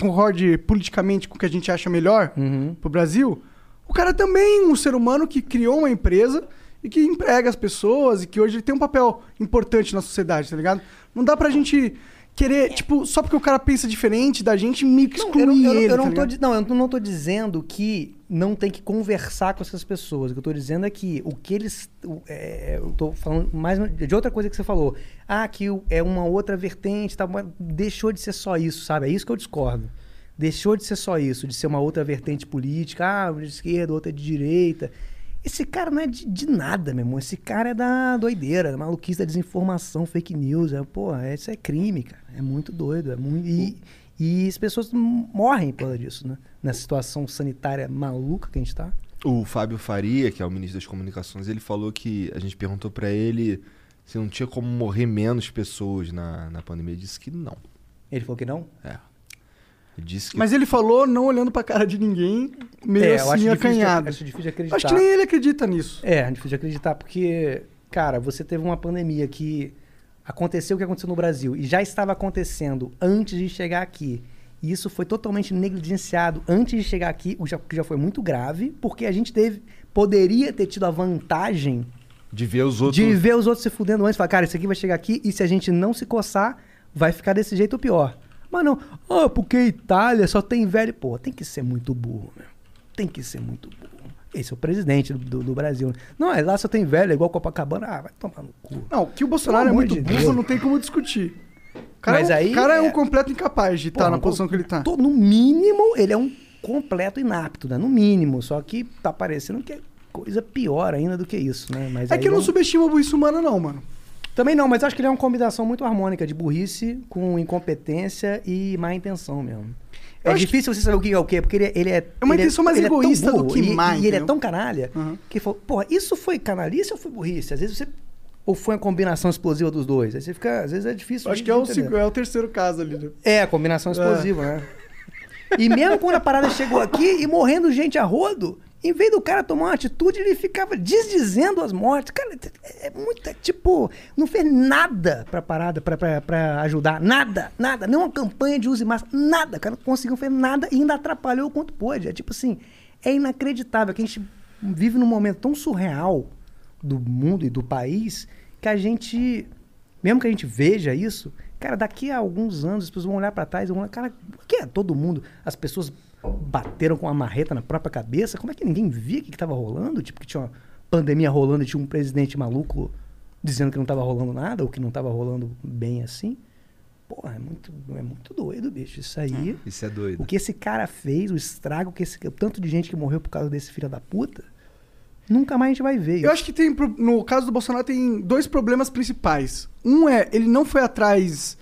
concorde politicamente com o que a gente acha melhor Uhum. pro Brasil, o cara também é um ser humano que criou uma empresa e que emprega as pessoas e que hoje ele tem um papel importante na sociedade, tá ligado? Não dá pra gente querer, tipo, só porque o cara pensa diferente da gente, meio que Não, excluir eu não, eu não- ele. eu tá não tô, não, eu não tô dizendo que não tem que conversar com essas pessoas. O que eu tô dizendo é que o que eles. o- é, eu tô falando mais de outra coisa que você falou. Ah, que é uma outra vertente, tá, deixou de ser só isso, sabe? É isso que eu discordo. Deixou de ser só isso, de ser uma outra vertente política, ah, uma de esquerda, outra de direita. Esse cara não é de, de nada, meu irmão. Esse cara é da doideira, da maluquice, da desinformação, fake news. É, pô, isso é crime, cara. É muito doido. É muito, e, e as pessoas morrem por causa disso, né? Nessa situação sanitária maluca que a gente tá. O Fábio Faria, que é o ministro das Comunicações, ele falou que a gente perguntou pra ele se não tinha como morrer menos pessoas na, na pandemia. Ele disse que não. Ele falou que não? É. Disse que Mas ele falou não olhando pra cara de ninguém, meio É, eu acho assim, difícil acanhado. acho difícil de Acho acreditar. que nem ele acredita nisso. É, é difícil de acreditar, porque, cara, você teve uma pandemia que aconteceu o que aconteceu no Brasil e já estava acontecendo antes de chegar aqui. E isso foi totalmente negligenciado antes de chegar aqui, o que já foi muito grave, porque a gente teve, poderia ter tido a vantagem de ver os outros. de ver os outros se fudendo antes. Falar, cara, isso aqui vai chegar aqui e se a gente não se coçar, vai ficar desse jeito ou pior. Mas não, ah, porque Itália só tem velho. Pô, tem que ser muito burro, meu. Tem que ser muito burro. Esse é o presidente do, do- do Brasil. Não, é lá só tem velho, é igual Copacabana. Ah, vai tomar no cu. Não, que o Bolsonaro é muito de burro, Deus. não tem como discutir. O cara, Mas é um, aí cara é... é- um completo incapaz de estar Porra, na um posição que ele tá. Tô- no mínimo, ele é um completo inapto, né? No mínimo. Só que tá parecendo que é coisa pior ainda do que isso, né? Mas É que eu não vamos- subestimo a burrice humana, não, mano. Também não, mas acho que ele é uma combinação muito harmônica de burrice com incompetência e má intenção mesmo. Eu É difícil você saber o que é o quê, porque ele, ele é. É uma ele intenção mais ele é egoísta do que má, E ele é tão canalha Uhum. que falou, porra, isso foi canalice ou foi burrice? Às vezes você Ou foi uma combinação explosiva dos dois? Aí você fica, às vezes é difícil. Acho que é o, seg- é o terceiro caso ali. né? É, combinação explosiva, né? E mesmo quando a parada chegou aqui e morrendo gente a rodo, em vez do cara tomar uma atitude, ele ficava desdizendo as mortes. Cara, é é muito. é tipo, não fez nada pra parada, pra, pra, pra ajudar. Nada, nada. Não uma campanha de use máscara, nada. Cara, não conseguiu fazer nada e ainda atrapalhou o quanto pôde. É tipo assim, é inacreditável que a gente vive num momento tão surreal do mundo e do país que a gente, mesmo que a gente veja isso, cara, daqui a alguns anos as pessoas vão olhar pra trás e vão olhar, cara, o que é todo mundo? As pessoas bateram com a marreta na própria cabeça? Como é que ninguém via o que, que tava rolando? Tipo, que tinha uma pandemia rolando e tinha um presidente maluco dizendo que não tava rolando nada ou que não tava rolando bem assim? Porra, é muito, é muito doido, bicho. Isso aí. Isso é doido. O que esse cara fez, o estrago, que esse, o tanto de gente que morreu por causa desse filho da puta, nunca mais a gente vai ver. Eu acho que tem, no caso do Bolsonaro, tem dois problemas principais. Um é, ele não foi atrás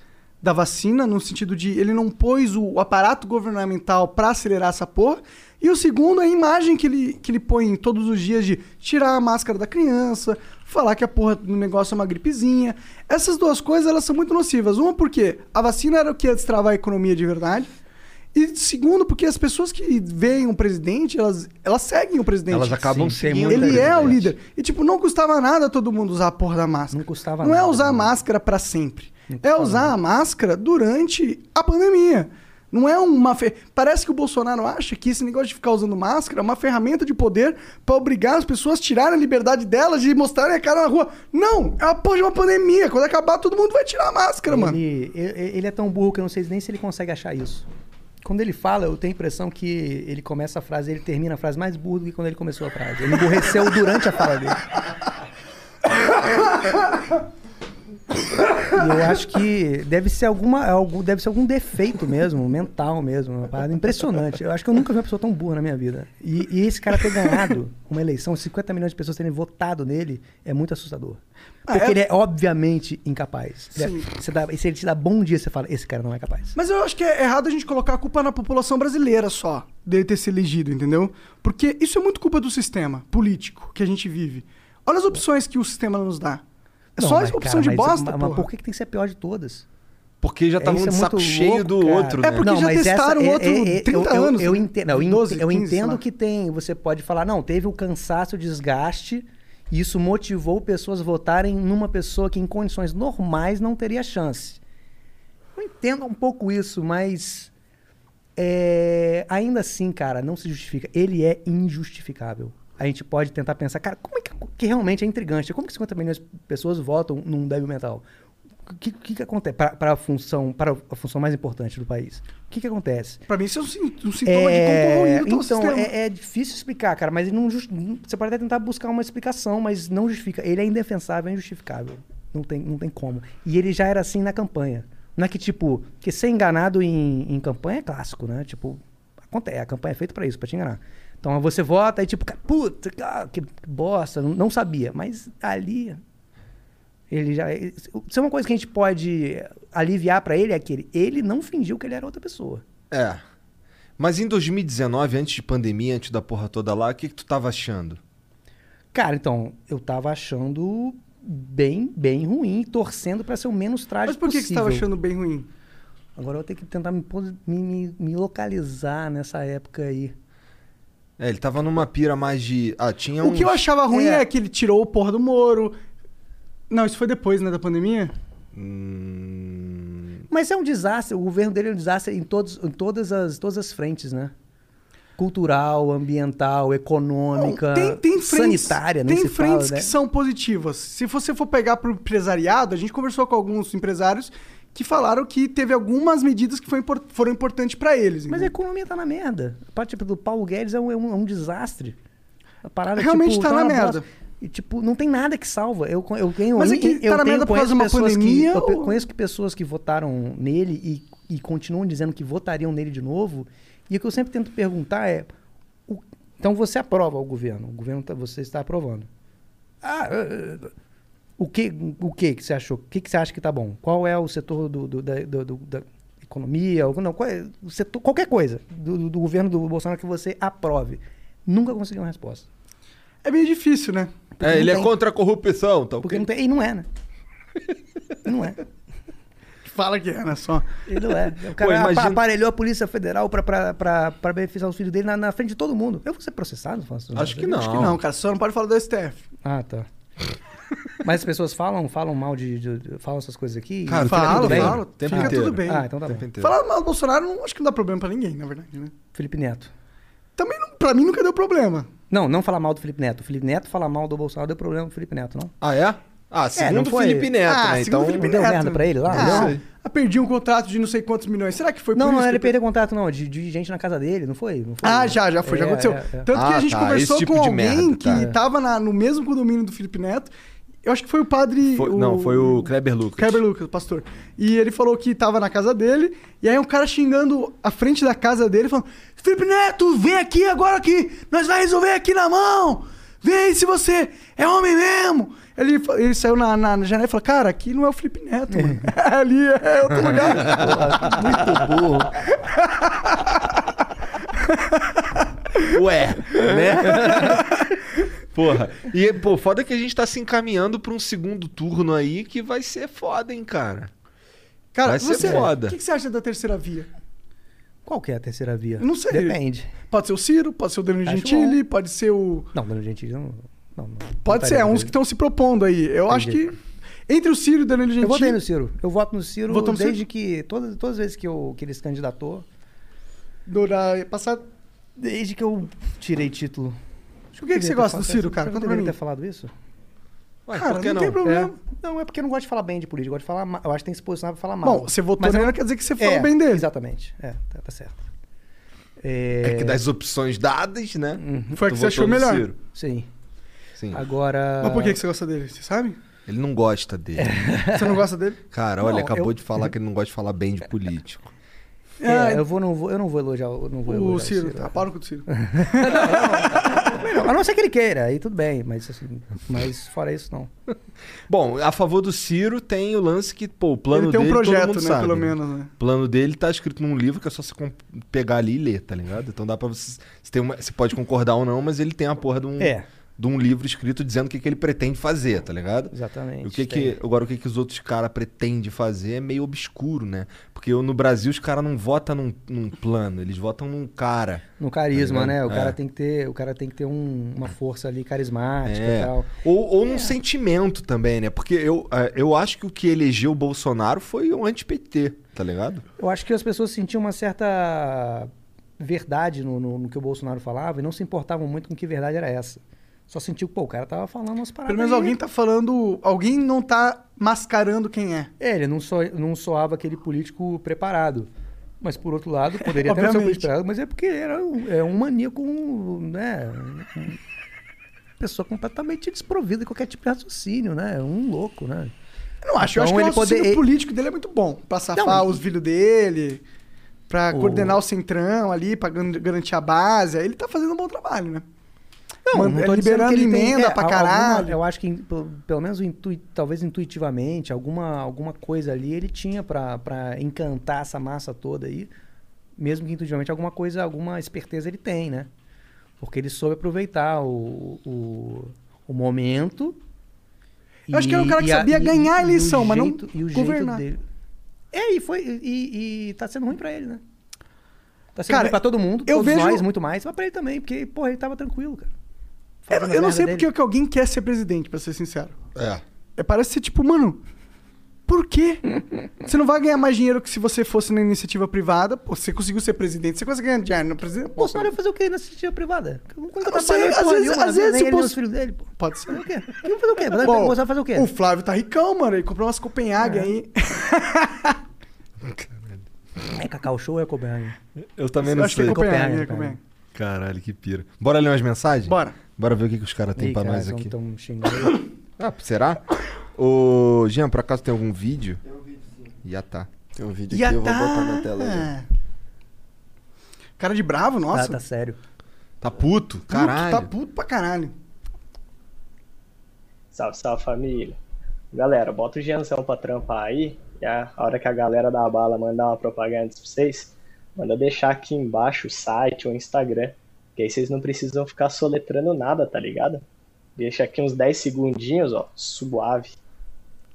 da vacina, no sentido de ele não pôs o aparato governamental pra acelerar essa porra. E o segundo é a imagem que ele, que ele põe todos os dias de tirar a máscara da criança, falar que a porra do negócio é uma gripezinha. Essas duas coisas, elas são muito nocivas. Uma porque a vacina era o que ia destravar a economia de verdade. E segundo, porque as pessoas que veem o presidente, elas, elas seguem o presidente. Elas acabam Sim, muita Ele o é o líder. E, tipo, não custava nada todo mundo usar a porra da máscara. Não custava Não é nada, usar a né? máscara pra sempre. É usar nada. a máscara durante a pandemia. Não é uma. Fe... Parece que o Bolsonaro acha que esse negócio de ficar usando máscara é uma ferramenta de poder pra obrigar as pessoas a tirarem a liberdade delas de mostrarem a cara na rua. Não! É uma porra de uma pandemia. Quando acabar, todo mundo vai tirar a máscara, mano. Ele, ele, ele é tão burro que eu não sei nem se ele consegue achar isso. Quando ele fala, eu tenho a impressão que ele começa a frase, ele termina a frase mais burro do que quando ele começou a frase. Ele emburreceu durante a fala dele. (laughs) E eu acho que deve ser alguma, algum, deve ser algum defeito mesmo, mental mesmo, uma parada impressionante. Eu acho que eu nunca vi uma pessoa tão burra na minha vida. E, e esse cara ter ganhado uma eleição, 50 milhões de pessoas terem votado nele, é muito assustador. Porque Ah, é? ele é obviamente incapaz. É- Sim. você dá- e se ele te dá bom dia, você fala, esse cara não é capaz. Mas eu acho que é errado a gente colocar a culpa na população brasileira só, dele ter se elegido, entendeu? Porque isso é muito culpa do sistema político que a gente vive. Olha as opções que o sistema nos dá. É Não, só mas, opção cara, de mas- bosta, mas, mas por que, que tem que ser a pior de todas? Porque já tava Isso um é saco muito cheio do cara. outro, É né? porque já testaram outro 30 eu, anos, Eu, né? entendo, não, eu 12, ent- eu 15, sei entendo que tem. Você pode falar, não, teve o cansaço, o desgaste, e isso motivou pessoas a votarem numa pessoa que em condições normais não teria chance. Eu entendo um pouco isso, mas. é, ainda assim, cara, não se justifica. Ele é injustificável. A gente pode tentar pensar, cara, como é que, que realmente é intrigante? Como que 50 milhões de pessoas votam num débil mental? O que, que, que acontece para a função, para a função mais importante do país? O que, que acontece? Pra mim isso é um, um sintoma de tá o então, é, é difícil explicar, cara, mas não just- você pode até tentar buscar uma explicação, mas não justifica. Ele é indefensável, é injustificável. Não tem, não tem como. E ele já era assim na campanha. Não é que, tipo, que ser enganado em, em campanha é clássico, né? Tipo, acontece, a campanha é feita pra isso, pra te enganar. Então você vota e tipo, cara, puta, que bosta, não, não sabia. Mas ali, ele já. Isso é uma coisa que a gente pode aliviar pra ele, é que ele, ele não fingiu que ele era outra pessoa. É. Mas em 2019, antes de pandemia, antes da porra toda lá, o que, que tu tava achando? Cara, então, eu tava achando bem, bem ruim, torcendo pra ser o menos trágico Mas por que, que você possível. tava achando bem ruim? Agora eu vou ter que tentar me, me- me localizar nessa época aí. É, ele tava numa pira mais de. Ah, tinha O que eu achava ruim é. é. que ele tirou o porra do Moro. Não, isso foi depois, né, da pandemia? Hum, Mas é um desastre, o governo dele é um desastre em, todos, em todas, as, todas as frentes, né? Cultural, ambiental, econômica, Não, tem, tem frentes, sanitária, tem se frentes fala, né? que são positivas. Se você for pegar pro empresariado, a gente conversou com alguns empresários que falaram que teve algumas medidas que foram importantes pra eles. Mas a economia tá na merda. A parte tipo, do Paulo Guedes é um, é um, é um desastre. A parada, Realmente tipo, tá na uma merda. bosta. E, tipo, não tem nada que salva. Eu, eu tenho, Mas é que eu tá na tenho- merda por causa de uma pandemia Que, eu ou- conheço que pessoas que votaram nele e, e continuam dizendo que votariam nele de novo. E o que eu sempre tento perguntar é: o- então você aprova o governo? O governo tá- você está aprovando. Ah, o que, o que que você achou? O que, que você acha que tá bom? Qual é o setor do, do- da, do- do- da economia? Ou- Não, qual é o setor, qualquer coisa do, do- do governo do Bolsonaro que você aprove. Nunca consegui uma resposta. É meio difícil, né? É, ele é tem. contra a corrupção. Tá Porque não tem. E não é, né? (laughs) não é. Fala que é, né? Só. Ele não é. O cara imagina- apa- aparelhou a Polícia Federal pra, pra, pra, pra beneficiar os filhos dele na, na frente de todo mundo. Eu vou ser processado? Faço Acho que não. Acho que não, cara. Só não pode falar do STF. Ah, tá. Mas as pessoas falam, falam mal de, de- de- falam essas coisas aqui? Cara, Fala. Tempo Fica inteiro. tudo bem. Ah, então tá bom. Tempo inteiro. Falar mal do Bolsonaro, não, acho que não dá problema pra ninguém, na verdade, né? Felipe Neto. Também, não, pra mim, nunca deu problema. Não, não falar mal do Felipe Neto. O Felipe Neto falar mal do Bolsonaro deu problema pro Felipe Neto, não? Ah, é? Ah, segundo não foi- Felipe Neto, Ah, né? segundo Então. Felipe Não deu Neto. merda pra ele lá? Ah, Não ah, perdi um contrato de não sei quantos milhões. Será que foi Não, por não, isso ele que- perdeu contato, não. De, de gente na casa dele, não foi? Não foi? Ah, já, já foi, já É, aconteceu. é, é. Tanto que Ah, a gente tá, conversou tipo com alguém merda, tá. que tava na- no mesmo condomínio do Felipe Neto. Eu acho que foi o padre. Foi- não, foi o Kleber Lucas. Kleber Lucas, o pastor. E ele falou que tava na casa dele, e aí um cara xingando a frente da casa dele, falando: Felipe Neto, vem aqui agora que nós vai resolver aqui na mão! Vem aí se você é homem mesmo! Ele, ele saiu na, na, na janela e falou: Cara, aqui não é o Felipe Neto, mano. (laughs) Ali é outro lugar. (laughs) Muito burro. Ué, né? Porra. E, pô, foda que a gente tá se encaminhando pra um segundo turno aí que vai ser foda, hein, cara. Cara, Vai ser você, foda. o que, que você acha da terceira via? Qual que é a terceira via? Não sei. Depende. Pode ser o Ciro, pode ser o Danilo Gentili, pode ser o. Não, Danilo Gentili não... não, não Pode votaria ser, é uns que estão se propondo aí. Eu acho que. Entre o Ciro e o Danilo Gentili. Eu votei no Ciro. Eu voto no Ciro Votou desde Ciro? que... Todas, todas as vezes que, eu, que ele se candidatou, Do, da, passado. desde que eu tirei título. Acho Por que, que você eu deveria ter gosta do Ciro, cara? Conta pra mim. ter falado isso? Ué, Cara, por que não não? tem problema. É. Não, é porque eu não gosto de falar bem de política. Eu gosto de falar Eu acho que tem que se posicionar pra falar mal. Bom, você votou nele, eu- não quer dizer que você falou É, bem dele. Exatamente. É, tá, tá certo. É que das opções dadas, né? Foi a que você achou melhor. Ciro. Sim. Sim. Agora... Mas por que, que você gosta dele? Você sabe? Ele não gosta dele. Você não gosta dele? (laughs) Cara, Não, olha, acabou eu- de falar que ele não gosta de falar bem de político. (laughs) É, Ah, eu, vou, não vou, eu não vou elogiar, eu não vou o elogiar Ciro. o Ciro. Tá, para com o Ciro. (laughs) A não ser que ele queira, aí tudo bem, mas, assim, mas fora isso, não. Bom, a favor do Ciro tem o lance que, pô, o plano Ele tem um dele todo projeto, mundo né? sabe, Pelo menos, né? O plano dele tá escrito num livro que é só você com- pegar ali e ler, tá ligado? Então dá pra você. Você, tem uma- você pode concordar ou não, mas ele tem a porra de um, É. de um livro escrito dizendo o que, que ele pretende fazer, tá ligado? Exatamente. O que tem. que, agora, o que, que os outros caras pretendem fazer é meio obscuro, né? Porque no Brasil os caras não votam num, num plano, eles votam num cara. No carisma, Tá né? O ligado? cara É. tem que ter, o cara tem que ter um- uma força ali carismática É. e tal. Ou, ou num sentimento também, né? Porque eu, eh, eu acho que o que elegeu o Bolsonaro foi o anti-PT, tá ligado? Eu acho que as pessoas sentiam uma certa verdade no, no- no que o Bolsonaro falava e não se importavam muito com que verdade era essa. Só sentiu que, pô, o cara tava falando umas paradas. Pelo menos aí. alguém tá falando. Alguém não tá mascarando quem é. É, ele não, so, não soava aquele político preparado. Mas, por outro lado, poderia ter sido Obviamente. político preparado, mas é porque era um, é um maníaco, né? pessoa completamente desprovida de qualquer tipo de raciocínio, né? Um louco, né? Eu não acho. eu acho Então que o poder- político dele é muito bom. Pra safar Não, os filhos dele, pra O- coordenar o centrão ali, pra garantir a base. Ele tá fazendo um bom trabalho, né? Não, Man- não tô dizendo liberando que ele tem- emenda é, pra alguma- caralho. eu acho que, pelo, menos, talvez intuitivamente, alguma, alguma coisa ali ele tinha pra, pra encantar essa massa toda aí. Mesmo que intuitivamente alguma coisa, alguma esperteza ele tem, né? Porque ele soube aproveitar o, o, o momento. Eu acho que era um cara que e a- sabia e- ganhar a e o eleição, mas não jeito- e o governar. jeito dele. É, e foi. E, e tá sendo ruim pra ele, né? Tá sendo Cara, ruim pra todo mundo, eu todos vejo- nós, muito mais, mas pra ele também, porque, porra, ele tava tranquilo, cara. Eu, Fazendo eu não sei dele. porque que alguém quer ser presidente, pra ser sincero. É. É, parece ser tipo, mano, por quê? (laughs) você não vai ganhar mais dinheiro que se você fosse na iniciativa privada. Pô, você conseguiu ser presidente, você consegue ganhar dinheiro na presidente? O Bolsonaro ia fazer o quê na iniciativa privada? Nunca sei, trabalhou às vezes- nenhuma, às vezes se ele, o nem Bolso- os filhos dele, pô. Pode ser. Fazer o quê? Ele vai fazer o quê? Bom, Bolsonaro fazer o quê? O Flávio tá ricão, mano. Ele comprou umas Copenhague É. aí. (laughs) É Cacau Show ou é Copenhagen? Eu também Eu não acho que é sei. Copenhague, Copenhague, é Copenhague. Caralho, que pira. Bora ler umas mensagens? Bora. Bora ver o que, que os caras têm pra cara, nós aqui. tão xingando. (coughs) Ah, será? Ô, Jean, por acaso tem algum vídeo? Tem um vídeo, sim. Já tá. Tem um vídeo Já aqui, eu vou tá. botar na tela já. Cara de bravo, nossa. Tá, tá sério. Tá puto? Puto, Caralho. Tá puto pra caralho. Salve, salve família. Galera, bota o Gianzão pra trampar aí. E a a hora que a galera da bala mandar uma propaganda pra vocês, manda deixar aqui embaixo o site ou o Instagram. Que aí vocês não precisam ficar soletrando nada, tá ligado? Deixa aqui uns 10 segundinhos, ó. Suave.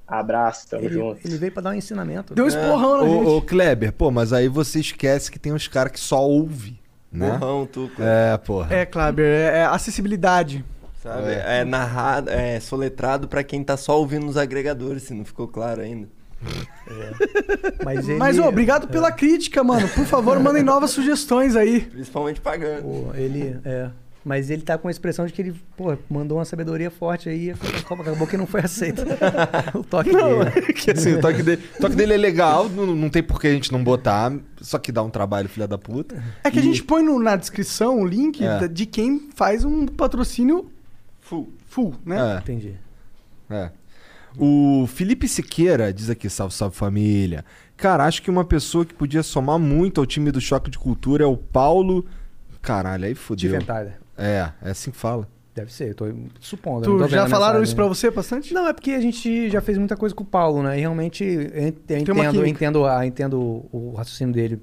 Abraço, tamo Ele, junto. ele veio pra dar um ensinamento. Deu um esporrão na gente. Ô, ô, Kleber, pô, mas aí você esquece que tem uns caras que só ouve, né? Porrão, tu, Kleber. É, porra. É, Kleber, é, é acessibilidade. Sabe? É. narrado, é soletrado pra quem tá só ouvindo nos agregadores, se não ficou claro ainda. Mas, ele, Mas, ô, obrigado pela crítica, mano. Por favor, mandem novas (laughs) sugestões aí. Principalmente pagando. Pô, ele, é. Mas ele tá com a expressão de que ele, pô, mandou uma sabedoria forte aí, acabou que não foi aceito (laughs) o toque dele. que assim, o toque dele, o toque dele é legal, não, não tem por que a gente não botar, só que dá um trabalho, filha da puta. É que a E- gente põe no- na descrição o link É. de quem faz um patrocínio Full. full, né? É. Entendi. É. O Felipe Siqueira diz aqui, salve, salve família. Cara, acho que uma pessoa que podia somar muito ao time do Choque de Cultura é o Paulo. Caralho, aí fodeu. Tiventada. É, é assim que fala. Deve ser, eu tô supondo. Tu tô já falaram isso pra você bastante? Não, é porque a gente já fez muita coisa com o Paulo, né? E realmente eu entendo, eu entendo, a, entendo o raciocínio dele.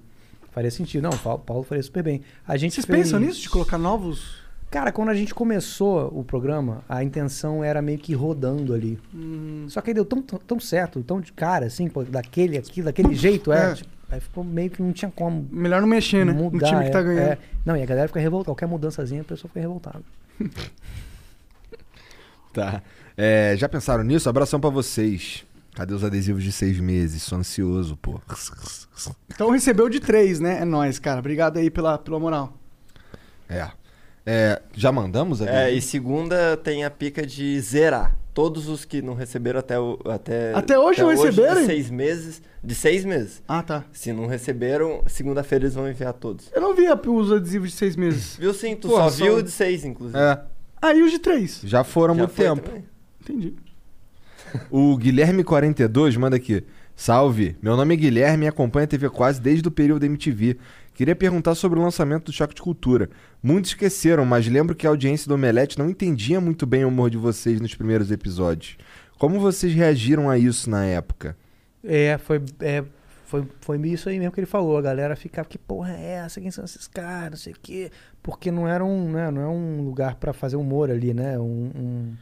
Faria sentido. Não, o Paulo, Paulo faria super bem. A gente Vocês fez- pensam nisso, de colocar novos? Cara, quando a gente começou o programa, a intenção era meio que ir rodando ali. Hum. Só que aí deu tão, tão, tão certo, tão de cara, assim, pô, daquele aqui, daquele jeito, é. É. tipo, aí ficou meio que não tinha como. Melhor não mexer, né? Mudar, no time que tá é, ganhando. é. Não, e a galera fica revoltada. Qualquer mudançazinha, a pessoa fica revoltada. (laughs) Tá. É, já pensaram nisso? Abração pra vocês. Cadê os adesivos de seis meses? Sou ansioso, pô. Então recebeu de três, né? É nóis, cara. Obrigado aí pela, pela moral. É. É, já mandamos É, adesivo? e segunda tem a pica de zerar. Todos os que não receberam até o, até, Até hoje não receberam? De seis meses. De seis meses. Ah, tá. Se não receberam, segunda-feira eles vão enviar todos. Eu não vi a- os adesivos de seis meses. (laughs) Viu sim? Tu Pô, só só- viu o de seis, inclusive. É, Ah, e os de três? já foram há muito tempo. também. Entendi. O Guilherme42 manda aqui. Salve, meu nome é Guilherme e acompanho a TV Quase desde o período MTV. Queria perguntar sobre o lançamento do Choque de Cultura. Muitos esqueceram, mas lembro que a audiência do Omelete não entendia muito bem o humor de vocês nos primeiros episódios. Como vocês reagiram a isso na época? É, foi, é, foi, foi isso aí mesmo que ele falou. A galera ficava, que porra é essa? Quem são esses caras? Não sei o quê. Porque não era um, né, não é um lugar pra fazer humor ali, né? Um, um-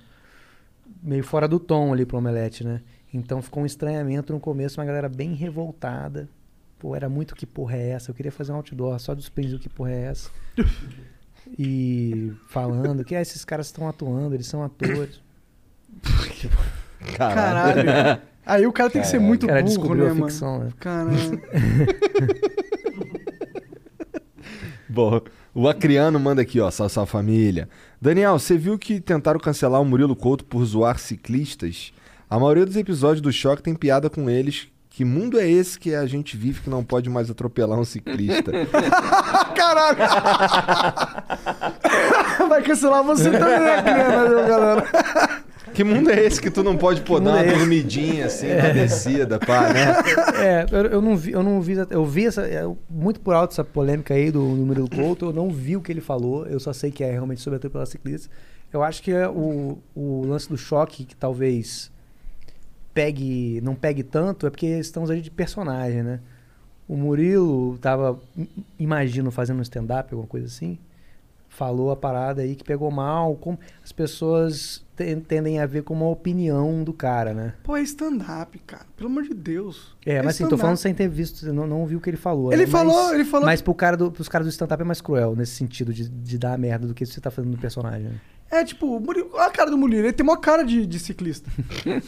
meio fora do tom ali pro Omelete, né? Então ficou um estranhamento no começo, uma galera bem revoltada. Pô, era muito que porra é essa? Eu queria fazer um outdoor só dos prints do que porra é essa. (laughs) E falando que ah, esses caras estão atuando, eles são atores. Caralho. Aí o cara tem que ser muito O cara burro, descobriu né, a mano? ficção, né? Caralho. (laughs) (laughs) Bom, o Acriano manda aqui, ó, salve, salve família. Daniel, você viu que tentaram cancelar o Murilo Couto por zoar ciclistas? A maioria dos episódios do Choque tem piada com eles. Que mundo é esse que a gente vive que não pode mais atropelar um ciclista? (laughs) Caralho! (laughs) Vai cancelar você também, né, viu, galera? (laughs) que mundo é esse que tu não pode pô, dar mundo uma é dormidinha assim na descida, pá, né? É, eu, eu não vi, eu não vi, eu vi essa, é, muito por alto essa polêmica aí do número do Couto, eu não vi o que ele falou, eu só sei que é realmente sobre atropelar ciclistas. Eu acho que é o, o lance do choque que talvez pegue, não pegue tanto, é porque estamos ali de personagem, né? O Murilo tava, im- imagino, fazendo um stand-up, alguma coisa assim, falou a parada aí que pegou mal, como as pessoas ten- tendem a ver como uma opinião do cara, né? Pô, é stand-up, cara. Pelo amor de Deus. É, mas assim, tô falando sem ter visto, não, não vi o que ele falou. Ele né? falou- mas, ele falou Mas pro cara do, pros caras do stand-up é mais cruel, nesse sentido de, de dar merda do que você tá fazendo no personagem. né? É, tipo, Murilo, olha a cara do Murilo. Ele tem uma cara de, de ciclista.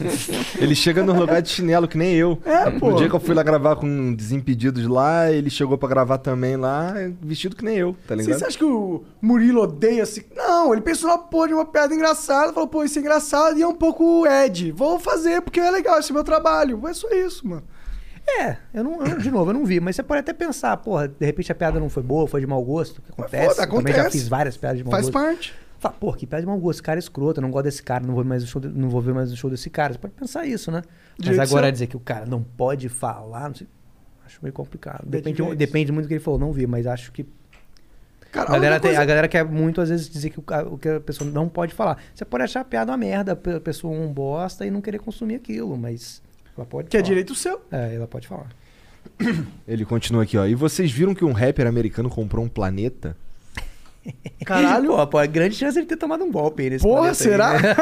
(laughs) Ele chega no lugar de chinelo que nem eu. É, pô. No dia que eu fui lá gravar com Desimpedidos lá, ele chegou pra gravar também lá, vestido que nem eu, tá Você, ligado? você acha que o Murilo odeia assim? Não, ele pensou na porra de uma piada engraçada, falou, pô, isso é engraçado e é um pouco Ed. Vou fazer porque é legal, esse é meu trabalho. É só isso, mano. É, eu não, eu- de novo, eu não vi, mas você pode até pensar, porra, de repente a piada não foi boa, foi de mau gosto, o que acontece. foda, Eu Também já acontece. fiz várias piadas de mau Faz gosto. parte. Fala, porra, que piada de mau gosto, esse cara é escroto, eu não gosto desse cara, não vou, mais show de- não vou ver mais o show desse cara. Você pode pensar isso, né? Mas agora seu. dizer que o cara não pode falar, não sei, acho meio complicado. Depende, vibes. depende muito do que ele falou, não vi, mas acho que Cara, A galera, tem- coisa- a galera quer muito, às vezes, dizer que o, o que a pessoa não pode falar. Você pode achar a piada uma merda, a pessoa um bosta e não querer consumir aquilo, mas ela pode Que é falar. direito seu. É, ela pode falar. Ele continua aqui, ó. E vocês viram que um rapper americano comprou um planeta? Caralho. Pô, pô, é grande chance de ele ter tomado um golpe aí nesse Porra, planeta aí, será? né?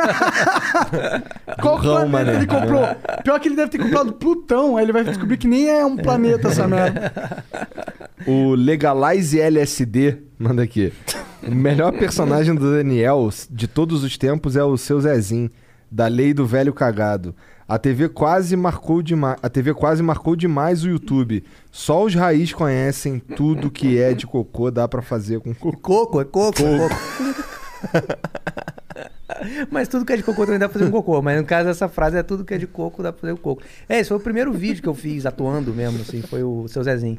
(laughs) Qual Burrão, planeta mané. ele comprou? Pior que ele deve ter comprado Plutão, aí ele vai descobrir que nem é um planeta essa (laughs) merda. O Legalize LSD manda aqui. O melhor personagem do Daniel de todos os tempos é o seu Zezinho, da Lei do Velho Cagado. A TV quase marcou demais, a TV quase marcou demais o YouTube. Só os raiz conhecem tudo que é de cocô dá pra fazer com cocô. Coco, é coco, é coco. (laughs) Mas tudo que é de cocô também dá pra fazer um cocô. Mas no caso, essa frase é tudo que é de coco, dá pra fazer um coco. É, esse foi o primeiro vídeo que eu fiz atuando mesmo, assim, foi o seu Zezinho.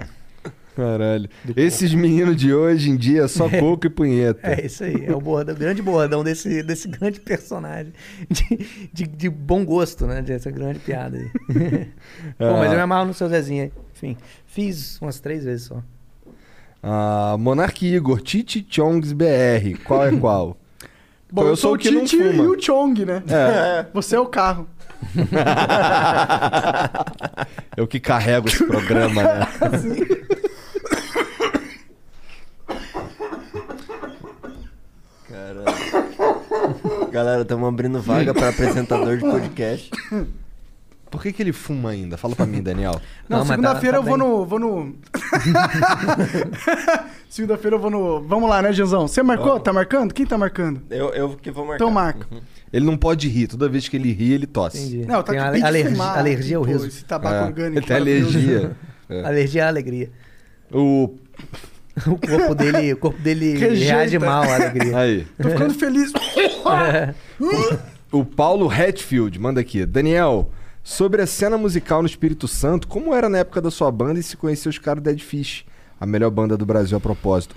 Caralho. Esses meninos de hoje em dia só (laughs) coco e punheta. É isso aí, é o bordão, grande bordão desse, desse grande personagem. De, de, de bom gosto, né? Dessa grande piada aí. (laughs) Pô, mas eu me amarro no seu Zezinho. Enfim, fiz umas três vezes só. Ah, Monark Igor, Titi Chongs BR. Qual é qual? (laughs) Bom, Pô, eu, sou o Titi e o Chong, né? É. Você é o carro. Eu que carrego esse programa, né? Caralho. Galera, estamos abrindo vaga para apresentador de podcast. Por que, que ele fuma ainda? Fala pra mim, Daniel. Não, Não, mas tá- segunda-feira tá eu vou no. Vou no... (laughs) segunda-feira eu vou no. Vamos lá, né, Janzão? Você marcou? Tá marcando? Quem tá marcando? Eu, eu que vou marcar. Então marca. Ele não pode rir. Toda vez que ele ri, ele tosse. Entendi. Não, tá Tem com ale- de alergia, fumar. alergia ao Pô, riso. Esse tabaco É, orgânico. Ele tem alergia. (laughs) É. Alergia à alegria. O... (laughs) O corpo dele, o corpo dele Rejeita. reage mal à alegria. Aí. Tô ficando feliz. O Paulo Hatfield manda aqui. Daniel, sobre a cena musical no Espírito Santo, como era na época da sua banda e se conheceu os caras do Dead Fish? A melhor banda do Brasil a propósito.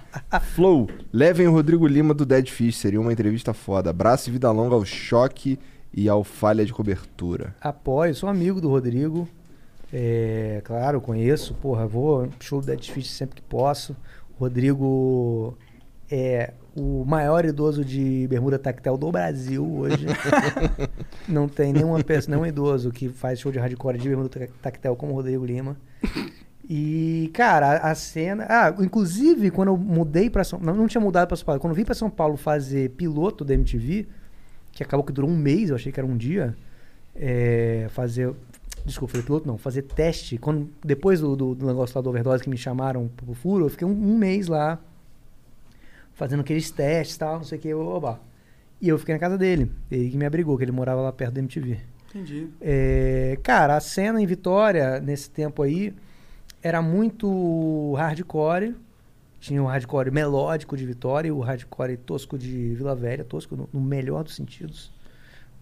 (laughs) Flow, levem o Rodrigo Lima do Dead Fish. Seria uma entrevista foda. Abraço e vida longa ao choque e ao falha de cobertura. Apoio, sou amigo do Rodrigo. É, claro, conheço. Porra, vou show do Dead Fish sempre que posso. O Rodrigo é o maior idoso de bermuda tactel do Brasil hoje. (laughs) Não tem nenhuma pessoa, nenhum idoso que faz show de hardcore de bermuda tac- tactel como o Rodrigo Lima. E, cara, a, a cena. Ah, inclusive, quando eu mudei pra São Paulo. Não, não tinha mudado pra São Paulo. Quando eu vim pra São Paulo fazer piloto da MTV, que acabou que durou um mês, eu achei que era um dia. é, fazer. Desculpa, fazer piloto não, fazer teste. Quando, depois do, do, do negócio lá do overdose que me chamaram pro furo, eu fiquei um, um mês lá fazendo aqueles testes e tal, não sei o que, oba. E eu fiquei na casa dele. Ele que me abrigou, que ele morava lá perto da MTV. Entendi. É, cara, a cena em Vitória, nesse tempo aí, era muito hardcore. Tinha o hardcore melódico de Vitória e o hardcore tosco de Vila Velha, tosco no, no melhor dos sentidos.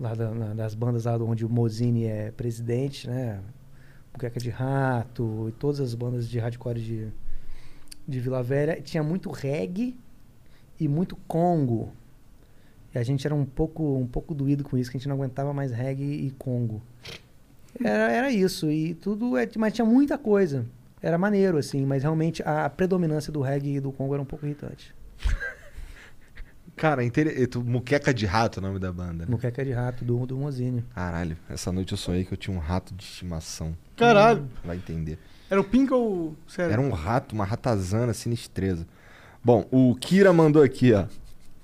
Lá da- na- das bandas lá onde o Mozini é presidente, né? Buqueca de Rato e todas as bandas de hardcore de, de Vila Velha. Tinha muito reggae e muito congo. E a gente era um pouco, um pouco doído com isso, que a gente não aguentava mais reggae e congo. Era, era isso, e tudo, é, mas tinha muita coisa. Era maneiro, assim, mas realmente a predominância do reggae e do congo era um pouco irritante. (laughs) Cara, inter... tu- Muqueca de Rato é o nome da banda. Né? Muqueca de rato do, do Mozini. Caralho, essa noite eu sonhei que eu tinha um rato de estimação. Caralho. Vai entender. Era o Pink ou. Sério? Era um rato, uma ratazana sinistreza. Bom, o Kira mandou aqui, ó.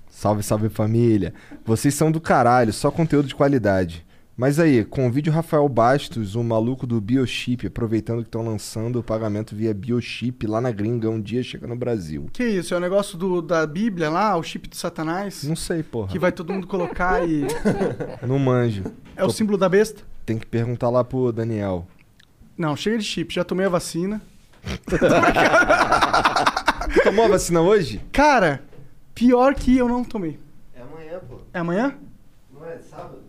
Salve, salve família. Vocês são do caralho, só conteúdo de qualidade. Mas aí, convide o Rafael Bastos, o maluco do Biochip, aproveitando que estão lançando o pagamento via Biochip lá na gringa, um dia chega no Brasil. Que isso? É o negócio do, da Bíblia lá, o chip de Satanás? Não sei, porra. Que vai todo mundo colocar e. (laughs) Não manjo. É o Tô- símbolo da besta? Tem que perguntar lá pro Daniel. Não, chega de chip. Já tomei a vacina. Tu (laughs) tomou a vacina hoje? Cara, pior que eu não tomei. É amanhã, pô. É amanhã? Não é sábado?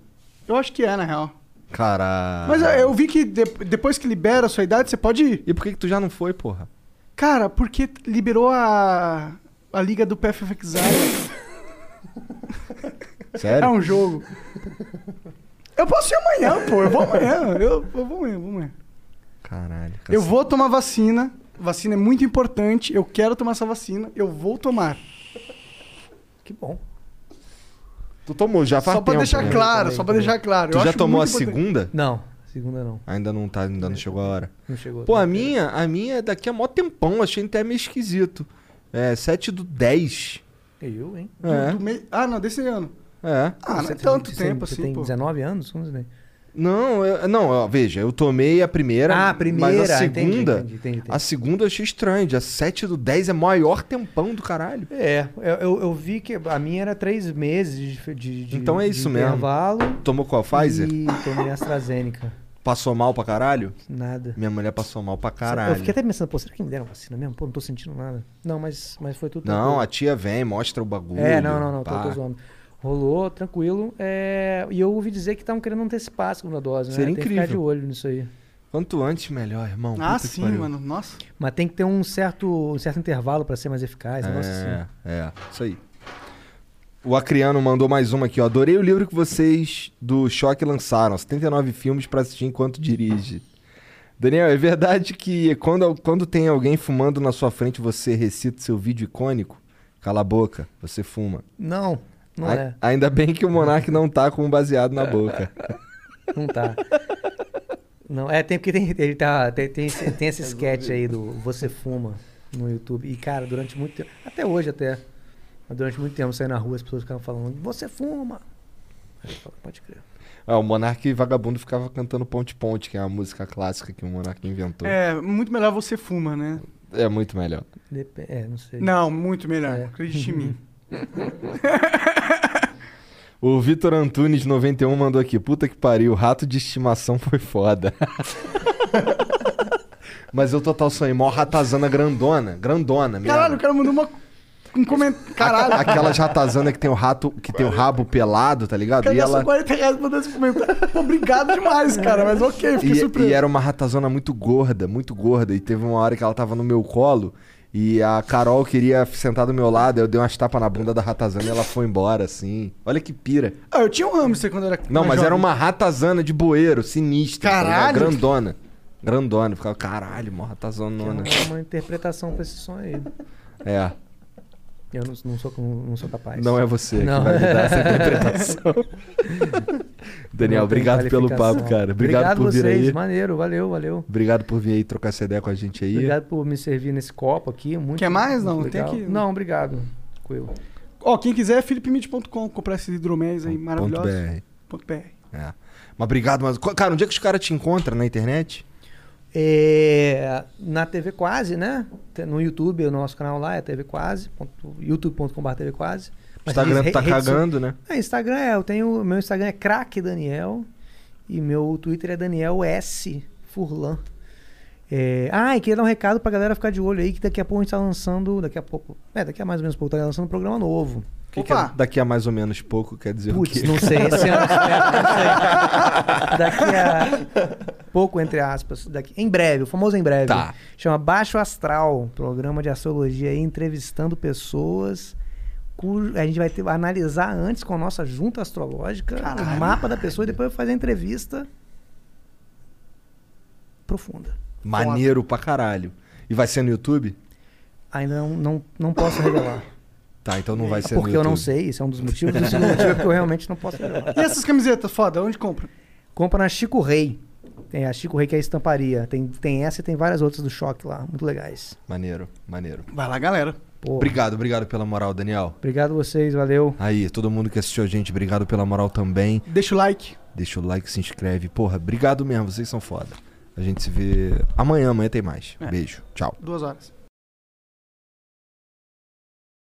Eu acho que é, na real. Caralho. Mas eu, eu vi que de- depois que libera a sua idade, você pode ir. E por que, que tu já não foi, porra? Cara, porque liberou a, a liga do PFFX. (laughs) Sério? É um jogo. Eu posso ir amanhã, pô. Eu vou amanhã. Eu, eu vou amanhã, vou amanhã. Caralho. Eu vou tomar vacina. Vacina é muito importante. Eu quero tomar essa vacina. Eu vou tomar. Que bom. Tu tomou já faz Só pra tempo, deixar né? claro, Também, só pra também. deixar claro. Tu Eu já acho tomou a muito importante. segunda? Não, segunda não. Ainda não tá, ainda não chegou a hora. Não chegou. Pô, a minha, a minha é daqui a mó tempão, achei até meio esquisito. É, 7 do 10. Eu, hein? É. Do- do mei- Ah, não, desse ano. É. Ah, não é tanto tempo você assim, tem pô. 19 anos? Como você tem? Não, eu- não, ó, veja, eu tomei a primeira. Ah, a Mas a primeira, segunda. entendi, entendi, entendi. A segunda eu achei estranho. Dia 7 do 10 é maior tempão do caralho. É, eu, eu, eu vi que a minha era três meses de, de, Então é isso mesmo. intervalo Tomou qual? Pfizer? E tomei AstraZeneca. Passou mal pra caralho? Nada. Minha mulher passou mal pra Eu caralho. fiquei até pensando, pô, será que me deram vacina mesmo? Pô, não tô sentindo nada. Não, mas, mas foi tudo Não, tranquilo. a tia vem, mostra o bagulho. É, não, não, não, tô, tô zoando. Rolou, tranquilo. é, E eu ouvi dizer que estavam querendo antecipar a segunda dose, né? Seria Tem que ficar de incrível. olho nisso aí. Quanto antes, melhor, irmão. Ah, Puta sim, mano. Nossa. Mas tem que ter um certo, um certo intervalo pra ser mais eficaz, É, assim. é, isso aí. O Acriano mandou mais uma aqui, ó. Adorei o livro que vocês do Choque lançaram. 79 filmes pra assistir enquanto dirige. Daniel, é verdade que quando, quando tem alguém fumando na sua frente, você recita seu vídeo icônico? Cala a boca, você fuma. Não, não Ai- é. Ainda bem que o Monark não tá com um baseado na boca. (laughs) Não tá. Não, é, tem porque tem, ele tá, tem, tem, esse- tem esse (laughs) sketch aí do Você Fuma no YouTube. E, cara, durante muito tempo, até hoje até, durante muito tempo, saí na rua, as pessoas ficavam falando, você fuma. Aí eu falo, pode crer. Ah, o Monark Vagabundo ficava cantando Ponte Ponte, que é uma música clássica que o Monark inventou. É, É, muito melhor você fuma, né? muito melhor. Dep- é, não sei. Não, muito melhor. É. Acredite em mim. (laughs) (laughs) O Vitor Antunes 91 mandou aqui. Puta que pariu, rato de estimação foi foda. (laughs) Mas eu total sonhei, mó ratazana grandona, grandona mesmo. Caralho, o cara mandou uma, um comentário. Caralho. Aquelas ratazana que tem o rato, que tem o rabo pelado, tá ligado? Cara, E ela 40 reais mandando esse comentário. Obrigado demais, cara. Mas ok, fiquei e, surpreso. e era uma ratazana muito gorda, muito gorda. E teve uma hora que ela tava no meu colo e a Carol queria sentar do meu lado. Eu dei umas tapas na bunda da ratazana e ela foi embora, assim. Olha que pira. Ah, eu tinha um hamster quando era Não, mas era jovem. uma ratazana de bueiro, sinistra. tá? Caralho! grandona. Grandona. Ficava, caralho, mó ratazanona. É uma interpretação pra esse sonho aí. É. Eu não, não sou, não, sou capaz. Não é você Não. que vai me dar essa (laughs) interpretação. Daniel, obrigado pelo papo, cara. Obrigado, por vir vocês, aí. maneiro, valeu, valeu. Obrigado por vir aí trocar essa ideia com a gente aí. Obrigado por me servir nesse copo aqui. Muito, Quer mais? muito Não, tem aqui- Não, obrigado. Tranquilo. Ó, quem quiser é philipmid.com, comprar esses hidroméis aí Ponto maravilhosos. BR. Ponto BR. É. Mas obrigado, mas. Cara, onde é que os caras te encontram na internet? É, na TV Quase, né? No YouTube, o nosso canal lá é TV Quase, youtube.com.br TV Quase. Mas Instagram re- tá cagando, né? É, Instagram é, eu tenho, meu Instagram é craque Daniel e meu Twitter é Daniel S Furlan. É, ah, e queria dar um recado pra galera ficar de olho aí que daqui a pouco a gente tá lançando, daqui a pouco, é, daqui a mais ou menos pouco tá lançando um programa novo. O que, que é daqui a mais ou menos pouco quer dizer o Putz, quê? não sei, esse ano, (laughs) é, não sei. Daqui a pouco, entre aspas, daqui, em breve, o famoso em breve. Tá. Chama Baixo Astral, programa de astrologia aí, entrevistando pessoas. cujo- a gente vai ter, analisar antes com a nossa junta astrológica o mapa da pessoa e depois fazer a entrevista profunda. Maneiro pra caralho. E vai ser no YouTube? Ainda não, não, não posso revelar. (coughs) Tá, então não vai ser no Porque eu não sei, isso é um dos motivos. E o segundo motivo é porque eu realmente não posso revelar. E essas camisetas, foda, onde compra? Compra na Chico Rei. Tem a Chico Rei que é a estamparia. Tem, tem essa e tem várias outras do Choque lá, muito legais. Maneiro, maneiro. Vai lá, galera. Pô, Obrigado, obrigado pela moral, Daniel. Obrigado vocês, valeu. Aí, todo mundo que assistiu a gente, obrigado pela moral também. Deixa o like. Deixa o like, se inscreve. Porra, obrigado mesmo, vocês são foda. A gente se vê amanhã, amanhã tem mais. É. Beijo, tchau. Duas horas.